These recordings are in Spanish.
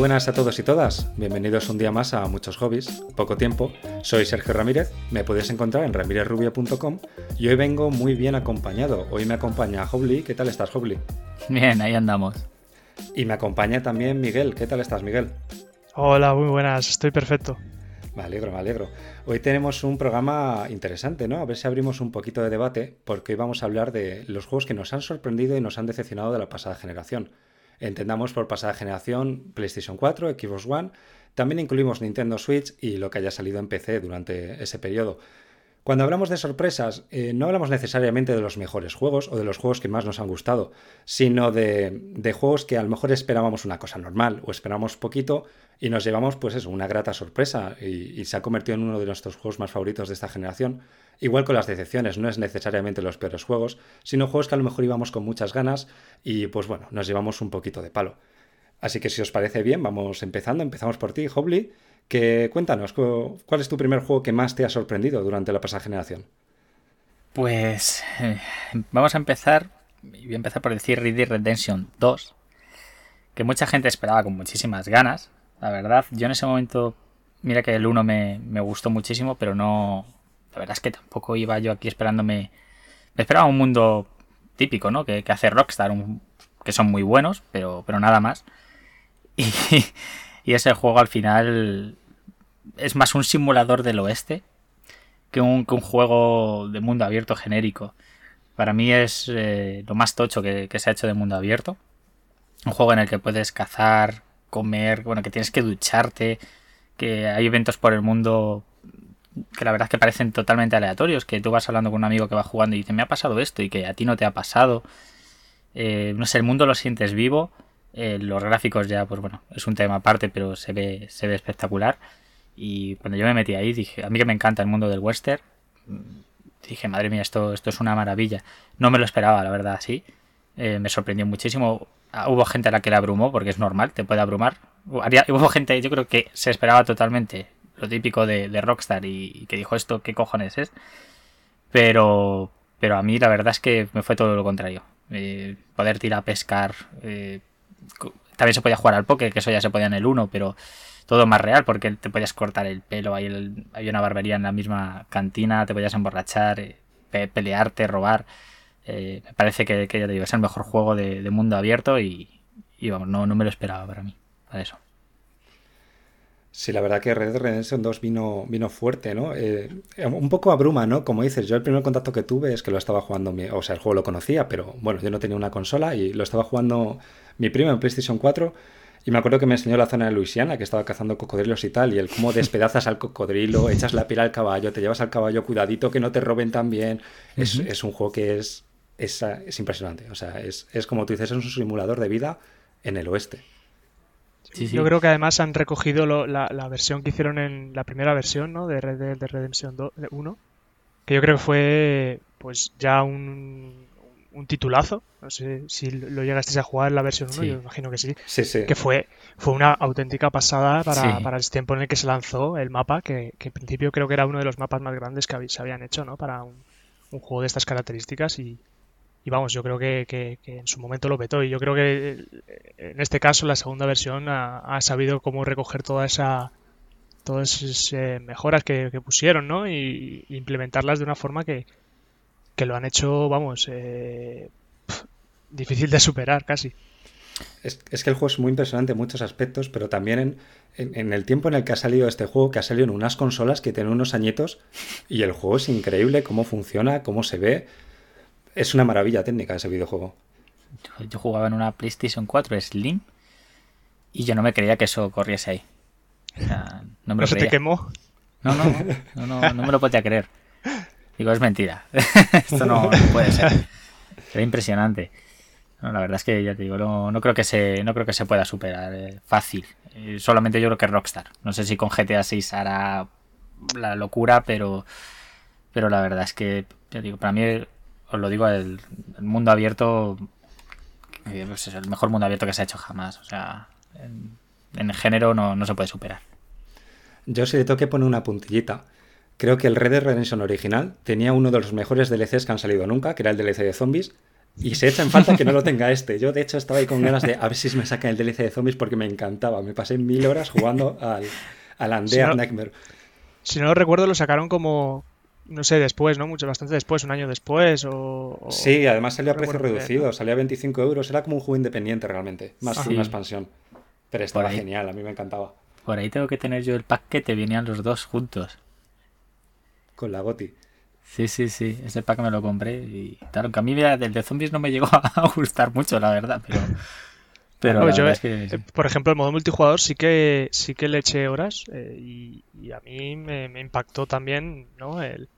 buenas a todos y todas. Bienvenidos un día más a Muchos Hobbies, poco tiempo. Soy Sergio Ramírez, me podéis encontrar en ramirezrubio.com y hoy vengo muy bien acompañado. Hoy me acompaña Hobly. ¿Qué tal estás, Hobly? Bien, ahí andamos. Y me acompaña también Miguel. ¿Qué tal estás, Miguel? Hola, muy buenas, estoy perfecto. Me alegro, me alegro. Hoy tenemos un programa interesante, ¿no? A ver si abrimos un poquito de debate, porque hoy vamos a hablar de los juegos que nos han sorprendido y nos han decepcionado de la pasada generación. Entendamos por pasada generación PlayStation 4, Xbox One, también incluimos Nintendo Switch y lo que haya salido en PC durante ese periodo. Cuando hablamos de sorpresas, eh, no hablamos necesariamente de los mejores juegos o de los juegos que más nos han gustado, sino de, juegos que a lo mejor esperábamos una cosa normal o esperamos poquito y nos llevamos, pues eso, una grata sorpresa y, y, se ha convertido en uno de nuestros juegos más favoritos de esta generación. Igual con las decepciones, no es necesariamente los peores juegos, sino juegos que a lo mejor íbamos con muchas ganas y pues bueno, nos llevamos un poquito de palo. Así que si os parece bien, vamos empezando. Empezamos por ti, Hobly. Que cuéntanos, ¿cuál es tu primer juego que más te ha sorprendido durante la pasada generación? Pues eh, vamos a empezar, voy a empezar por decir Red Dead Redemption 2, que mucha gente esperaba con muchísimas ganas, la verdad. Yo en ese momento, mira que el 1 me, me gustó muchísimo, pero no, la verdad es que tampoco iba yo aquí esperándome, me esperaba un mundo típico, ¿no? Que, que hace Rockstar, que son muy buenos, pero, pero nada más. Y ese juego al final es más un simulador del oeste que un, que un juego de mundo abierto genérico. Para mí es eh, lo más tocho que, se ha hecho de mundo abierto. Un juego en el que puedes cazar, comer, bueno, que tienes que ducharte, que hay eventos por el mundo que la verdad es que parecen totalmente aleatorios, que tú vas hablando con un amigo que va jugando y dice, me ha pasado esto y que a ti no te ha pasado. Eh, no sé, el mundo lo sientes vivo. Eh, los gráficos ya, pues bueno, es un tema aparte, pero se ve, se ve espectacular. Y cuando yo me metí ahí, dije, a mí que me encanta el mundo del western, dije, madre mía, esto, esto es una maravilla. No me lo esperaba, la verdad, sí. Eh, me sorprendió muchísimo. Ah, hubo gente a la que le abrumó, porque es normal, te puede abrumar. Hubo gente, yo creo que se esperaba totalmente lo típico de, de Rockstar y, y, que dijo esto, ¿qué cojones es? Pero, pero a mí la verdad es que me fue todo lo contrario. Eh, poder tirar a pescar. Eh, también se podía jugar al poker, que eso ya se podía en el 1, pero todo más real porque te podías cortar el pelo, hay, hay una barbería en la misma cantina, te podías emborrachar, eh, pe pelearte, robar. Eh, me parece que, que, ya te digo, es el mejor juego de, mundo abierto y, vamos, no, no me lo esperaba para mí, para eso. Sí, la verdad que Red Dead Redemption 2 vino, vino fuerte, ¿no? Eh, un poco a bruma, ¿no? Como dices, yo el primer contacto que tuve es que lo estaba jugando, mi, o sea, el juego lo conocía, pero bueno, yo no tenía una consola y lo estaba jugando mi primo en PlayStation 4 y me acuerdo que me enseñó la zona de Luisiana, que estaba cazando cocodrilos y tal, y el cómo despedazas al cocodrilo, echas la piel al caballo, te llevas al caballo, cuidadito que no te roben también. Uh -huh. es, es, un juego que es, es, es impresionante, o sea, es, es como tú dices, es un simulador de vida en el oeste. Sí, sí. Yo creo que además han recogido lo, la, la, versión que hicieron en la primera versión ¿no? de Red Dead de Redemption 2, 1, que yo creo que fue pues ya un, un titulazo. No sé si lo llegasteis a jugar en la versión 1, sí. yo imagino que sí. sí, sí. Que fue, fue una auténtica pasada para, para, el tiempo en el que se lanzó el mapa, que, que, en principio creo que era uno de los mapas más grandes que se habían hecho ¿no? para un, un juego de estas características y, y vamos, yo creo que, que, que, en su momento lo petó. Y yo creo que en este caso la segunda versión ha, ha sabido cómo recoger toda esa todas esas eh, mejoras que, que, pusieron, ¿no? Y, implementarlas de una forma que, que lo han hecho, vamos, eh, pff, difícil de superar casi. Es, es, que el juego es muy impresionante en muchos aspectos, pero también en, en, en, el tiempo en el que ha salido este juego, que ha salido en unas consolas que tienen unos añitos, y el juego es increíble, cómo funciona, cómo se ve es una maravilla técnica ese videojuego. Yo, yo, jugaba en una PlayStation 4 Slim y yo no me creía que eso corriese ahí. O sea, no me lo ¿No se te quemó? No, no, no, no, no me lo podía creer. Digo, es mentira. Esto no, no, puede ser. Era impresionante. No, la verdad es que ya te digo, no, no, creo que se, no creo que se pueda superar eh, fácil. Eh, solamente yo creo que Rockstar. No sé si con GTA 6 hará la locura, pero, pero la verdad es que, ya digo, para mí os lo digo, el, el mundo abierto eh, pues es el mejor mundo abierto que se ha hecho jamás. O sea, en, en el género no, no, se puede superar. Yo si le tengo que poner una puntillita, creo que el Red Dead Redemption original tenía uno de los mejores DLCs que han salido nunca, que era el DLC de zombies, Y se echa en falta que no lo tenga este. Yo, de hecho, estaba ahí con ganas de a ver si me sacan el DLC de zombies porque me encantaba. Me pasé mil horas jugando al, al Undead Nightmare. Si no lo recuerdo, lo sacaron como, no sé, después, ¿no? Mucho, bastante después, un año después o... Sí, además salió a precio reducido, salía a 25 euros, era como un juego independiente realmente, más que una expansión. Pero estaba genial, a mí me encantaba. Por ahí tengo que tener yo el pack que te venían los dos juntos. Con la Goti. Sí, sí, sí, ese pack me lo compré y claro, que a mí del de zombies no me llegó a gustar mucho, la verdad, pero... Pero es que... Eh, por ejemplo, el modo multijugador sí que sí que le eché horas eh, y, a mí me, impactó también, ¿no? El,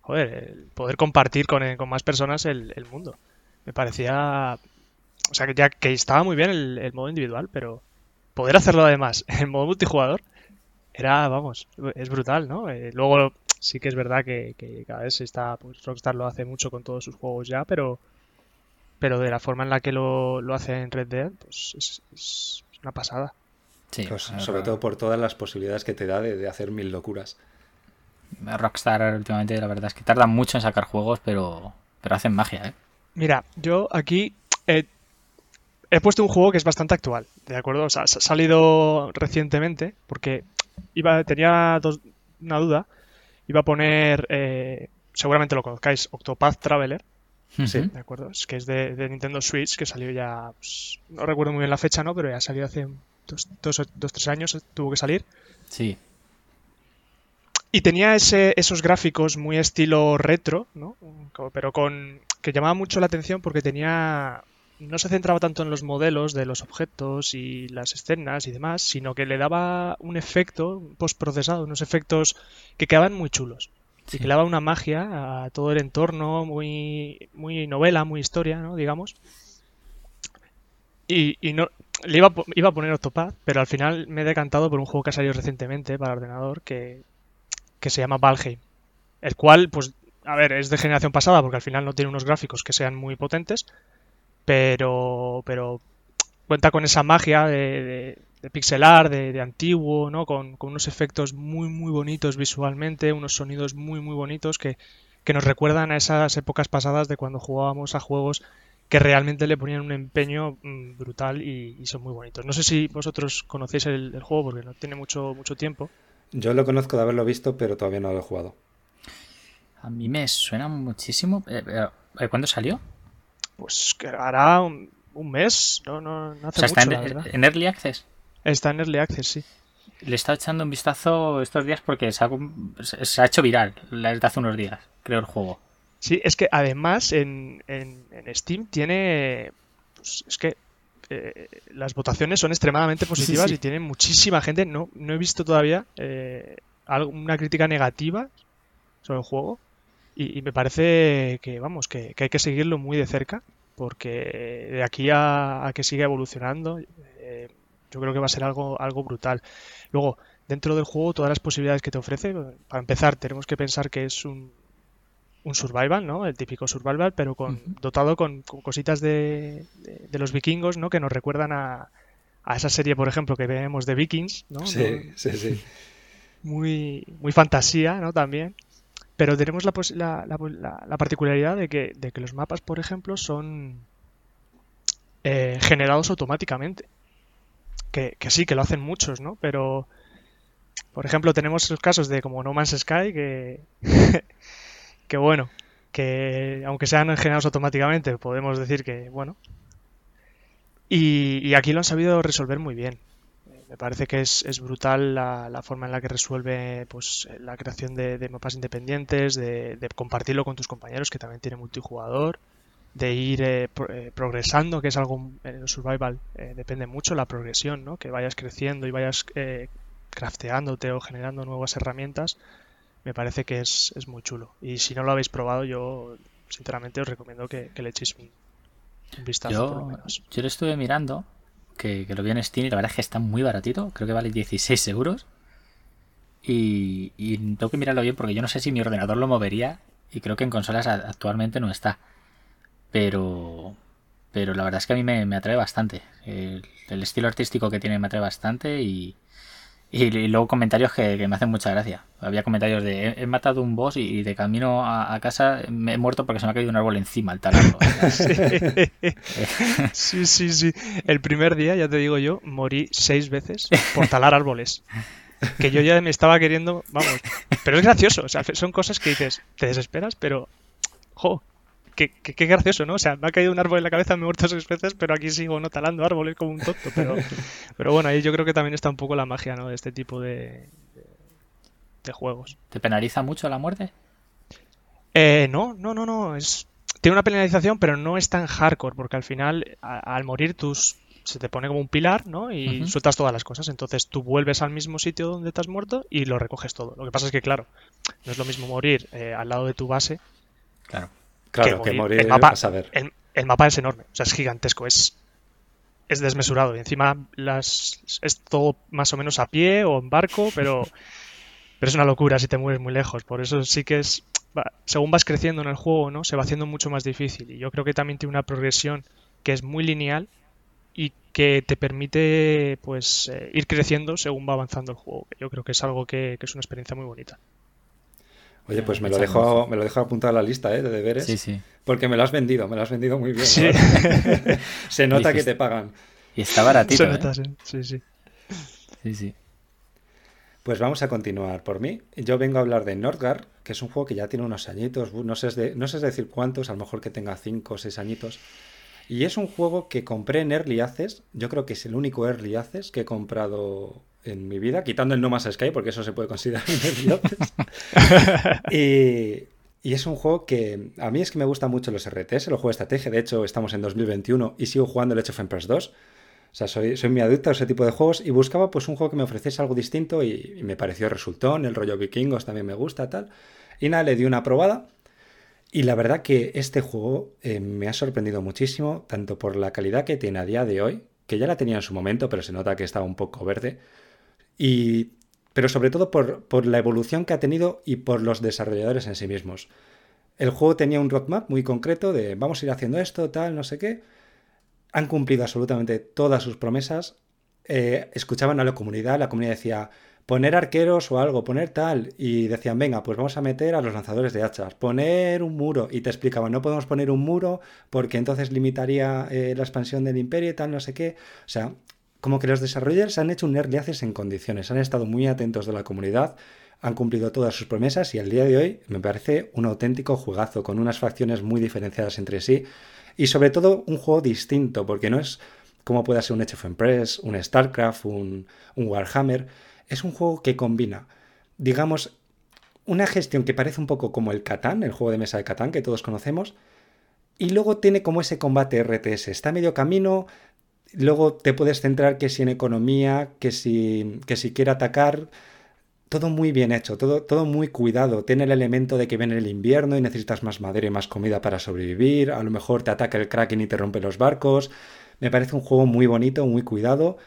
joder, el poder compartir con, eh, con más personas el, mundo. Me parecía, o sea, que ya que estaba muy bien el, modo individual, pero poder hacerlo además en modo multijugador era, vamos, es brutal, ¿no? luego sí que es verdad que, cada vez está, pues Rockstar lo hace mucho con todos sus juegos ya, pero, pero de la forma en la que lo, lo hace en Red Dead, pues es, una pasada. Sí, pues, sobre todo por todas las posibilidades que te da de, hacer mil locuras. Rockstar últimamente la verdad es que tarda mucho en sacar juegos, pero, pero hacen magia, ¿eh? Mira, yo aquí he puesto un juego que es bastante actual, ¿de acuerdo? O sea, ha salido recientemente, porque iba, tenía una duda Iba a poner, eh, seguramente lo conozcáis, Octopath Traveler. Sí. ¿De acuerdo? Es que es de, Nintendo Switch, que salió ya, pues, no recuerdo muy bien la fecha, ¿no? Pero ya salió hace dos, dos, tres años, tuvo que salir. Sí. Y tenía ese, esos gráficos muy estilo retro, ¿no? Pero con. que llamaba mucho la atención porque tenía no se centraba tanto en los modelos de los objetos y las escenas y demás, sino que le daba un efecto postprocesado, unos efectos que quedaban muy chulos. Y que le daba una magia a todo el entorno, muy, muy novela, muy historia, ¿no? digamos. Y, no, le iba, iba a poner Octopath, pero al final me he decantado por un juego que ha salido recientemente para ordenador que, que se llama Valheim. El cual, pues, a ver, es de generación pasada porque al final no tiene unos gráficos que sean muy potentes, pero, pero cuenta con esa magia de, de, pixelar, de, antiguo, ¿no? Con, unos efectos muy, muy bonitos visualmente, unos sonidos muy, muy bonitos que, nos recuerdan a esas épocas pasadas de cuando jugábamos a juegos que realmente le ponían un empeño mm, brutal y, son muy bonitos. No sé si vosotros conocéis el, juego porque no tiene mucho, mucho tiempo. Yo lo conozco de haberlo visto, pero todavía no lo he jugado. A mí me suena muchísimo. Eh, ¿Cuándo salió? Pues que hará un, mes, no, no, no hace está mucho, en, Early Access. Está en Early Access, sí. Le he estado echando un vistazo estos días porque se ha, hecho viral desde hace unos días, creo, el juego. Sí, es que además en, en, Steam tiene. Pues es que eh, las votaciones son extremadamente positivas y tiene muchísima gente. No, no he visto todavía eh, una crítica negativa sobre el juego. Y, me parece que, vamos, que, hay que seguirlo muy de cerca, porque de aquí a, que siga evolucionando, eh, yo creo que va a ser algo, algo brutal. Luego, dentro del juego, todas las posibilidades que te ofrece, para empezar, tenemos que pensar que es un, un survival, ¿no? El típico survival, pero con, dotado con, cositas de, de, los vikingos, ¿no? Que nos recuerdan a, a, esa serie, por ejemplo, que vemos de Vikings, ¿no? Sí, sí, sí. Muy, muy fantasía, ¿no? También. Pero tenemos la, la, particularidad de que, de que, los mapas, por ejemplo, son eh, generados automáticamente. Que, sí, que lo hacen muchos, ¿no? Pero, por ejemplo, tenemos los casos de como No Man's Sky, que, que bueno, que aunque sean generados automáticamente, podemos decir que, bueno. y aquí lo han sabido resolver muy bien me parece que es, es brutal la, forma en la que resuelve pues, la creación de, mapas independientes, de, compartirlo con tus compañeros, que también tiene multijugador, de ir eh, eh, progresando, que es algo en el survival eh, depende mucho la progresión, ¿no? que vayas creciendo y vayas crafteándote o generando nuevas herramientas. Me parece que es, muy chulo. Y si no lo habéis probado, yo sinceramente os recomiendo que, le echéis un, vistazo. Yo, por lo menos. yo lo estuve mirando que, lo vi en Steam y la verdad es que está muy baratito. Creo que vale 16 euros. Y, tengo que mirarlo bien porque yo no sé si mi ordenador lo movería. Y creo que en consolas actualmente no está. Pero, pero la verdad es que a mí me, atrae bastante. El, estilo artístico que tiene me atrae bastante. Y, Y, luego comentarios que, me hacen mucha gracia. Había comentarios de he, matado un boss y, de camino a, casa me he muerto porque se me ha caído un árbol encima al talarlo. sí. sí, sí, El primer día, ya te digo yo, morí seis veces por talar árboles. Que yo ya me estaba queriendo, vamos. Pero es gracioso, o sea, son cosas que dices, te desesperas, pero, jo, qué, gracioso, ¿no? O sea, me ha caído un árbol en la cabeza, me he muerto seis veces, pero aquí sigo no talando árboles como un tonto. Pero, pero bueno, ahí yo creo que también está un poco la magia, ¿no? De este tipo de, de, juegos. ¿Te penaliza mucho la muerte? Eh, no, no, no, no. Es, tiene una penalización, pero no es tan hardcore, porque al final, al morir, tus se te pone como un pilar, ¿no? Y sueltas todas las cosas. Entonces tú vuelves al mismo sitio donde te has muerto y lo recoges todo. Lo que pasa es que, claro, no es lo mismo morir eh, al lado de tu base. Claro. Claro, que, morir, el mapa, El, mapa es enorme, o sea, es gigantesco, es, es desmesurado. Y encima las, es todo más o menos a pie o en barco, pero, pero es una locura si te mueves muy lejos. Por eso sí que es, según vas creciendo en el juego, ¿no? Se va haciendo mucho más difícil. Y yo creo que también tiene una progresión que es muy lineal y que te permite pues eh, ir creciendo según va avanzando el juego. Yo creo que es algo que es una experiencia muy bonita. Oye, pues me lo dejo, me lo dejo apuntado a la lista ¿eh? de deberes. Sí, sí. Porque me lo has vendido, me lo has vendido muy bien. Se nota que te pagan. Y está baratito. Se nota, ¿eh? sí, sí. Sí, sí. Pues vamos a continuar por mí. Yo vengo a hablar de Nordgar, que es un juego que ya tiene unos añitos, no sé, de, no sé decir cuántos, a lo mejor que tenga cinco o seis añitos. Y es un juego que compré en Early Access, yo creo que es el único Early Access que he comprado en mi vida, quitando el No Más Sky, porque eso se puede considerar y, y es un juego que a mí es que me gustan mucho los RTS, los juegos de estrategia. De hecho, estamos en 2021 y sigo jugando el Age of Empires 2. O sea, soy, soy muy adicto a ese tipo de juegos y buscaba pues un juego que me ofreciese algo distinto y, me pareció resultón. El rollo vikingos también me gusta, tal. Y nada, le di una probada. Y la verdad que este juego eh, me ha sorprendido muchísimo, tanto por la calidad que tiene a día de hoy, que ya la tenía en su momento, pero se nota que estaba un poco verde y, pero sobre todo por, por la evolución que ha tenido y por los desarrolladores en sí mismos. El juego tenía un roadmap muy concreto de vamos a ir haciendo esto, tal, no sé qué. Han cumplido absolutamente todas sus promesas. Eh, escuchaban a la comunidad, la comunidad decía poner arqueros o algo, poner tal. Y decían, venga, pues vamos a meter a los lanzadores de hachas, poner un muro. Y te explicaban, no podemos poner un muro porque entonces limitaría eh, la expansión del imperio y tal, no sé qué. O sea, como que los desarrolladores han hecho un early en condiciones, han estado muy atentos de la comunidad, han cumplido todas sus promesas y al día de hoy me parece un auténtico juegazo con unas facciones muy diferenciadas entre sí y sobre todo un juego distinto porque no es como pueda ser un Age of Empires, un StarCraft, un, un Warhammer, es un juego que combina, digamos, una gestión que parece un poco como el Catán, el juego de mesa de Catán que todos conocemos, y luego tiene como ese combate RTS, está medio camino, Luego te puedes centrar que si en economía, que si, que si quiere atacar. Todo muy bien hecho, todo, todo muy cuidado. Tiene el elemento de que viene el invierno y necesitas más madera y más comida para sobrevivir. A lo mejor te ataca el kraken y te rompe los barcos. Me parece un juego muy bonito, muy cuidado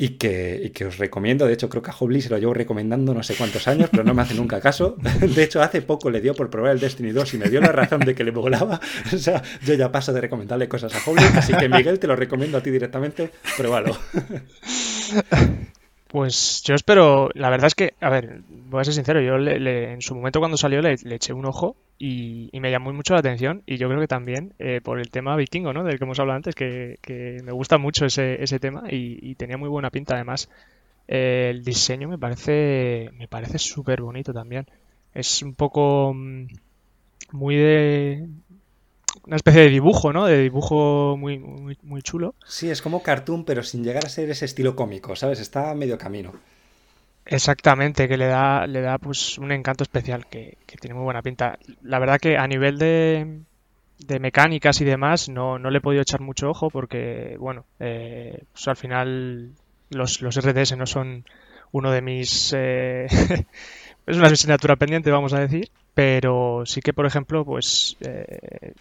y que, que, os recomiendo. De hecho, creo que a Hobly se lo llevo recomendando no sé cuántos años, pero no me hace nunca caso. De hecho, hace poco le dio por probar el Destiny 2 y me dio la razón de que le volaba. O sea, yo ya paso de recomendarle cosas a Hobly, así que Miguel, te lo recomiendo a ti directamente, pruébalo. Pues yo espero, la verdad es que, a ver, voy a ser sincero, yo en su momento cuando salió le, eché un ojo y, me llamó mucho la atención y yo creo que también eh, por el tema vikingo, ¿no? Del que hemos hablado antes, que, me gusta mucho ese, tema y, tenía muy buena pinta además. Eh, el diseño me parece, me parece súper bonito también. Es un poco mm, muy de, una especie de dibujo, ¿no? De dibujo muy, muy, chulo. Sí, es como cartoon, pero sin llegar a ser ese estilo cómico, ¿sabes? Está a medio camino. Exactamente, que le da, le da pues un encanto especial, que, tiene muy buena pinta. La verdad que a nivel de, de mecánicas y demás no, no, le he podido echar mucho ojo porque, bueno, eh, pues al final los, los RTS no son uno de mis... Eh, es una asignatura pendiente, vamos a decir, pero sí que, por ejemplo, pues eh,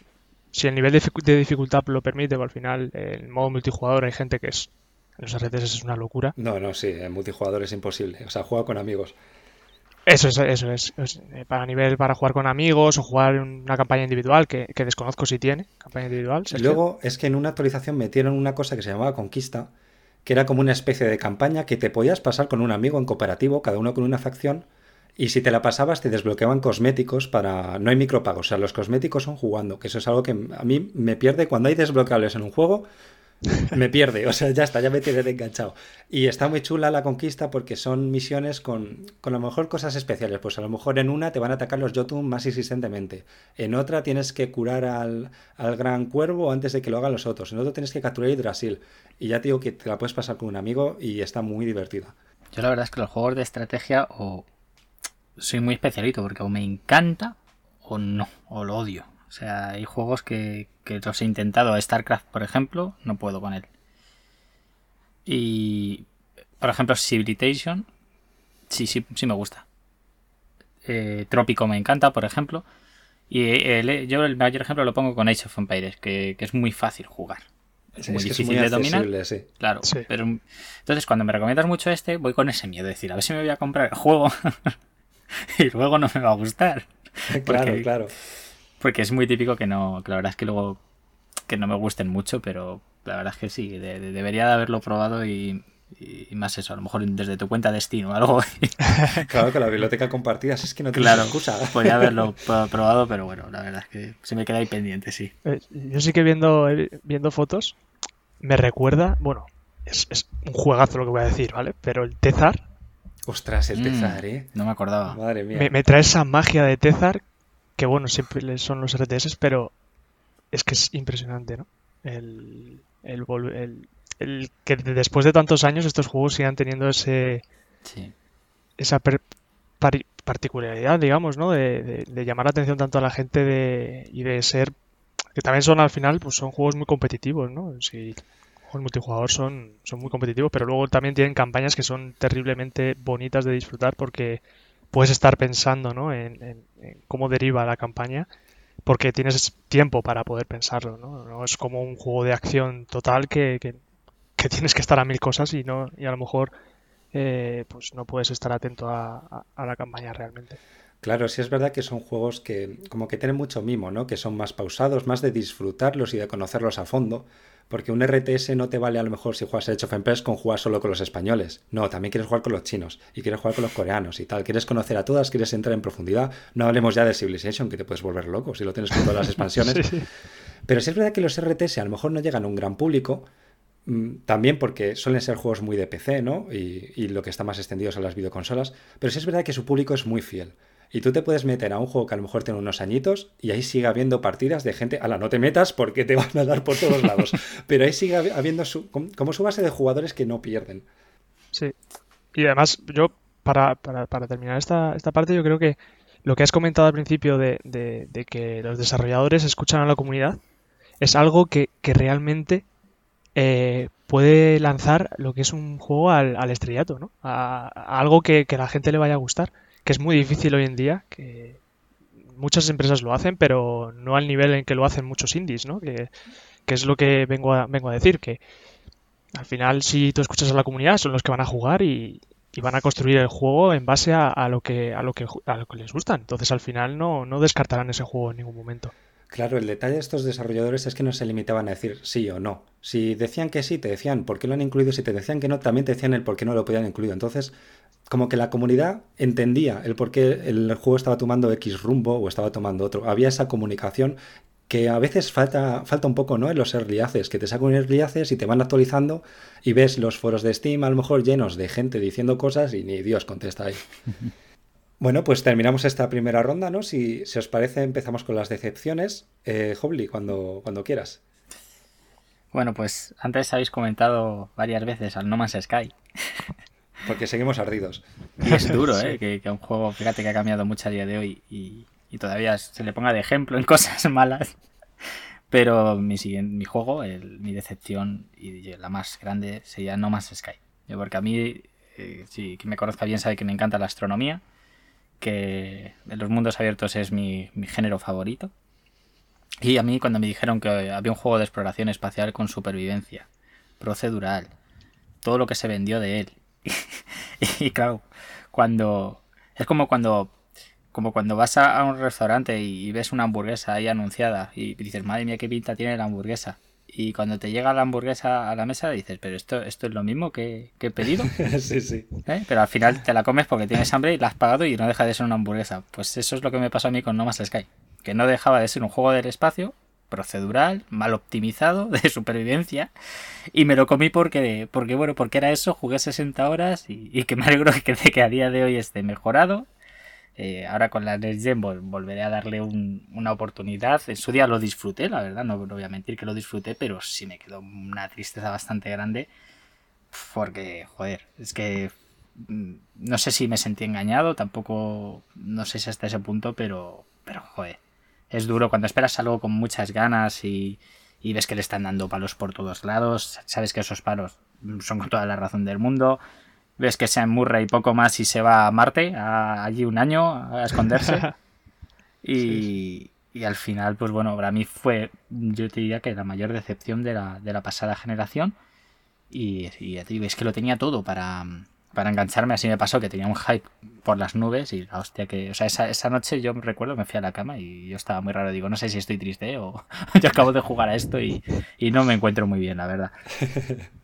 si el nivel de, dificultad lo permite, al final el modo multijugador hay gente que es en los RTS es una locura. No, no, sí, en multijugador es imposible. O sea, juega con amigos. Eso es, eso es. Eh, para nivel para jugar con amigos o jugar una campaña individual que, desconozco si tiene campaña individual. Luego es que en una actualización metieron una cosa que se llamaba Conquista, que era como una especie de campaña que te podías pasar con un amigo en cooperativo, cada uno con una facción, y si te la pasabas te desbloqueaban cosméticos para... No hay micropagos, o sea, los cosméticos son jugando, que eso es algo que a mí me pierde cuando hay desbloqueables en un juego me pierde, o sea, ya está, ya me tiene enganchado. Y está muy chula la conquista porque son misiones con, con, a lo mejor cosas especiales. Pues a lo mejor en una te van a atacar los Jotun más insistentemente. En otra tienes que curar al, al gran cuervo antes de que lo hagan los otros. En otra tienes que capturar Brasil Y ya te digo que te la puedes pasar con un amigo y está muy divertida. Yo la verdad es que los juegos de estrategia o soy muy especialito porque o me encanta o no, o lo odio. O sea, hay juegos que, que los he intentado. StarCraft, por ejemplo, no puedo con él. Y, por ejemplo, Civilization, sí, sí, sí me gusta. Eh, Trópico me encanta, por ejemplo. Y yo el mayor ejemplo lo pongo con Age of Empires, que, es muy fácil jugar. Es muy difícil de dominar. Claro, pero entonces cuando me recomiendas mucho este, voy con ese miedo, de decir, a ver si me voy a comprar el juego y luego no me va a gustar. claro, claro. Porque es muy típico que no, que la verdad es que luego que no me gusten mucho, pero la verdad es que sí, debería de haberlo probado y, más eso, a lo mejor desde tu cuenta destino o algo. claro que la biblioteca compartida es que no tienes claro, excusa. Podría haberlo probado, pero bueno, la verdad es que se me queda ahí pendiente, sí. Eh, yo sí que viendo, viendo fotos me recuerda, bueno, es, un juegazo lo que voy a decir, ¿vale? Pero el Tezar. Ostras, el mm, Tezar, ¿eh? No me acordaba. Madre mía. Me, me trae esa magia de Tezar que bueno, siempre son los RTS, pero es que es impresionante, ¿no? El, el, que después de tantos años estos juegos sigan teniendo ese esa particularidad, digamos, ¿no? De, llamar la atención tanto a la gente de, y de ser que también son al final, pues son juegos muy competitivos, ¿no? Si juegos multijugador son, son muy competitivos, pero luego también tienen campañas que son terriblemente bonitas de disfrutar porque puedes estar pensando ¿no? en, cómo deriva la campaña porque tienes tiempo para poder pensarlo, ¿no? No es como un juego de acción total que, que, tienes que estar a mil cosas y no y a lo mejor eh, pues no puedes estar atento a, a, la campaña realmente. Claro, sí es verdad que son juegos que como que tienen mucho mimo, ¿no? Que son más pausados, más de disfrutarlos y de conocerlos a fondo. Porque un RTS no te vale a lo mejor si juegas Age of Empires con jugar solo con los españoles. No, también quieres jugar con los chinos y quieres jugar con los coreanos y tal. Quieres conocer a todas, quieres entrar en profundidad. No hablemos ya de Civilization, que te puedes volver loco si lo tienes con todas las expansiones. Pero sí es verdad que los RTS a lo mejor no llegan a un gran público. Mm, también porque suelen ser juegos muy de PC, ¿no? Y, y lo que está más extendido son las videoconsolas. Pero sí es verdad que su público es muy fiel. Y tú te puedes meter a un juego que a lo mejor tiene unos añitos y ahí sigue habiendo partidas de gente. Ala, no te metas porque te van a dar por todos lados. Pero ahí sigue habiendo su, como su base de jugadores que no pierden. Sí. Y además, yo, para, terminar esta, esta parte, yo creo que lo que has comentado al principio de, de, que los desarrolladores escuchan a la comunidad es algo que, realmente eh, puede lanzar lo que es un juego al, estrellato, ¿no? A, algo que, que a la gente le vaya a gustar que es muy difícil hoy en día, que muchas empresas lo hacen, pero no al nivel en que lo hacen muchos indies, ¿no? Que, es lo que vengo a, vengo a decir, que al final si tú escuchas a la comunidad son los que van a jugar y, van a construir el juego en base a, lo que, a, lo que, a lo que les gusta. Entonces al final no, no descartarán ese juego en ningún momento. Claro, el detalle de estos desarrolladores es que no se limitaban a decir sí o no. Si decían que sí, te decían por qué lo han incluido. Si te decían que no, también te decían el por qué no lo podían incluir. Entonces, como que la comunidad entendía el por qué el juego estaba tomando X rumbo o estaba tomando otro. Había esa comunicación que a veces falta, falta un poco ¿no? en los early que te sacan early y te van actualizando y ves los foros de Steam a lo mejor llenos de gente diciendo cosas y ni Dios contesta ahí. bueno, pues terminamos esta primera ronda, ¿no? Si, si os parece, empezamos con las decepciones. Eh, Hobly, cuando, cuando quieras. Bueno, pues antes habéis comentado varias veces al No Man's Sky. Porque seguimos ardidos. Y es duro, ¿eh? Que, un juego, fíjate que ha cambiado mucho a día de hoy y, todavía se le ponga de ejemplo en cosas malas. Pero mi, siguiente, mi juego, mi decepción y la más grande sería No Más Sky. Porque a mí, eh, si me conozca bien sabe que me encanta la astronomía, que en los mundos abiertos es mi, mi género favorito. Y a mí cuando me dijeron que había un juego de exploración espacial con supervivencia, procedural, todo lo que se vendió de él y claro, cuando. Es como cuando. Como cuando vas a, un restaurante y, ves una hamburguesa ahí anunciada y dices, madre mía, qué pinta tiene la hamburguesa. Y cuando te llega la hamburguesa a la mesa dices, pero esto, esto es lo mismo que, he pedido. sí, sí. ¿Eh? Pero al final te la comes porque tienes hambre y la has pagado y no deja de ser una hamburguesa. Pues eso es lo que me pasó a mí con No Más Sky. Que no dejaba de ser un juego del espacio, procedural, mal optimizado, de supervivencia. Y me lo comí porque, porque bueno, porque era eso, jugué 60 horas y, que me alegro de que a día de hoy esté mejorado eh, ahora con la Next Gen volveré a darle una oportunidad. En su día lo disfruté, la verdad, no, voy a mentir que lo disfruté, pero sí me quedó una tristeza bastante grande. Porque, joder, es que mm, no sé si me sentí engañado, tampoco, no sé si hasta ese punto, pero, pero joder, es duro cuando esperas algo con muchas ganas y, y ves que le están dando palos por todos lados, sabes que esos palos son con toda la razón del mundo, ves que se Murray y poco más y se va a Marte, allí un año a esconderse. y, al final, pues bueno, para mí fue, yo te diría que la mayor decepción de la, de la pasada generación. Y, y es que lo tenía todo para, para engancharme. Así me pasó que tenía un hype por las nubes y la hostia que. O sea, esa, esa noche yo me recuerdo, me fui a la cama y yo estaba muy raro. Digo, no sé si estoy triste o yo acabo de jugar a esto y, y no me encuentro muy bien, la verdad.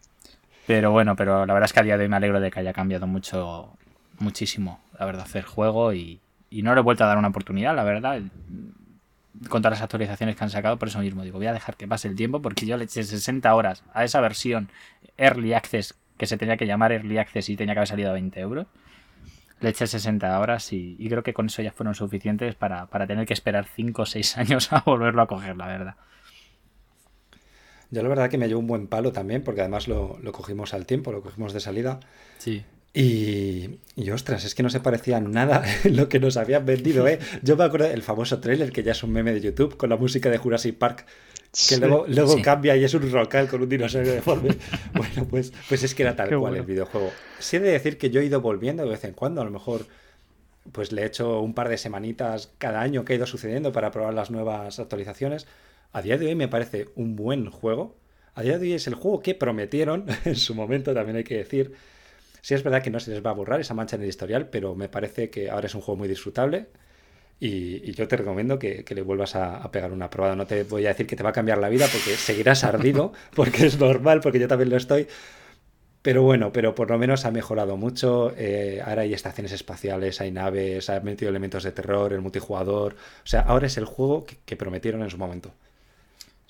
Pero bueno, pero la verdad es que a día de hoy me alegro de que haya cambiado mucho, muchísimo, la verdad, hacer juego y, no le he vuelto a dar una oportunidad, la verdad. Con todas las actualizaciones que han sacado, por eso mismo digo, voy a dejar que pase el tiempo porque yo le eché 60 horas a esa versión Early Access que se tenía que llamar Early Access y tenía que haber salido a 20 euros. Le eché 60 horas y, creo que con eso ya fueron suficientes para, para tener que esperar 5 o 6 años a volverlo a coger, la verdad. Yo la verdad que me llevo un buen palo también, porque además lo, cogimos al tiempo, lo cogimos de salida. Sí. Y, y, ostras, es que no se parecía nada lo que nos habían vendido, ¿eh? Yo me acuerdo del famoso trailer, que ya es un meme de YouTube, con la música de Jurassic Park, que luego, luego cambia y es un rocal con un dinosaurio deforme. bueno, pues, pues es que era tal cual el videojuego. Sí he de decir que yo he ido volviendo de vez en cuando, a lo mejor pues le he hecho un par de semanitas cada año que ha ido sucediendo para probar las nuevas actualizaciones a día de hoy me parece un buen juego. A día de hoy es el juego que prometieron en su momento, también hay que decir. Sí es verdad que no se les va a borrar esa mancha en el historial, pero me parece que ahora es un juego muy disfrutable. Y, yo te recomiendo que, le vuelvas a, pegar una probada. No te voy a decir que te va a cambiar la vida porque seguirás ardido, porque es normal, porque yo también lo estoy. Pero bueno, pero por lo menos ha mejorado mucho. Eh, ahora hay estaciones espaciales, hay naves, ha metido elementos de terror, el multijugador. O sea, ahora es el juego que prometieron en su momento.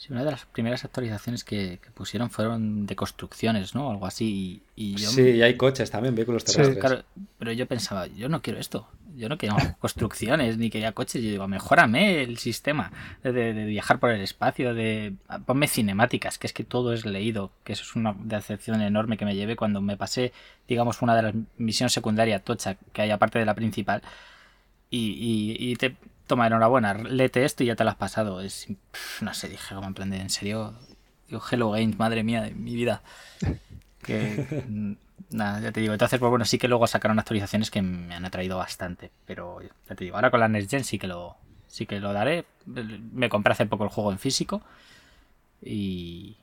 Sí, una de las primeras actualizaciones que, pusieron fueron de construcciones, ¿no? Algo así. Y, sí, y hay coches también, vehículos terrestres. pero yo pensaba, yo no quiero esto. Yo no quería construcciones ni quería coches. Yo digo, mejórame el sistema de, viajar por el espacio, de ponme cinemáticas, que es que todo es leído, que eso es una decepción enorme que me llevé cuando me pasé, digamos, una de las misiones secundarias tocha que hay aparte de la principal. Y, y te, toma, enhorabuena, léete esto y ya te lo has pasado. Es, no sé, dije como en plan de, en serio, digo, Hello Games, madre mía de mi vida. Que, nada, ya te digo. Entonces, pues bueno, sí que luego sacaron actualizaciones que me han atraído bastante. Pero ya te digo, ahora con la Next Gen sí que lo, sí que lo daré. Me compré hace poco el juego en físico. Y.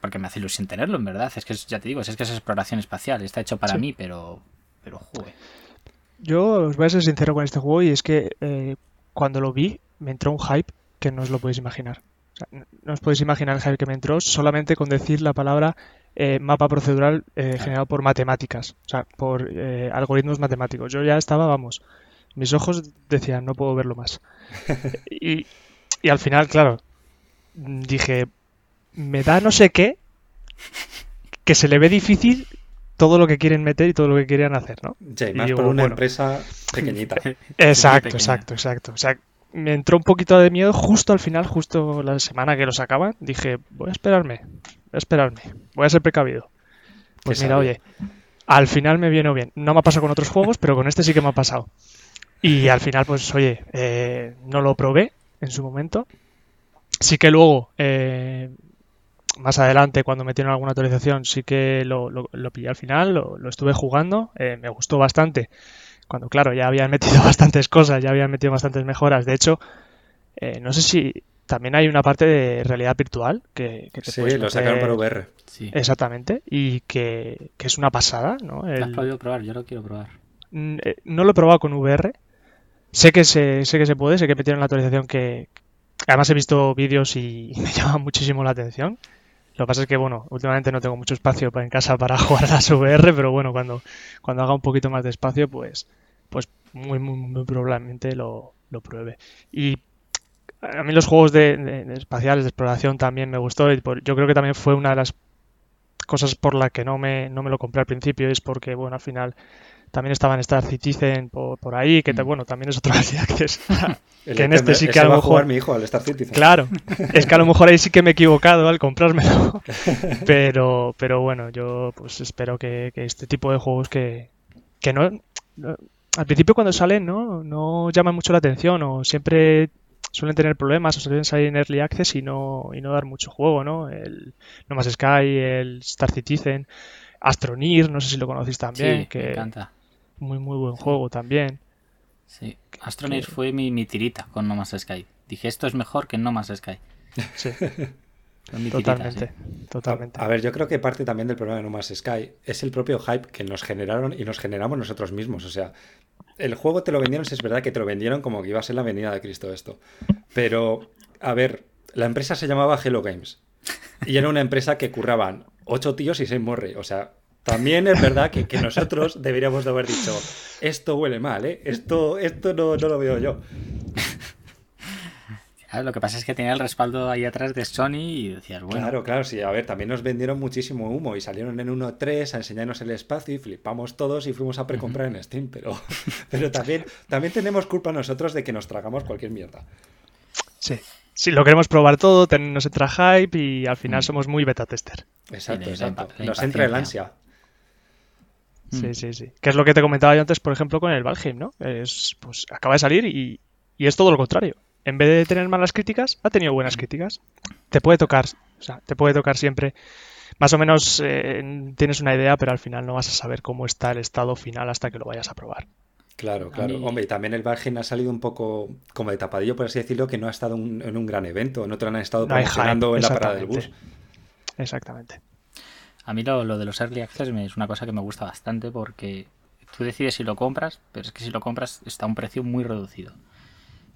Porque me hace ilusión tenerlo, en verdad. Es que ya te digo, es que es exploración espacial. Está hecho para mí, pero. Pero, joder. Yo os voy a ser sincero con este juego y es que eh, cuando lo vi, me entró un hype que no os lo podéis imaginar. no os podéis imaginar el hype que me entró solamente con decir la palabra eh, mapa procedural eh, generado por matemáticas, o sea, por eh, algoritmos matemáticos. Yo ya estaba, vamos, mis ojos decían, no puedo verlo más. y, y al final, claro, dije, me da no sé qué, que se le ve difícil todo lo que quieren meter y todo lo que querían hacer, ¿no? Sí, más por una empresa pequeñita. Exacto, exacto, exacto. O sea, me entró un poquito de miedo justo al final, justo la semana que lo sacaban. Dije, voy a esperarme, voy a esperarme, voy a ser precavido. Pues mira, oye, al final me viene bien. No me ha pasado con otros juegos, pero con este sí que me ha pasado. Y al final, pues oye, eh, no lo probé en su momento. Sí que luego eh, más adelante, cuando metieron alguna actualización, sí que lo, lo, pillé al final, lo, estuve jugando, eh, me gustó bastante. Cuando, claro, ya habían metido bastantes cosas, ya habían metido bastantes mejoras. De hecho, eh, no sé si también hay una parte de realidad virtual que, que te Sí, lo sacaron para VR. Sí. Exactamente, y que, es una pasada, ¿no? has podido probar? Yo lo quiero probar. Mm, eh, no lo he probado con VR. Sé que se, sé que se puede, sé que metieron la actualización que... Además he visto vídeos y me llama muchísimo la atención Lo que pasa es que, bueno, últimamente no tengo mucho espacio en casa para jugar a las VR, pero bueno, cuando, cuando haga un poquito más de espacio, pues, pues muy, muy, muy probablemente lo, lo pruebe. Y a mí los juegos de, espaciales, de exploración también me gustó. Y yo creo que también fue una de las cosas por la que no me, no me lo compré al principio, es porque, bueno, al final también estaba en Star Citizen por, por ahí, que mm. bueno, también es otro Access. que en este sí que a lo mejor. mi hijo al Star Citizen. Claro, es que a lo mejor ahí sí que me he equivocado al comprármelo. pero, pero bueno, yo pues espero que, este tipo de juegos que, que no, Al principio cuando salen, ¿no? No llaman mucho la atención o siempre suelen tener problemas o suelen salir en Early Access y no, y no dar mucho juego, ¿no? El No Más Sky, el Star Citizen, Astronir, no sé si lo conocéis también. Sí, que... me encanta muy, muy buen juego también. Sí, Astroneer fue mi, tirita con No Más Sky. Dije, esto es mejor que No Más Sky. Sí. totalmente, totalmente. A, ver, yo creo que parte también del problema de No Más Sky es el propio hype que nos generaron y nos generamos nosotros mismos. O sea, el juego te lo vendieron, si es verdad que te lo vendieron como que iba a ser la venida de Cristo esto. Pero, a ver, la empresa se llamaba Hello Games. Y era una empresa que curraban ocho tíos y seis morre. O sea, también es verdad que, nosotros deberíamos de haber dicho, esto huele mal, ¿eh? Esto, esto no, lo veo yo. lo que pasa es que tenía el respaldo ahí atrás de Sony y decías, bueno. Claro, claro, sí. A ver, también nos vendieron muchísimo humo y salieron en 1.3 a enseñarnos el espacio y flipamos todos y fuimos a precomprar en Steam. Pero, pero también, también tenemos culpa nosotros de que nos tragamos cualquier mierda. Sí. Sí, lo queremos probar todo, nos entra hype y al final mm. somos muy beta tester. Exacto, exacto. Nos entra el ansia. Sí, mm. sí, sí. Que es lo que te comentaba yo antes, por ejemplo, con el Valheim, ¿no? Es, pues acaba de salir y, es todo lo contrario. En vez de tener malas críticas, ha tenido buenas críticas. Te puede tocar, o sea, te puede tocar siempre. Más o menos eh, tienes una idea, pero al final no vas a saber cómo está el estado final hasta que lo vayas a probar. Claro, claro. Hombre, y también el Valheim ha salido un poco como de tapadillo, por así decirlo, que no ha estado en un gran evento, no te lo han estado promocionando en la parada del bus. Exactamente. A mí lo, de los early access es una cosa que me gusta bastante porque tú decides si lo compras, pero es que si lo compras está a un precio muy reducido.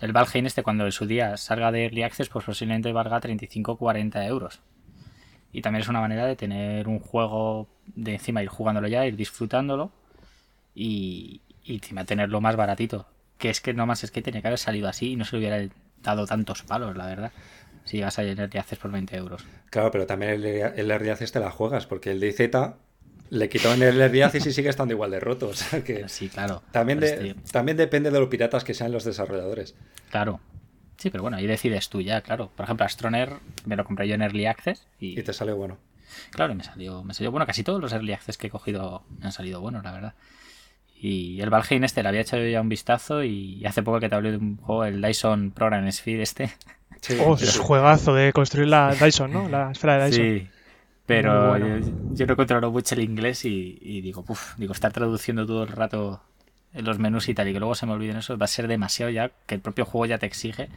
El Valheim este cuando en su día salga de early access pues posiblemente valga 35-40 euros. Y también es una manera de tener un juego de encima ir jugándolo ya, ir disfrutándolo y, y encima tenerlo más baratito. Que es que no más es que tenía que haber salido así y no se le hubiera dado tantos palos, la verdad si vas a de haces por 20 euros. Claro, pero también el, el Early te la juegas, porque el DZ le quitaron el Early y sigue estando igual de roto. que sí, claro. También, también depende de los piratas que sean los desarrolladores. Claro. Sí, pero bueno, ahí decides tú ya, claro. Por ejemplo, Astroner me lo compré yo en Early Access y... Y te salió bueno. Claro, me salió, me salió bueno. Casi todos los Early Access que he cogido me han salido buenos, la verdad. Y el Valheim este le había echado ya un vistazo y hace poco que te hablé de un juego, el Dyson Program Sphere este, oh, es juegazo de construir la Dyson, ¿no? La esfera de Dyson. Sí, pero yo, no controlo mucho el inglés y, digo, uff, digo, estar traduciendo todo el rato en los menús y tal y que luego se me olviden eso va a ser demasiado ya, que el propio juego ya te exige.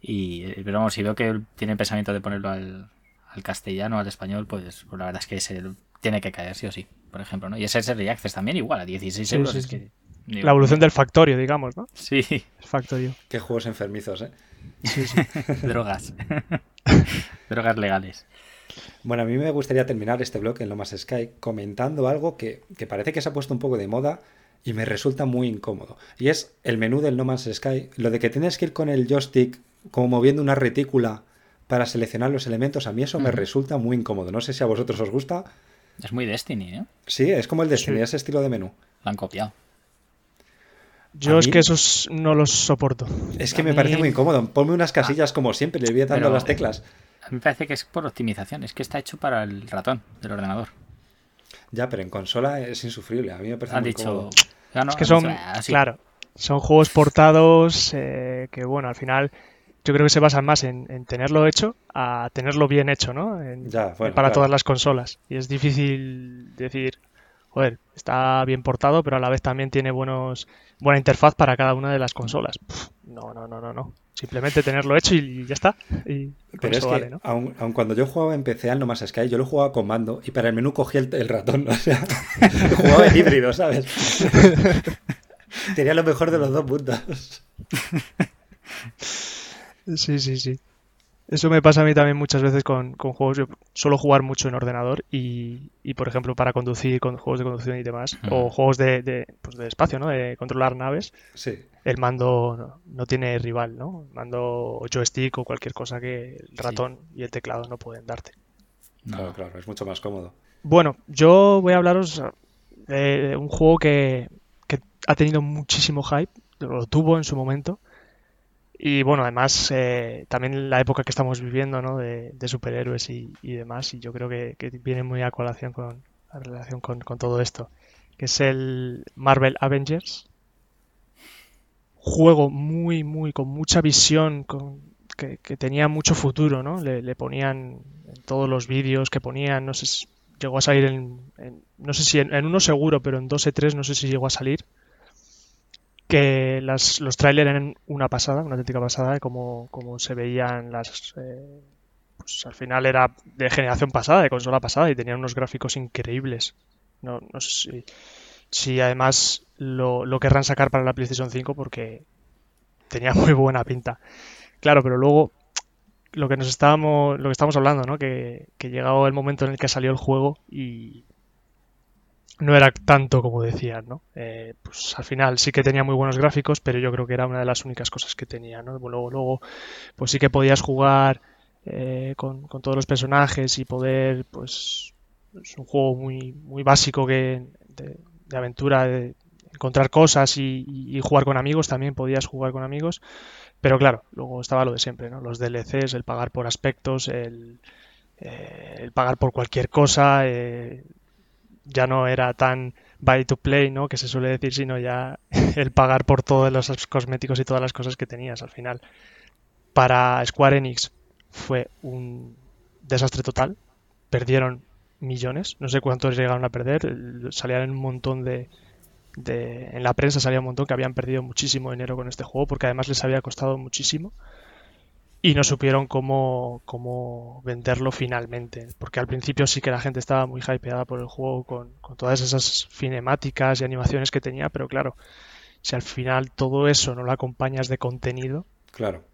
Y, pero vamos, si veo que tiene pensamiento de ponerlo al, al castellano, al español, pues, pues, la verdad es que se tiene que caer, sí o sí, por ejemplo, ¿no? Y ese es el Access también igual, a 16 euros. es que, la evolución del Factorio, digamos, ¿no? Sí. Factorio. Qué juegos enfermizos, ¿eh? Drogas. Drogas legales. Bueno, a mí me gustaría terminar este bloque en Lo Más Sky comentando algo que, parece que se ha puesto un poco de moda y me resulta muy incómodo. Y es el menú del No Man's Sky. Lo de que tienes que ir con el joystick como moviendo una retícula para seleccionar los elementos, a mí eso me resulta muy incómodo. No sé si a vosotros os gusta. Es muy Destiny, ¿eh? Sí, es como el Destiny, ese estilo de menú. Lo han copiado. Yo es que esos no los soporto. Es que me parece muy incómodo. Ponme unas casillas como siempre, le voy dando las teclas. A mí me parece que es por optimización, es que está hecho para el ratón del ordenador. Ya, pero en consola es insufrible. A mí me parece Han muy dicho, es que son, claro, son juegos portados eh, que, bueno, al final yo creo que se basan más en, tenerlo hecho a tenerlo bien hecho, ¿no? para todas las consolas. Y es difícil decir, joder, está bien portado, pero a la vez también tiene buenos buena interfaz para cada una de las consolas. no, no, no, no, no. Simplemente tenerlo hecho y ya está. pero es que, aun, cuando yo jugaba en PC al No Más Sky, yo lo jugaba con mando y para el menú cogía el, ratón. O sea, jugaba en híbrido, ¿sabes? Tenía lo mejor de los dos puntos. Sí, sí, sí. Eso me pasa a mí también muchas veces con, juegos. Yo suelo jugar mucho en ordenador y, por ejemplo, para conducir, con juegos de conducción y demás, o juegos de, pues de espacio, ¿no? De controlar naves. Sí. El mando no, tiene rival, ¿no? El mando joystick o cualquier cosa que el ratón y el teclado no pueden darte. Claro, claro, es mucho más cómodo. Bueno, yo voy a hablaros de un juego que, que ha tenido muchísimo hype, lo tuvo en su momento y bueno, además, eh, también la época que estamos viviendo, ¿no? De, superhéroes y, demás, y yo creo que, viene muy a colación con la relación con, todo esto, que es el Marvel Avengers. Juego muy, muy, con mucha visión, con, que, tenía mucho futuro, ¿no? Le, ponían en todos los vídeos que ponían, no sé si llegó a salir en, no sé si en, en, uno seguro, pero en dos o tres no sé si llegó a salir que las, los trailers eran una pasada, una auténtica pasada, como, como se veían las... Eh, pues al final era de generación pasada, de consola pasada, y tenían unos gráficos increíbles. No, no sé si, además lo, lo, querrán sacar para la PlayStation 5 porque tenía muy buena pinta. Claro, pero luego lo que nos estábamos, lo que estamos hablando, ¿no? Que, que llegado el momento en el que salió el juego y, no era tanto como decían, ¿no? Eh, pues al final sí que tenía muy buenos gráficos, pero yo creo que era una de las únicas cosas que tenía, ¿no? Luego, luego pues sí que podías jugar eh, con, todos los personajes y poder, pues, es un juego muy, muy básico que, de, aventura, de encontrar cosas y, jugar con amigos, también podías jugar con amigos, pero claro, luego estaba lo de siempre, ¿no? Los DLCs, el pagar por aspectos, el, eh, el pagar por cualquier cosa, ya no era tan buy to play, ¿no? Que se suele decir, sino ya el pagar por todos los cosméticos y todas las cosas que tenías al final. Para Square Enix fue un desastre total. Perdieron millones, no sé cuántos llegaron a perder, salían un montón de, de, en la prensa salía un montón que habían perdido muchísimo dinero con este juego porque además les había costado muchísimo y no supieron cómo, cómo venderlo finalmente. Porque al principio sí que la gente estaba muy hypeada por el juego con, todas esas cinemáticas y animaciones que tenía, pero claro, si al final todo eso no lo acompañas de contenido, claro.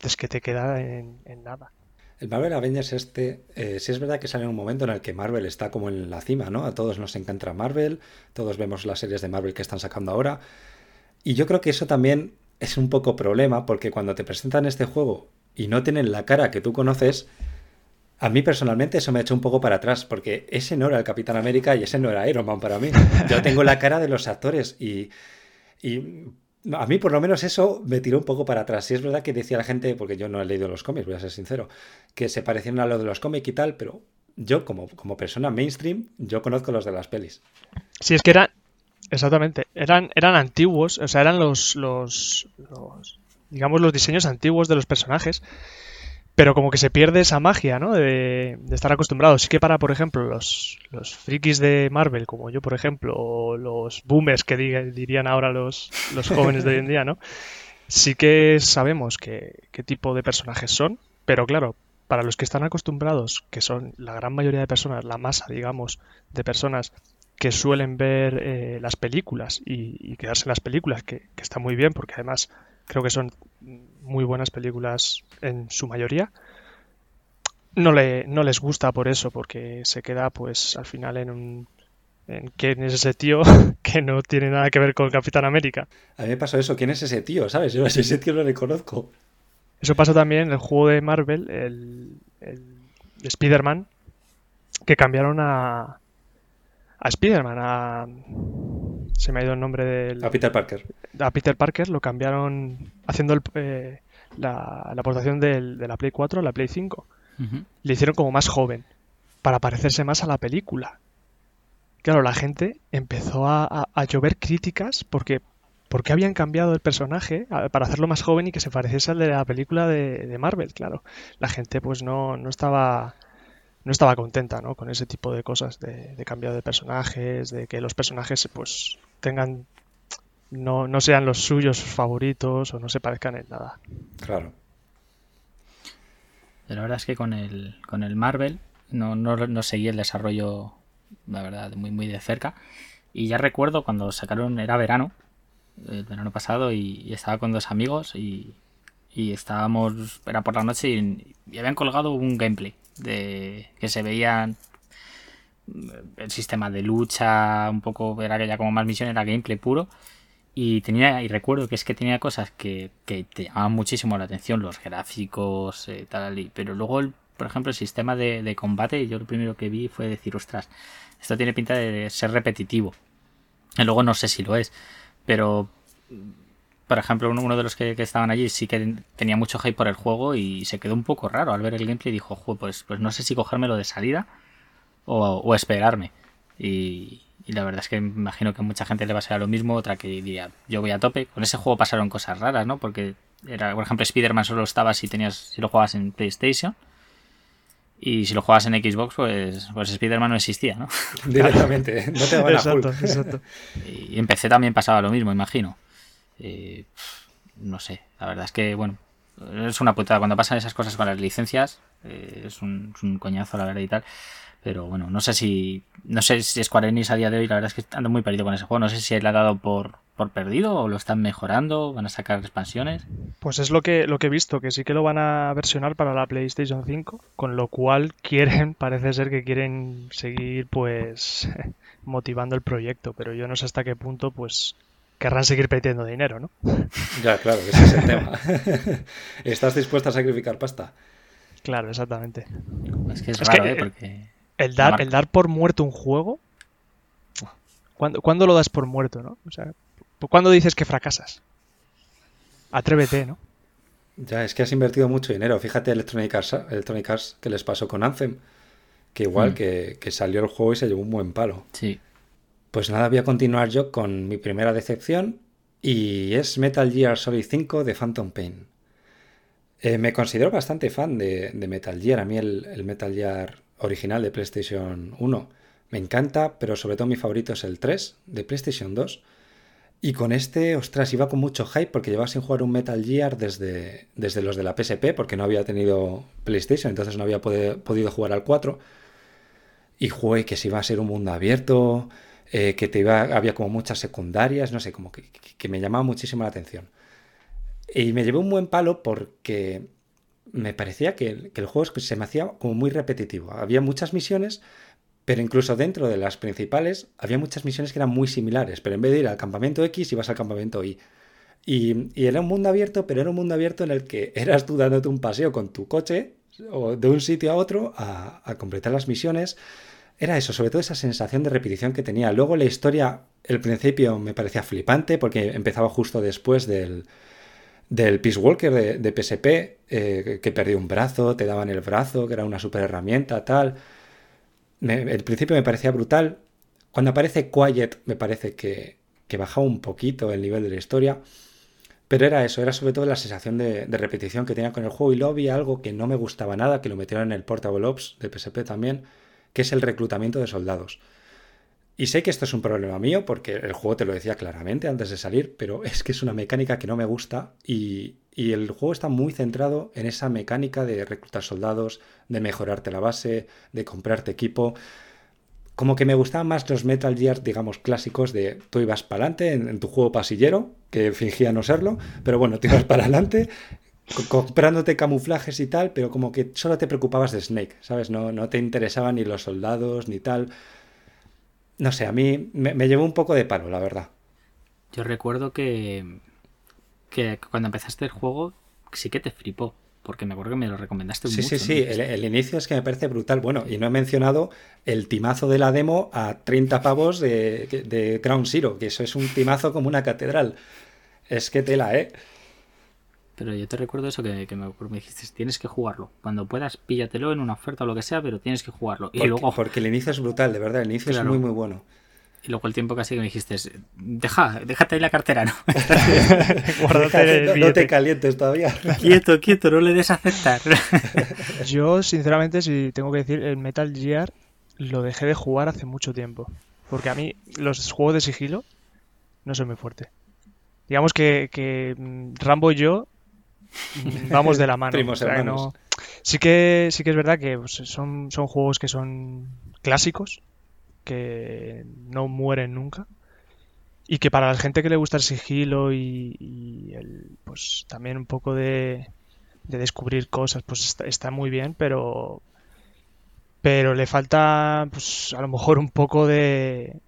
es que te queda en, nada. El Marvel Avengers este, eh, sí es verdad que sale en un momento en el que Marvel está como en la cima, ¿no? A todos nos encanta Marvel, todos vemos las series de Marvel que están sacando ahora. Y yo creo que eso también es un poco problema porque cuando te presentan este juego y no tienen la cara que tú conoces, a mí personalmente eso me ha hecho un poco para atrás, porque ese no era el Capitán América y ese no era Iron Man para mí. Yo tengo la cara de los actores y, y a mí por lo menos eso me tiró un poco para atrás. Sí es verdad que decía la gente, porque yo no he leído los cómics, voy a ser sincero, que se parecían a lo de los cómics y tal, pero yo como, como persona mainstream, yo conozco los de las pelis. Sí, es que eran, exactamente, eran, eran antiguos, o sea, eran los, los digamos, los diseños antiguos de los personajes, pero como que se pierde esa magia, ¿no? De, estar acostumbrados. Sí que para, por ejemplo, los, los frikis de Marvel, como yo, por ejemplo, o los boomers que dirían ahora los, los jóvenes de hoy en día, ¿no? Sí que sabemos qué tipo de personajes son, pero claro, para los que están acostumbrados, que son la gran mayoría de personas, la masa, digamos, de personas que suelen ver eh, las películas y, quedarse en las películas, que, que, está muy bien, porque además creo que son muy buenas películas en su mayoría. No, le, no les gusta por eso, porque se queda pues al final en un... En quién es ese tío que no tiene nada que ver con Capitán América. A mí me pasó eso, ¿quién es ese tío? ¿Sabes? Yo a ese tío no le conozco. Eso pasó también en el juego de Marvel, el, el Spider-Man, que cambiaron a, a Spider-Man, a... Se me ha ido el nombre del... A Peter Parker. A Peter Parker lo cambiaron haciendo eh, la, aportación de la Play 4 a la Play 5. Le hicieron como más joven, para parecerse más a la película. Claro, la gente empezó a, llover críticas porque, porque habían cambiado el personaje para hacerlo más joven y que se pareciese al de la película de, de Marvel, claro. La gente pues no, no estaba no estaba contenta ¿no? con ese tipo de cosas, de, de cambio de personajes, de que los personajes pues tengan no, no sean los suyos favoritos o no se parezcan en nada. Claro. La verdad es que con el, con el Marvel no, no, seguí el desarrollo, la verdad, muy, muy de cerca. Y ya recuerdo cuando sacaron, era verano, el verano pasado, y, estaba con dos amigos y, y estábamos, era por la noche y, habían colgado un gameplay de que se veían el sistema de lucha, un poco, era ya como más misión, era gameplay puro. Y tenía, y recuerdo que es que tenía cosas que, que te llamaban muchísimo la atención, los gráficos, eh, tal, y, pero luego, el, por ejemplo, el sistema de, de, combate, yo lo primero que vi fue decir, ostras, esto tiene pinta de ser repetitivo. Y luego no sé si lo es, pero por ejemplo, uno de los que, estaban allí sí que tenía mucho hype por el juego y se quedó un poco raro al ver el gameplay y dijo, pues, pues no sé si cogérmelo de salida o, esperarme. Y, la verdad es que me imagino que a mucha gente le va a ser lo mismo, otra que diría, yo voy a tope. Con ese juego pasaron cosas raras, ¿no? Porque era, por ejemplo, Spider-Man solo estaba si tenías, si lo jugabas en PlayStation. Y si lo jugabas en Xbox, pues, pues Spider-Man no existía, ¿no? Directamente, no te a exacto, exacto. Y en PC también pasaba lo mismo, imagino. Eh, no sé, la verdad es que, bueno, es una putada. Cuando pasan esas cosas con las licencias, eh, es, un, coñazo, la verdad, y tal. Pero bueno, no sé si. No sé si Square Enix a día de hoy, la verdad es que ando muy perdido con ese juego. No sé si le ha dado por, por perdido o lo están mejorando, van a sacar expansiones. Pues es lo que, lo que he visto, que sí que lo van a versionar para la PlayStation 5, con lo cual quieren, parece ser que quieren seguir pues motivando el proyecto, pero yo no sé hasta qué punto pues querrán seguir perdiendo dinero, ¿no? Ya, claro, ese es el tema. ¿Estás dispuesto a sacrificar pasta? Claro, exactamente. Es que es, raro, ¿eh? Porque... El dar, el dar por muerto un juego. ¿Cuándo, lo das por muerto, no? O sea, ¿cuándo dices que fracasas? Atrévete, ¿no? Ya, es que has invertido mucho dinero. Fíjate Electronic Arts, Electronic Arts que les pasó con Anthem. Que igual mm. que, que, salió el juego y se llevó un buen palo. Sí. Pues nada, voy a continuar yo con mi primera decepción y es Metal Gear Solid 5 de Phantom Pain. Eh, me considero bastante fan de, Metal Gear, a mí el, Metal Gear original de PlayStation 1 me encanta, pero sobre todo mi favorito es el 3 de PlayStation 2. Y con este, ostras, iba con mucho hype porque llevaba sin jugar un Metal Gear desde, desde los de la PSP, porque no había tenido PlayStation, entonces no había podido jugar al 4. Y jugué que si iba a ser un mundo abierto, eh, que te iba, había como muchas secundarias, no sé, como que, me llamaba muchísimo la atención. Y me llevé un buen palo porque me parecía que, el juego se me hacía como muy repetitivo. Había muchas misiones, pero incluso dentro de las principales había muchas misiones que eran muy similares, pero en vez de ir al campamento X ibas al campamento Y. Y, era un mundo abierto, pero era un mundo abierto en el que eras tú dándote un paseo con tu coche o de un sitio a otro a, a completar las misiones era eso, sobre todo esa sensación de repetición que tenía. Luego la historia, el principio me parecía flipante porque empezaba justo después del, del Peace Walker de, PSP, eh, que perdió un brazo, te daban el brazo, que era una super herramienta, tal. el principio me parecía brutal. Cuando aparece Quiet me parece que, que bajaba un poquito el nivel de la historia. Pero era eso, era sobre todo la sensación de, de, repetición que tenía con el juego. Y luego había algo que no me gustaba nada, que lo metieron en el Portable Ops de PSP también, que es el reclutamiento de soldados. Y sé que esto es un problema mío porque el juego te lo decía claramente antes de salir, pero es que es una mecánica que no me gusta y, el juego está muy centrado en esa mecánica de reclutar soldados, de mejorarte la base, de comprarte equipo. Como que me gustaban más los Metal Gear, digamos, clásicos de tú ibas para adelante en, en, tu juego pasillero, que fingía no serlo, pero bueno, tú ibas para adelante, comprándote camuflajes y tal, pero como que solo te preocupabas de Snake, ¿sabes? No, no te interesaban ni los soldados ni tal. No sé, a mí me, llevó un poco de palo, la verdad. Yo recuerdo que, que cuando empezaste el juego sí que te flipó, porque me acuerdo que me lo recomendaste sí, mucho. Sí, sí, sí, el, inicio es que me parece brutal. Bueno, y no he mencionado el timazo de la demo a 30 pavos de, de Ground Zero, que eso es un timazo como una catedral. Es que tela, ¿eh? Pero yo te recuerdo eso que, me, dijiste, tienes que jugarlo. Cuando puedas, píllatelo en una oferta o lo que sea, pero tienes que jugarlo. Y porque, luego... porque el inicio es brutal, de verdad, el inicio es muy, muy bueno. Y luego el tiempo casi que me dijiste, deja, déjate ahí la cartera, ¿no? no, te calientes todavía. quieto, quieto, no le des a aceptar. Yo, sinceramente, si tengo que decir, el Metal Gear lo dejé de jugar hace mucho tiempo. Porque a mí los juegos de sigilo no son muy fuerte. Digamos que, que mm, Rambo y yo vamos de la mano. Sí que sí que es verdad que pues, son, son juegos que son clásicos, que no mueren nunca. y que para la gente que le gusta el sigilo y, el, pues también un poco de, de descubrir cosas, pues está, muy bien, pero pero le falta pues a lo mejor un poco de,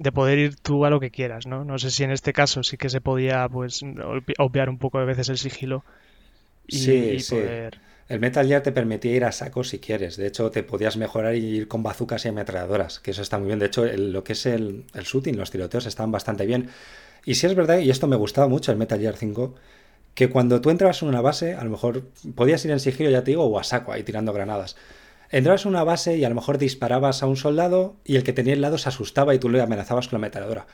de poder ir tú a lo que quieras, ¿no? No sé si en este caso sí que se podía pues obviar un poco de veces el sigilo y, sí, poder... El Metal Gear te permitía ir a saco si quieres. De hecho, te podías mejorar y ir con bazucas y ametralladoras, que eso está muy bien. De hecho, lo que es el, el shooting, los tiroteos están bastante bien. Y si es verdad, y esto me gustaba mucho el Metal Gear 5, que cuando tú entrabas en una base, a lo mejor podías ir en sigilo, ya te digo, o a saco ahí tirando granadas. Entrabas en una base y a lo mejor disparabas a un soldado y el que tenía al lado se asustaba y tú le amenazabas con la ametralladora.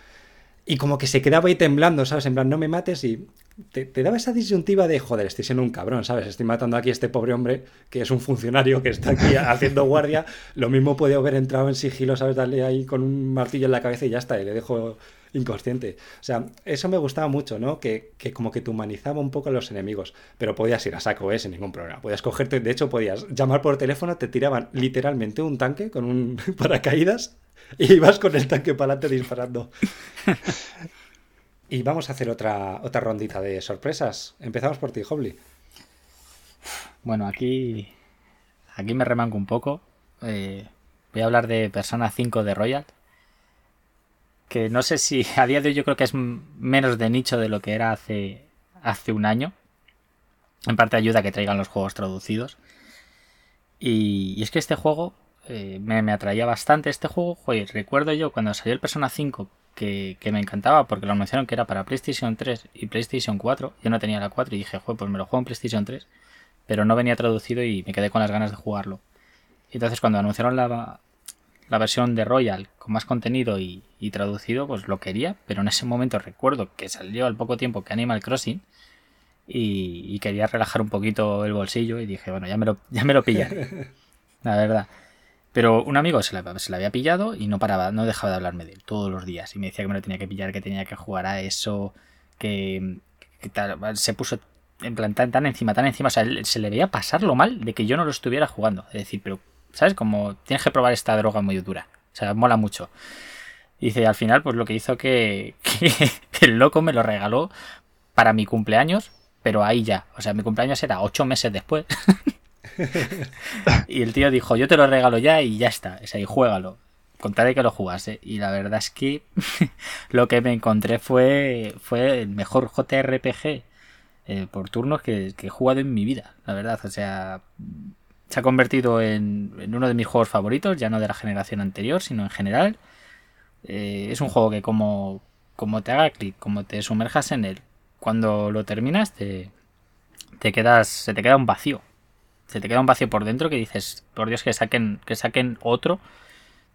Y como que se quedaba ahí temblando, ¿sabes? En plan, no me mates y te, daba esa disyuntiva de, joder, estoy siendo un cabrón, ¿sabes? Estoy matando aquí a este pobre hombre que es un funcionario que está aquí haciendo guardia. Lo mismo puede haber entrado en sigilo, ¿sabes? Darle ahí con un martillo en la cabeza y ya está, y le dejo inconsciente. O sea, eso me gustaba mucho, ¿no? Que, como que te humanizaba un poco a los enemigos. Pero podías ir a saco, ¿eh? Sin ningún problema. Podías cogerte, de hecho, podías llamar por teléfono, te tiraban literalmente un tanque con un paracaídas y ibas con el tanque para adelante disparando. Y vamos a hacer otra, otra rondita de sorpresas. Empezamos por ti, Hobly. Bueno, aquí, aquí me remango un poco. Eh, voy a hablar de Persona 5 de Royal. Que no sé si a día de hoy yo creo que es menos de nicho de lo que era hace, hace un año. En parte ayuda a que traigan los juegos traducidos. Y, es que este juego eh, me, me, atraía bastante. Este juego, joder, recuerdo yo cuando salió el Persona 5 que, me encantaba porque lo anunciaron que era para PlayStation 3 y PlayStation 4. Yo no tenía la 4 y dije, pues me lo juego en PlayStation 3. Pero no venía traducido y me quedé con las ganas de jugarlo. Y entonces cuando anunciaron la, la versión de Royal con más contenido y, traducido, pues lo quería. Pero en ese momento recuerdo que salió al poco tiempo que Animal Crossing. Y, quería relajar un poquito el bolsillo y dije, bueno, ya me lo, ya me lo pillaré. la verdad. Pero un amigo se la, se había pillado y no paraba, no dejaba de hablarme de él todos los días. Y me decía que me lo tenía que pillar, que tenía que jugar a eso, que, se puso en plan tan, encima, tan encima. O sea, se le veía pasarlo mal de que yo no lo estuviera jugando. Es decir, pero, ¿sabes? Como tienes que probar esta droga muy dura. O sea, mola mucho. Y dice, al final, pues lo que hizo que, que el loco me lo regaló para mi cumpleaños, pero ahí ya. O sea, mi cumpleaños era ocho meses después. y el tío dijo, yo te lo regalo ya y ya está. O sea, y juégalo. Contaré que lo jugase. Y la verdad es que lo que me encontré fue, fue el mejor JRPG eh, por turnos que, he jugado en mi vida. La verdad, o sea, se ha convertido en, uno de mis juegos favoritos, ya no de la generación anterior, sino en general. Eh, es un juego que como, como te haga clic, como te sumerjas en él, cuando lo terminas te, te quedas, se te queda un vacío se te queda un vacío por dentro que dices, por Dios, que saquen, que saquen otro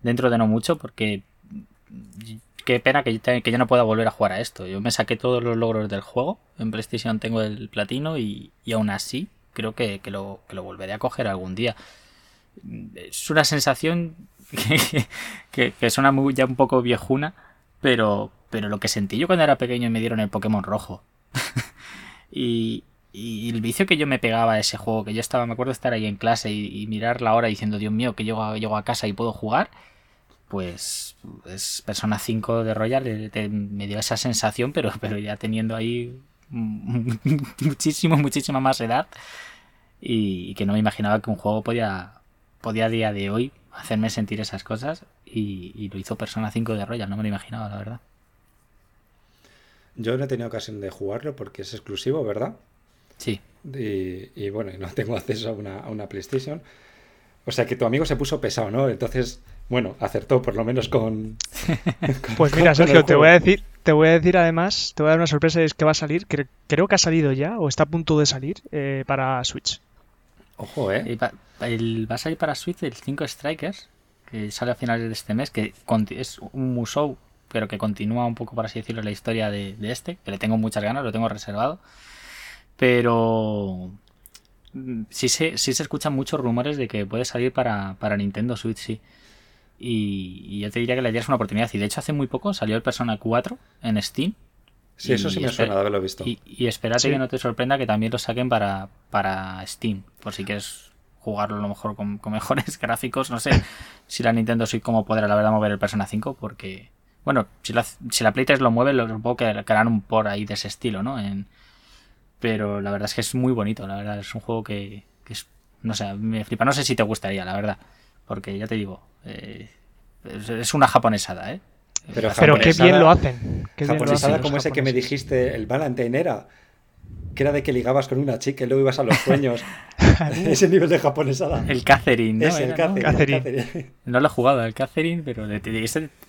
dentro de no mucho, porque qué pena que, que yo no pueda volver a jugar a esto. Yo me saqué todos los logros del juego. En PlayStation tengo el platino y, aún así creo que, lo, que lo volveré a coger algún día. Es una sensación que, que, suena muy, ya un poco viejuna, pero, pero lo que sentí yo cuando era pequeño y me dieron el Pokémon rojo. y, y el vicio que yo me pegaba a ese juego, que yo estaba, me acuerdo estar ahí en clase y, mirar la hora diciendo, Dios mío, que llego a, llego a casa y puedo jugar, pues es Persona 5 de Royal, eh, me dio esa sensación, pero, pero ya teniendo ahí muchísimo, muchísima más edad y, que no me imaginaba que un juego podía, podía a día de hoy hacerme sentir esas cosas y, y lo hizo Persona 5 de Royal, no me lo imaginaba, la verdad. Yo no he tenido ocasión de jugarlo porque es exclusivo, ¿verdad? Sí. Y, bueno, no tengo acceso a una, PlayStation. O sea que tu amigo se puso pesado, ¿no? Entonces, bueno, acertó por lo menos con. pues mira, Sergio, te voy a decir, te voy a decir además, te voy a dar una sorpresa, es que va a salir, creo que ha salido ya, o está a punto de salir, eh, para Switch. Ojo, ¿eh? Va, va a salir para Switch el 5 Strikers, que sale a finales de este mes, que es un Musou, pero que continúa un poco, por así decirlo, la historia de, de este, que le tengo muchas ganas, lo tengo reservado. Pero mm, sí se, sí se escuchan muchos rumores de que puede salir para, Nintendo Switch, sí. Y, yo te diría que le dieras una oportunidad. Y de hecho, hace muy poco salió el Persona 4 en Steam. Sí, eso sí me suena de haberlo visto. Y, espérate que no te sorprenda que también lo saquen para, para Steam. Por si quieres jugarlo a lo mejor con, mejores gráficos. No sé si la Nintendo Switch cómo podrá la verdad mover el Persona 5 porque Bueno, si la, si la Play 3 lo mueve, supongo que harán un por ahí de ese estilo, ¿no? En, pero la verdad es que es muy bonito, la verdad. Es un juego que, es. No sé, me flipa. No sé si te gustaría, la verdad. Porque ya te digo, eh, es, una japonesada, ¿eh? Pero, qué bien lo hacen. Qué japonesada como ese que me dijiste, el Valentine era que era de que ligabas con una chica y luego ibas a los sueños. Ese nivel de japonesada. El Catherine, ¿no? Es el Catherine, ¿no? lo he jugado, el Catherine, pero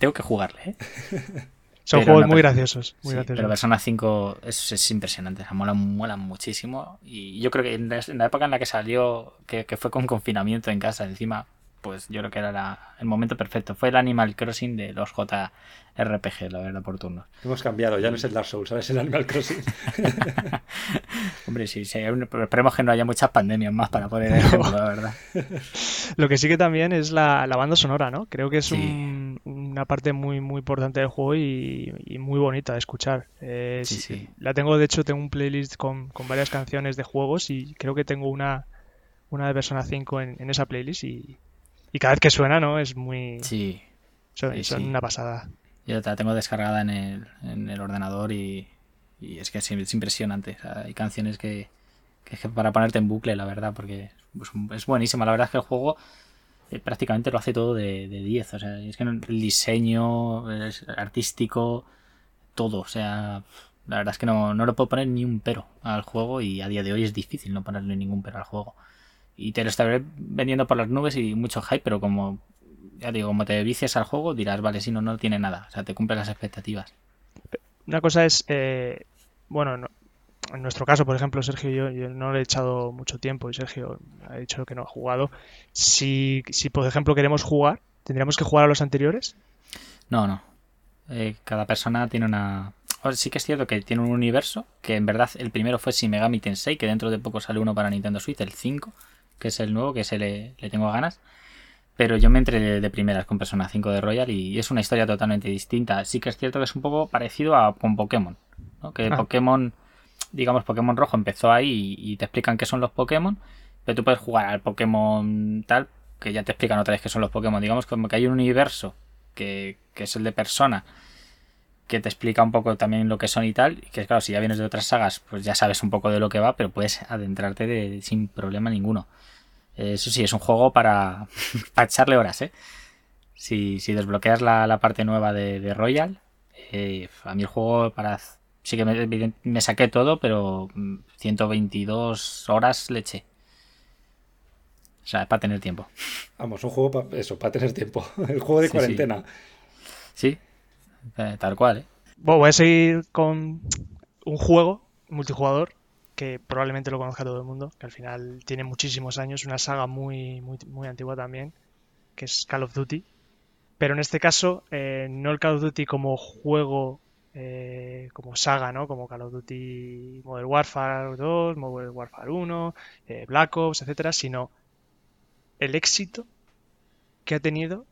tengo que jugarle. ¿eh? Son juegos muy graciosos. Muy Pero Persona 5 es, es impresionante, mola, mola muchísimo. Y yo creo que en la, época en la que salió, que, que, fue con confinamiento en casa, encima pues yo creo que era el momento perfecto. Fue el Animal Crossing de los JRPG, la verdad, por turnos. Hemos cambiado, ya no es el Dark Souls, ahora es el Animal Crossing. Hombre, sí, sí, esperemos que no haya muchas pandemias más para poder ejemplo, la verdad. Lo que sí que también es la, banda sonora, ¿no? Creo que es una parte muy, muy importante del juego y, muy bonita de escuchar. sí, sí. La tengo, de hecho, tengo un playlist con, varias canciones de juegos y creo que tengo una, una de Persona 5 en, en esa playlist y, y cada vez que suena, ¿no? Es muy... Sí. Son, una pasada. Yo la tengo descargada en el, en el ordenador y, y es que es, impresionante. hay canciones que, que, para ponerte en bucle, la verdad, porque pues, es buenísima. La verdad es que el juego eh, prácticamente lo hace todo de, de 10. O sea, es que el diseño es artístico, todo. O sea, la verdad es que no, no le puedo poner ni un pero al juego y a día de hoy es difícil no ponerle ningún pero al juego y te lo estaré vendiendo por las nubes y mucho hype, pero como ya digo, como te vicies al juego, dirás, vale, si no, no tiene nada. O sea, te cumple las expectativas. Una cosa es, eh, bueno, en nuestro caso, por ejemplo, Sergio yo, yo, no le he echado mucho tiempo y Sergio ha dicho que no ha jugado. Si, si por ejemplo, queremos jugar, ¿tendríamos que jugar a los anteriores? No, no. Eh, cada persona tiene una... sí que es cierto que tiene un universo, que en verdad el primero fue Shin Megami Tensei, que dentro de poco sale uno para Nintendo Switch, el 5 que es el nuevo, que se le, tengo ganas. Pero yo me entré de, primeras con Persona 5 de Royal y, es una historia totalmente distinta. Sí que es cierto que es un poco parecido a con Pokémon. Que ah. Pokémon, digamos, Pokémon Rojo empezó ahí y, te explican qué son los Pokémon. Pero tú puedes jugar al Pokémon tal, que ya te explican otra vez qué son los Pokémon. Digamos como que hay un universo que, que es el de Persona que te explica un poco también lo que son y tal. Y que claro, si ya vienes de otras sagas, pues ya sabes un poco de lo que va, pero puedes adentrarte de, sin problema ninguno. Eso sí, es un juego para, para echarle horas, ¿eh? Si, si desbloqueas la, parte nueva de, Royal, eh, a mí el juego para... Sí que me, saqué todo, pero 122 horas le eché. O sea, es para tener tiempo. Vamos, un juego para eso, para tener tiempo. El juego de cuarentena. Sí, eh, tal cual, ¿eh? Bueno, voy a seguir con un juego multijugador que probablemente lo conozca todo el mundo, que al final tiene muchísimos años, una saga muy, muy, muy antigua también, que es Call of Duty. Pero en este caso, eh, no el Call of Duty como juego, eh, como saga, ¿no? Como Call of Duty Modern Warfare 2, Modern Warfare 1, eh, Black Ops, etcétera, sino el éxito que ha tenido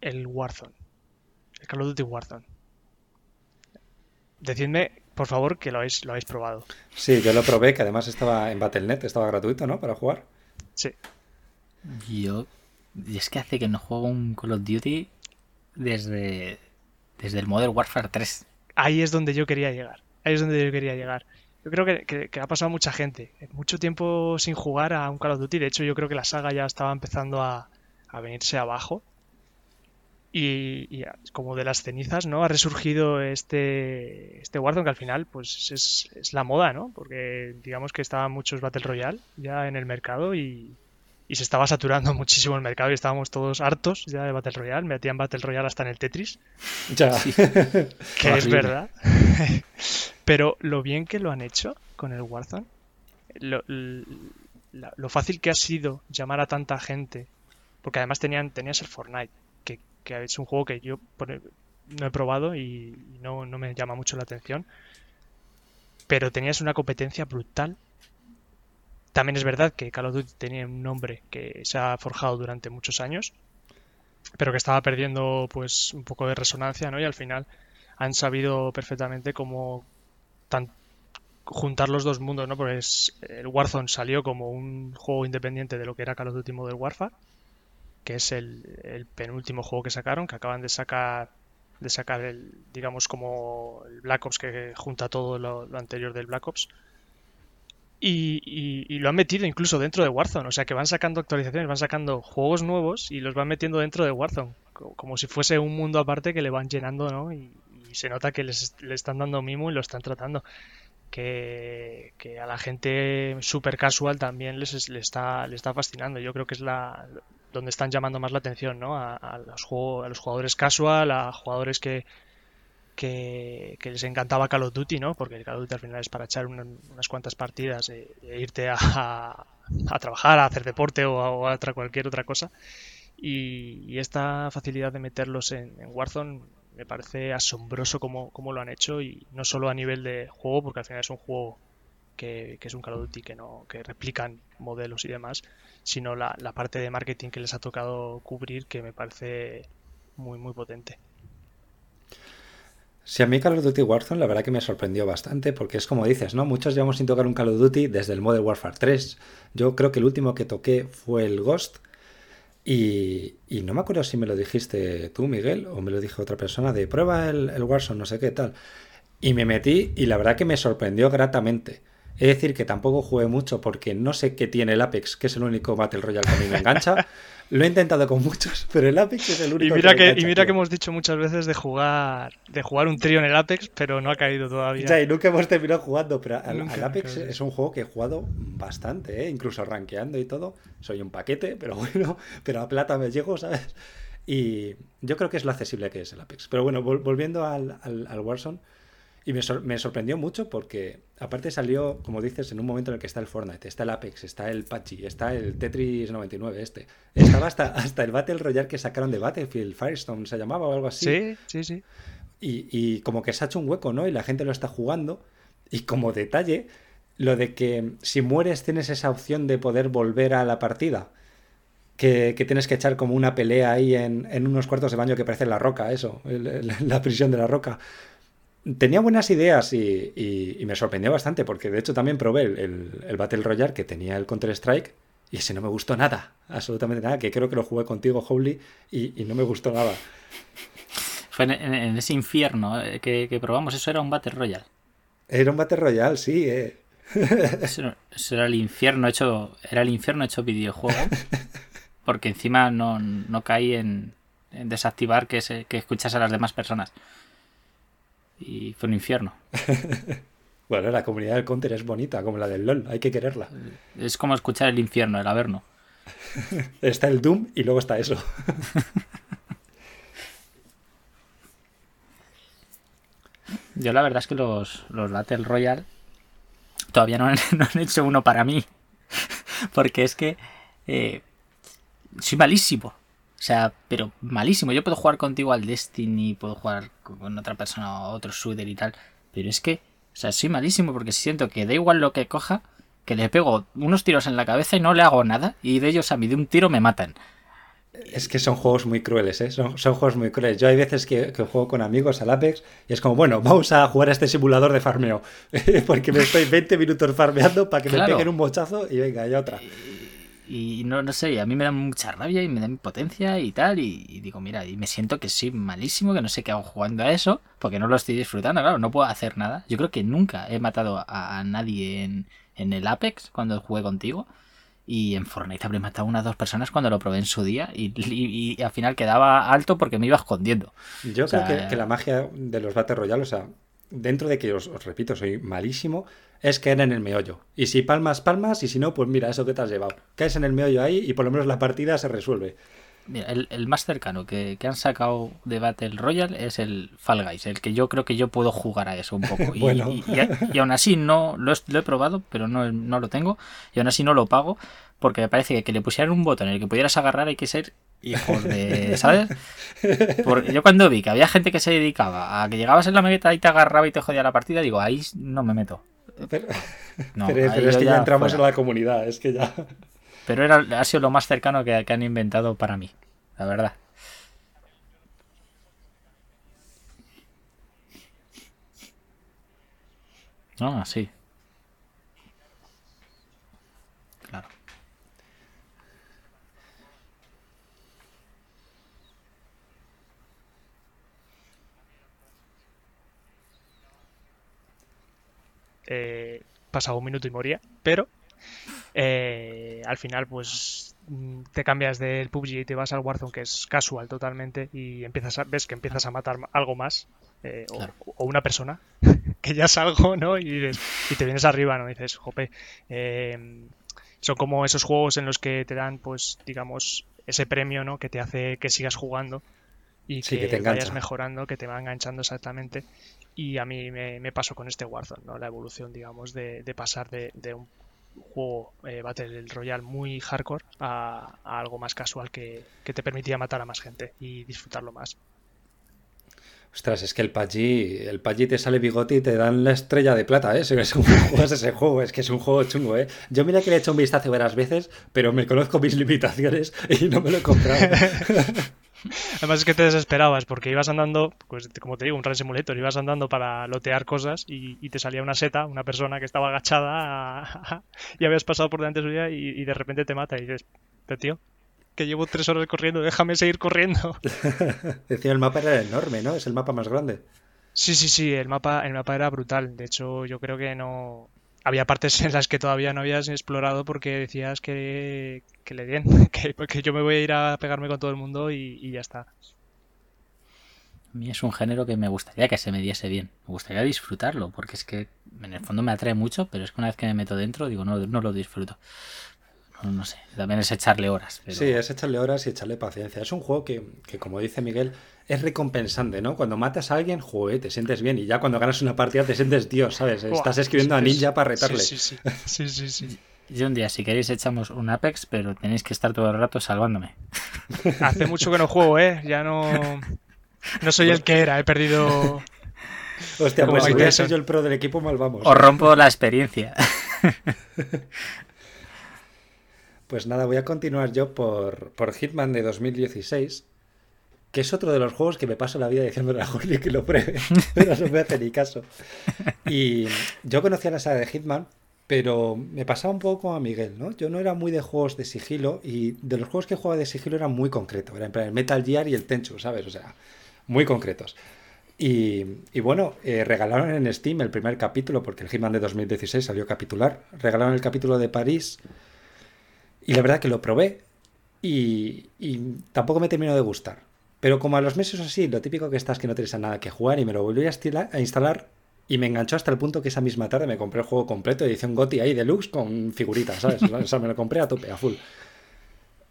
el Warzone, el Call of Duty Warzone. Decidme por favor, que lo habéis, lo habéis probado. Sí, yo lo probé, que además estaba en Battle.net, estaba gratuito, ¿no? Para jugar. Sí. Yo. Y es que hace que no juego un Call of Duty desde, desde el Modern Warfare 3. Ahí es donde yo quería llegar. Ahí es donde yo quería llegar. Yo creo que, que, ha pasado mucha gente. Mucho tiempo sin jugar a un Call of Duty. De hecho, yo creo que la saga ya estaba empezando a, a venirse abajo y, como de las cenizas, ¿no? Ha resurgido este, este Warzone que al final pues es, es, la moda, ¿no? Porque digamos que estaban muchos Battle Royale ya en el mercado y, y, se estaba saturando muchísimo el mercado y estábamos todos hartos ya de Battle Royale. Me metían Battle Royale hasta en el Tetris. Ya. que es verdad. Pero lo bien que lo han hecho con el Warzone, lo, lo, fácil que ha sido llamar a tanta gente, porque además tenían, tenías el Fortnite que es un juego que yo no he probado y no, me llama mucho la atención. Pero tenías una competencia brutal. También es verdad que Call of Duty tenía un nombre que se ha forjado durante muchos años, pero que estaba perdiendo pues un poco de resonancia, ¿no? Y al final han sabido perfectamente cómo juntar los dos mundos, ¿no? Porque el Warzone salió como un juego independiente de lo que era Call of Duty Modern Warfare que es el, penúltimo juego que sacaron, que acaban de sacar de sacar el, digamos, como el Black Ops que junta todo lo, anterior del Black Ops. Y, lo han metido incluso dentro de Warzone, o sea que van sacando actualizaciones, van sacando juegos nuevos y los van metiendo dentro de Warzone, como si fuese un mundo aparte que le van llenando, ¿no? Y, se nota que les, le están dando mimo y lo están tratando. Que, a la gente super casual también les, está, les está fascinando. Yo creo que es la donde están llamando más la atención, ¿no? A, los, jugadores casual, a jugadores que, les encantaba Call of Duty, ¿no? Porque Call of Duty al final es para echar unas cuantas partidas e, irte a, trabajar, a hacer deporte o a, otra, cualquier otra cosa. Y, esta facilidad de meterlos en, Warzone me parece asombroso como, lo han hecho y no solo a nivel de juego, porque al final es un juego que, es un Call of Duty que no que replican modelos y demás, sino la, la parte de marketing que les ha tocado cubrir que me parece muy muy potente. Si a mí Call of Duty Warzone la verdad que me sorprendió bastante porque es como dices, ¿no? Muchos llevamos sin tocar un Call of Duty desde el Modern Warfare 3. Yo creo que el último que toqué fue el Ghost y, no me acuerdo si me lo dijiste tú, Miguel, o me lo dijo otra persona de prueba el, el Warzone, no sé qué tal. Y me metí y la verdad que me sorprendió gratamente. Es decir, que tampoco jugué mucho porque no sé qué tiene el Apex, que es el único Battle Royale que a mí me engancha. Lo he intentado con muchos, pero el Apex es el único y mira que, Y mira que hemos dicho muchas veces de jugar de jugar un trío en el Apex, pero no ha caído todavía. Ya, y nunca hemos terminado jugando, pero al, Apex es un juego que he jugado bastante, ¿eh? incluso rankeando y todo. Soy un paquete, pero bueno, pero a plata me llego, ¿sabes? Y yo creo que es lo accesible que es el Apex. Pero bueno, volviendo al, al, al Warzone, y me, sorprendió mucho porque, aparte, salió, como dices, en un momento en el que está el Fortnite, está el Apex, está el Pachi, está el Tetris 99, este. Estaba hasta, hasta el Battle Royale que sacaron de Battlefield, Firestone se llamaba o algo así. Sí, sí, sí. Y, y como que se ha hecho un hueco, ¿no? Y la gente lo está jugando. Y como detalle, lo de que si mueres tienes esa opción de poder volver a la partida. Que, que, tienes que echar como una pelea ahí en, en, unos cuartos de baño que parece la roca, eso, la prisión de la roca tenía buenas ideas y, me sorprendió bastante, porque de hecho también probé el, Battle Royale que tenía el Counter-Strike y ese no me gustó nada, absolutamente nada, que creo que lo jugué contigo, Howley, y, no me gustó nada. Fue en, ese infierno eh, que, probamos, eso era un Battle Royale. Era un Battle Royale, sí, eh. eso, era el infierno hecho, era el infierno hecho videojuego, porque encima no, caí en, desactivar que, se, que escuchas a las demás personas y fue un infierno. bueno, la comunidad del Counter es bonita, como la del LOL, hay que quererla. Es como escuchar el infierno, el Averno. está el Doom y luego está eso. Yo la verdad es que los, los Battle Royale todavía no han, hecho uno para mí. Porque es que eh, soy malísimo. O sea, pero malísimo. Yo puedo jugar contigo al Destiny, puedo jugar con otra persona o otro shooter y tal. Pero es que, o sea, soy malísimo porque siento que da igual lo que coja, que le pego unos tiros en la cabeza y no le hago nada. Y de ellos a mí de un tiro me matan. Es que son juegos muy crueles, ¿eh? Son, juegos muy crueles. Yo hay veces que, juego con amigos al Apex y es como, bueno, vamos a jugar a este simulador de farmeo. porque me estoy 20 minutos farmeando para que me peguen un mochazo y venga, hay otra. Y no, no sé, a mí me da mucha rabia y me da impotencia y tal. Y, digo, mira, y me siento que soy malísimo, que no sé qué hago jugando a eso, porque no lo estoy disfrutando, claro, no puedo hacer nada. Yo creo que nunca he matado a, nadie en, en, el Apex cuando jugué contigo. Y en Fortnite habré matado a unas dos personas cuando lo probé en su día. Y, y, al final quedaba alto porque me iba escondiendo. Yo creo que, que, la magia de los Battle Royale, o sea, dentro de que os, repito, soy malísimo, es caer en el meollo. Y si palmas, palmas, y si no, pues mira, eso que te has llevado. Caes en el meollo ahí y por lo menos la partida se resuelve. Mira, el, más cercano que, han sacado de Battle Royale es el Fall Guys, el que yo creo que yo puedo jugar a eso un poco. y, y, aún así no lo, he probado, pero no, no lo tengo, y aún así no lo pago, porque me parece que, que le pusieran un botón en el que pudieras agarrar hay que ser hijos de. ¿Sabes? Porque yo cuando vi que había gente que se dedicaba a que llegabas en la megueta y te agarraba y te jodía la partida, digo, ahí no me meto. Pero, es que ya entramos en la comunidad, es que ya. Pero era, ha sido lo más cercano que, han inventado para mí, la verdad. Ah, sí. Eh, pasaba un minuto y moría, pero eh, al final pues mm, te cambias del PUBG y te vas al Warzone que es casual totalmente y empiezas a, ves que empiezas a matar algo más eh, o, una persona que ya es algo, ¿no? Y, y te vienes arriba, ¿no? Y dices, jope, eh, son como esos juegos en los que te dan, pues, digamos, ese premio, ¿no? Que te hace que sigas jugando y que, te vayas mejorando, que te va enganchando exactamente. Y a mí me, pasó con este Warzone, ¿no? La evolución, digamos, de, pasar de, un juego eh, Battle Royale muy hardcore a, algo más casual que, que, te permitía matar a más gente y disfrutarlo más. Ostras, es que el PUBG, el PUBG te sale bigote y te dan la estrella de plata, ¿eh? Es un juego, ese juego, es que es un juego chungo, ¿eh? Yo mira que le he hecho un vistazo varias veces, pero me conozco mis limitaciones y no me lo he comprado. Además es que te desesperabas porque ibas andando, pues como te digo, un Run Simulator, ibas andando para lotear cosas y, te salía una seta, una persona que estaba agachada y habías pasado por delante suya y, y de repente te mata y dices, pero tío, que llevo tres horas corriendo, déjame seguir corriendo. Decía, el mapa era enorme, ¿no? Es el mapa más grande. Sí, sí, sí, el mapa, el mapa era brutal. De hecho, yo creo que no... Había partes en las que todavía no habías explorado porque decías que, que le den, que, yo me voy a ir a pegarme con todo el mundo y, ya está. A mí es un género que me gustaría que se me diese bien. Me gustaría disfrutarlo, porque es que en el fondo me atrae mucho, pero es que una vez que me meto dentro, digo, no, no lo disfruto no sé, también es echarle horas. Sí, es echarle horas y echarle paciencia. Es un juego que, como dice Miguel, es recompensante, ¿no? Cuando matas a alguien, joder, te sientes bien y ya cuando ganas una partida te sientes Dios, ¿sabes? Estás escribiendo a Ninja para retarle. Sí, sí, sí. sí, sí, Yo un día, si queréis, echamos un Apex, pero tenéis que estar todo el rato salvándome. Hace mucho que no juego, ¿eh? Ya no... No soy el que era, he perdido... Hostia, pues si soy yo el pro del equipo, mal vamos. Os rompo la experiencia. Pues nada, voy a continuar yo por, por Hitman de 2016, que es otro de los juegos que me paso la vida diciendo a Jorge que lo pruebe, pero no me hace ni caso. Y yo conocía la saga de Hitman, pero me pasaba un poco a Miguel, ¿no? Yo no era muy de juegos de sigilo y de los juegos que jugaba de sigilo eran muy concretos, era el Metal Gear y el Tenchu, ¿sabes? O sea, muy concretos. Y, bueno, eh, regalaron en Steam el primer capítulo, porque el Hitman de 2016 salió capitular. Regalaron el capítulo de París y la verdad que lo probé y, tampoco me terminó de gustar. Pero como a los meses así, lo típico que estás que no tienes nada que jugar y me lo volví a, instalar y me enganchó hasta el punto que esa misma tarde me compré el juego completo, edición GOTI ahí deluxe con figuritas, ¿sabes? o sea, me lo compré a tope, a full.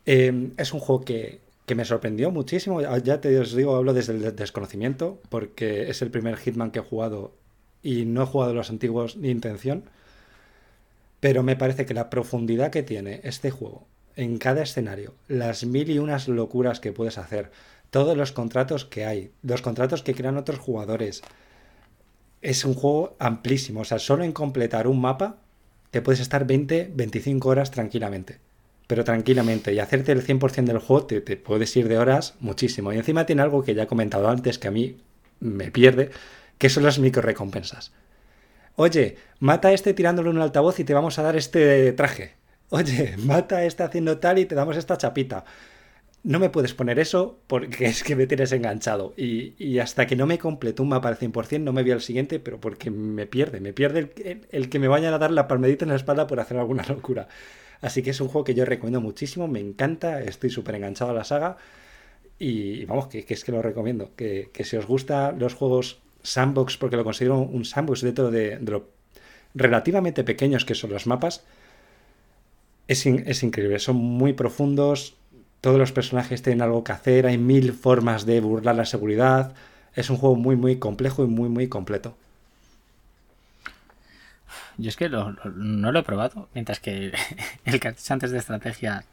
Em, es un juego que, que, me sorprendió muchísimo. Ya te os digo, hablo desde el desconocimiento, porque es el primer Hitman que he jugado y no he jugado los antiguos ni intención. Pero me parece que la profundidad que tiene este juego en cada escenario, las mil y unas locuras que puedes hacer, todos los contratos que hay, los contratos que crean otros jugadores, es un juego amplísimo. O sea, solo en completar un mapa te puedes estar 20, 25 horas tranquilamente. Pero tranquilamente. Y hacerte el 100% del juego te, puedes ir de horas muchísimo. Y encima tiene algo que ya he comentado antes que a mí me pierde, que son las micro recompensas. Oye, mata a este tirándole un altavoz y te vamos a dar este traje. Oye, mata a este haciendo tal y te damos esta chapita. No me puedes poner eso porque es que me tienes enganchado. Y, hasta que no me completo un mapa al 100% no me voy al siguiente, pero porque me pierde. Me pierde el, que me vayan a dar la palmedita en la espalda por hacer alguna locura. Así que es un juego que yo recomiendo muchísimo, me encanta, estoy súper enganchado a la saga. Y vamos, que, es que lo recomiendo. Que, que si os gustan los juegos sandbox, porque lo considero un sandbox dentro de, de lo relativamente pequeños que son los mapas, es, es, increíble. Son muy profundos, todos los personajes tienen algo que hacer, hay mil formas de burlar la seguridad. Es un juego muy, muy complejo y muy, muy completo. Yo es que no lo he probado, mientras que el que antes de estrategia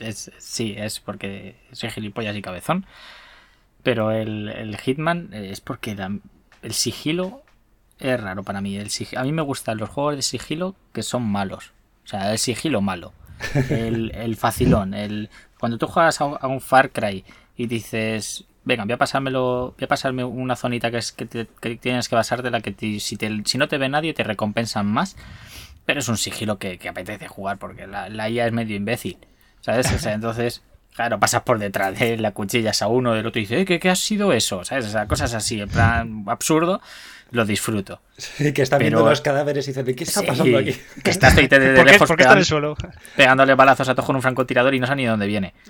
es, sí, es porque soy gilipollas y cabezón. Pero el, el Hitman es porque el sigilo es raro para mí. El a mí me gustan los juegos de sigilo que son malos. O sea, el sigilo malo. El, facilón. El, cuando tú juegas a un, Far Cry y dices, venga, voy a pasármelo, voy a pasarme una zonita que es que, tienes que basarte la que si, si no te ve nadie te recompensan más. Pero es un sigilo que, apetece jugar porque la, IA es medio imbécil. ¿Sabes? O sea, entonces Claro, pasas por detrás de la cuchillas a uno, del otro y dice, ¿qué, ¿qué ha sido eso? ¿Sabes? O sea, cosas así, en plan absurdo, lo disfruto. Sí, que está viendo los cadáveres y dice, ¿qué está pasando aquí? Que estás de, de lejos pegándole balazos a todo con un francotirador y no sé ni dónde viene.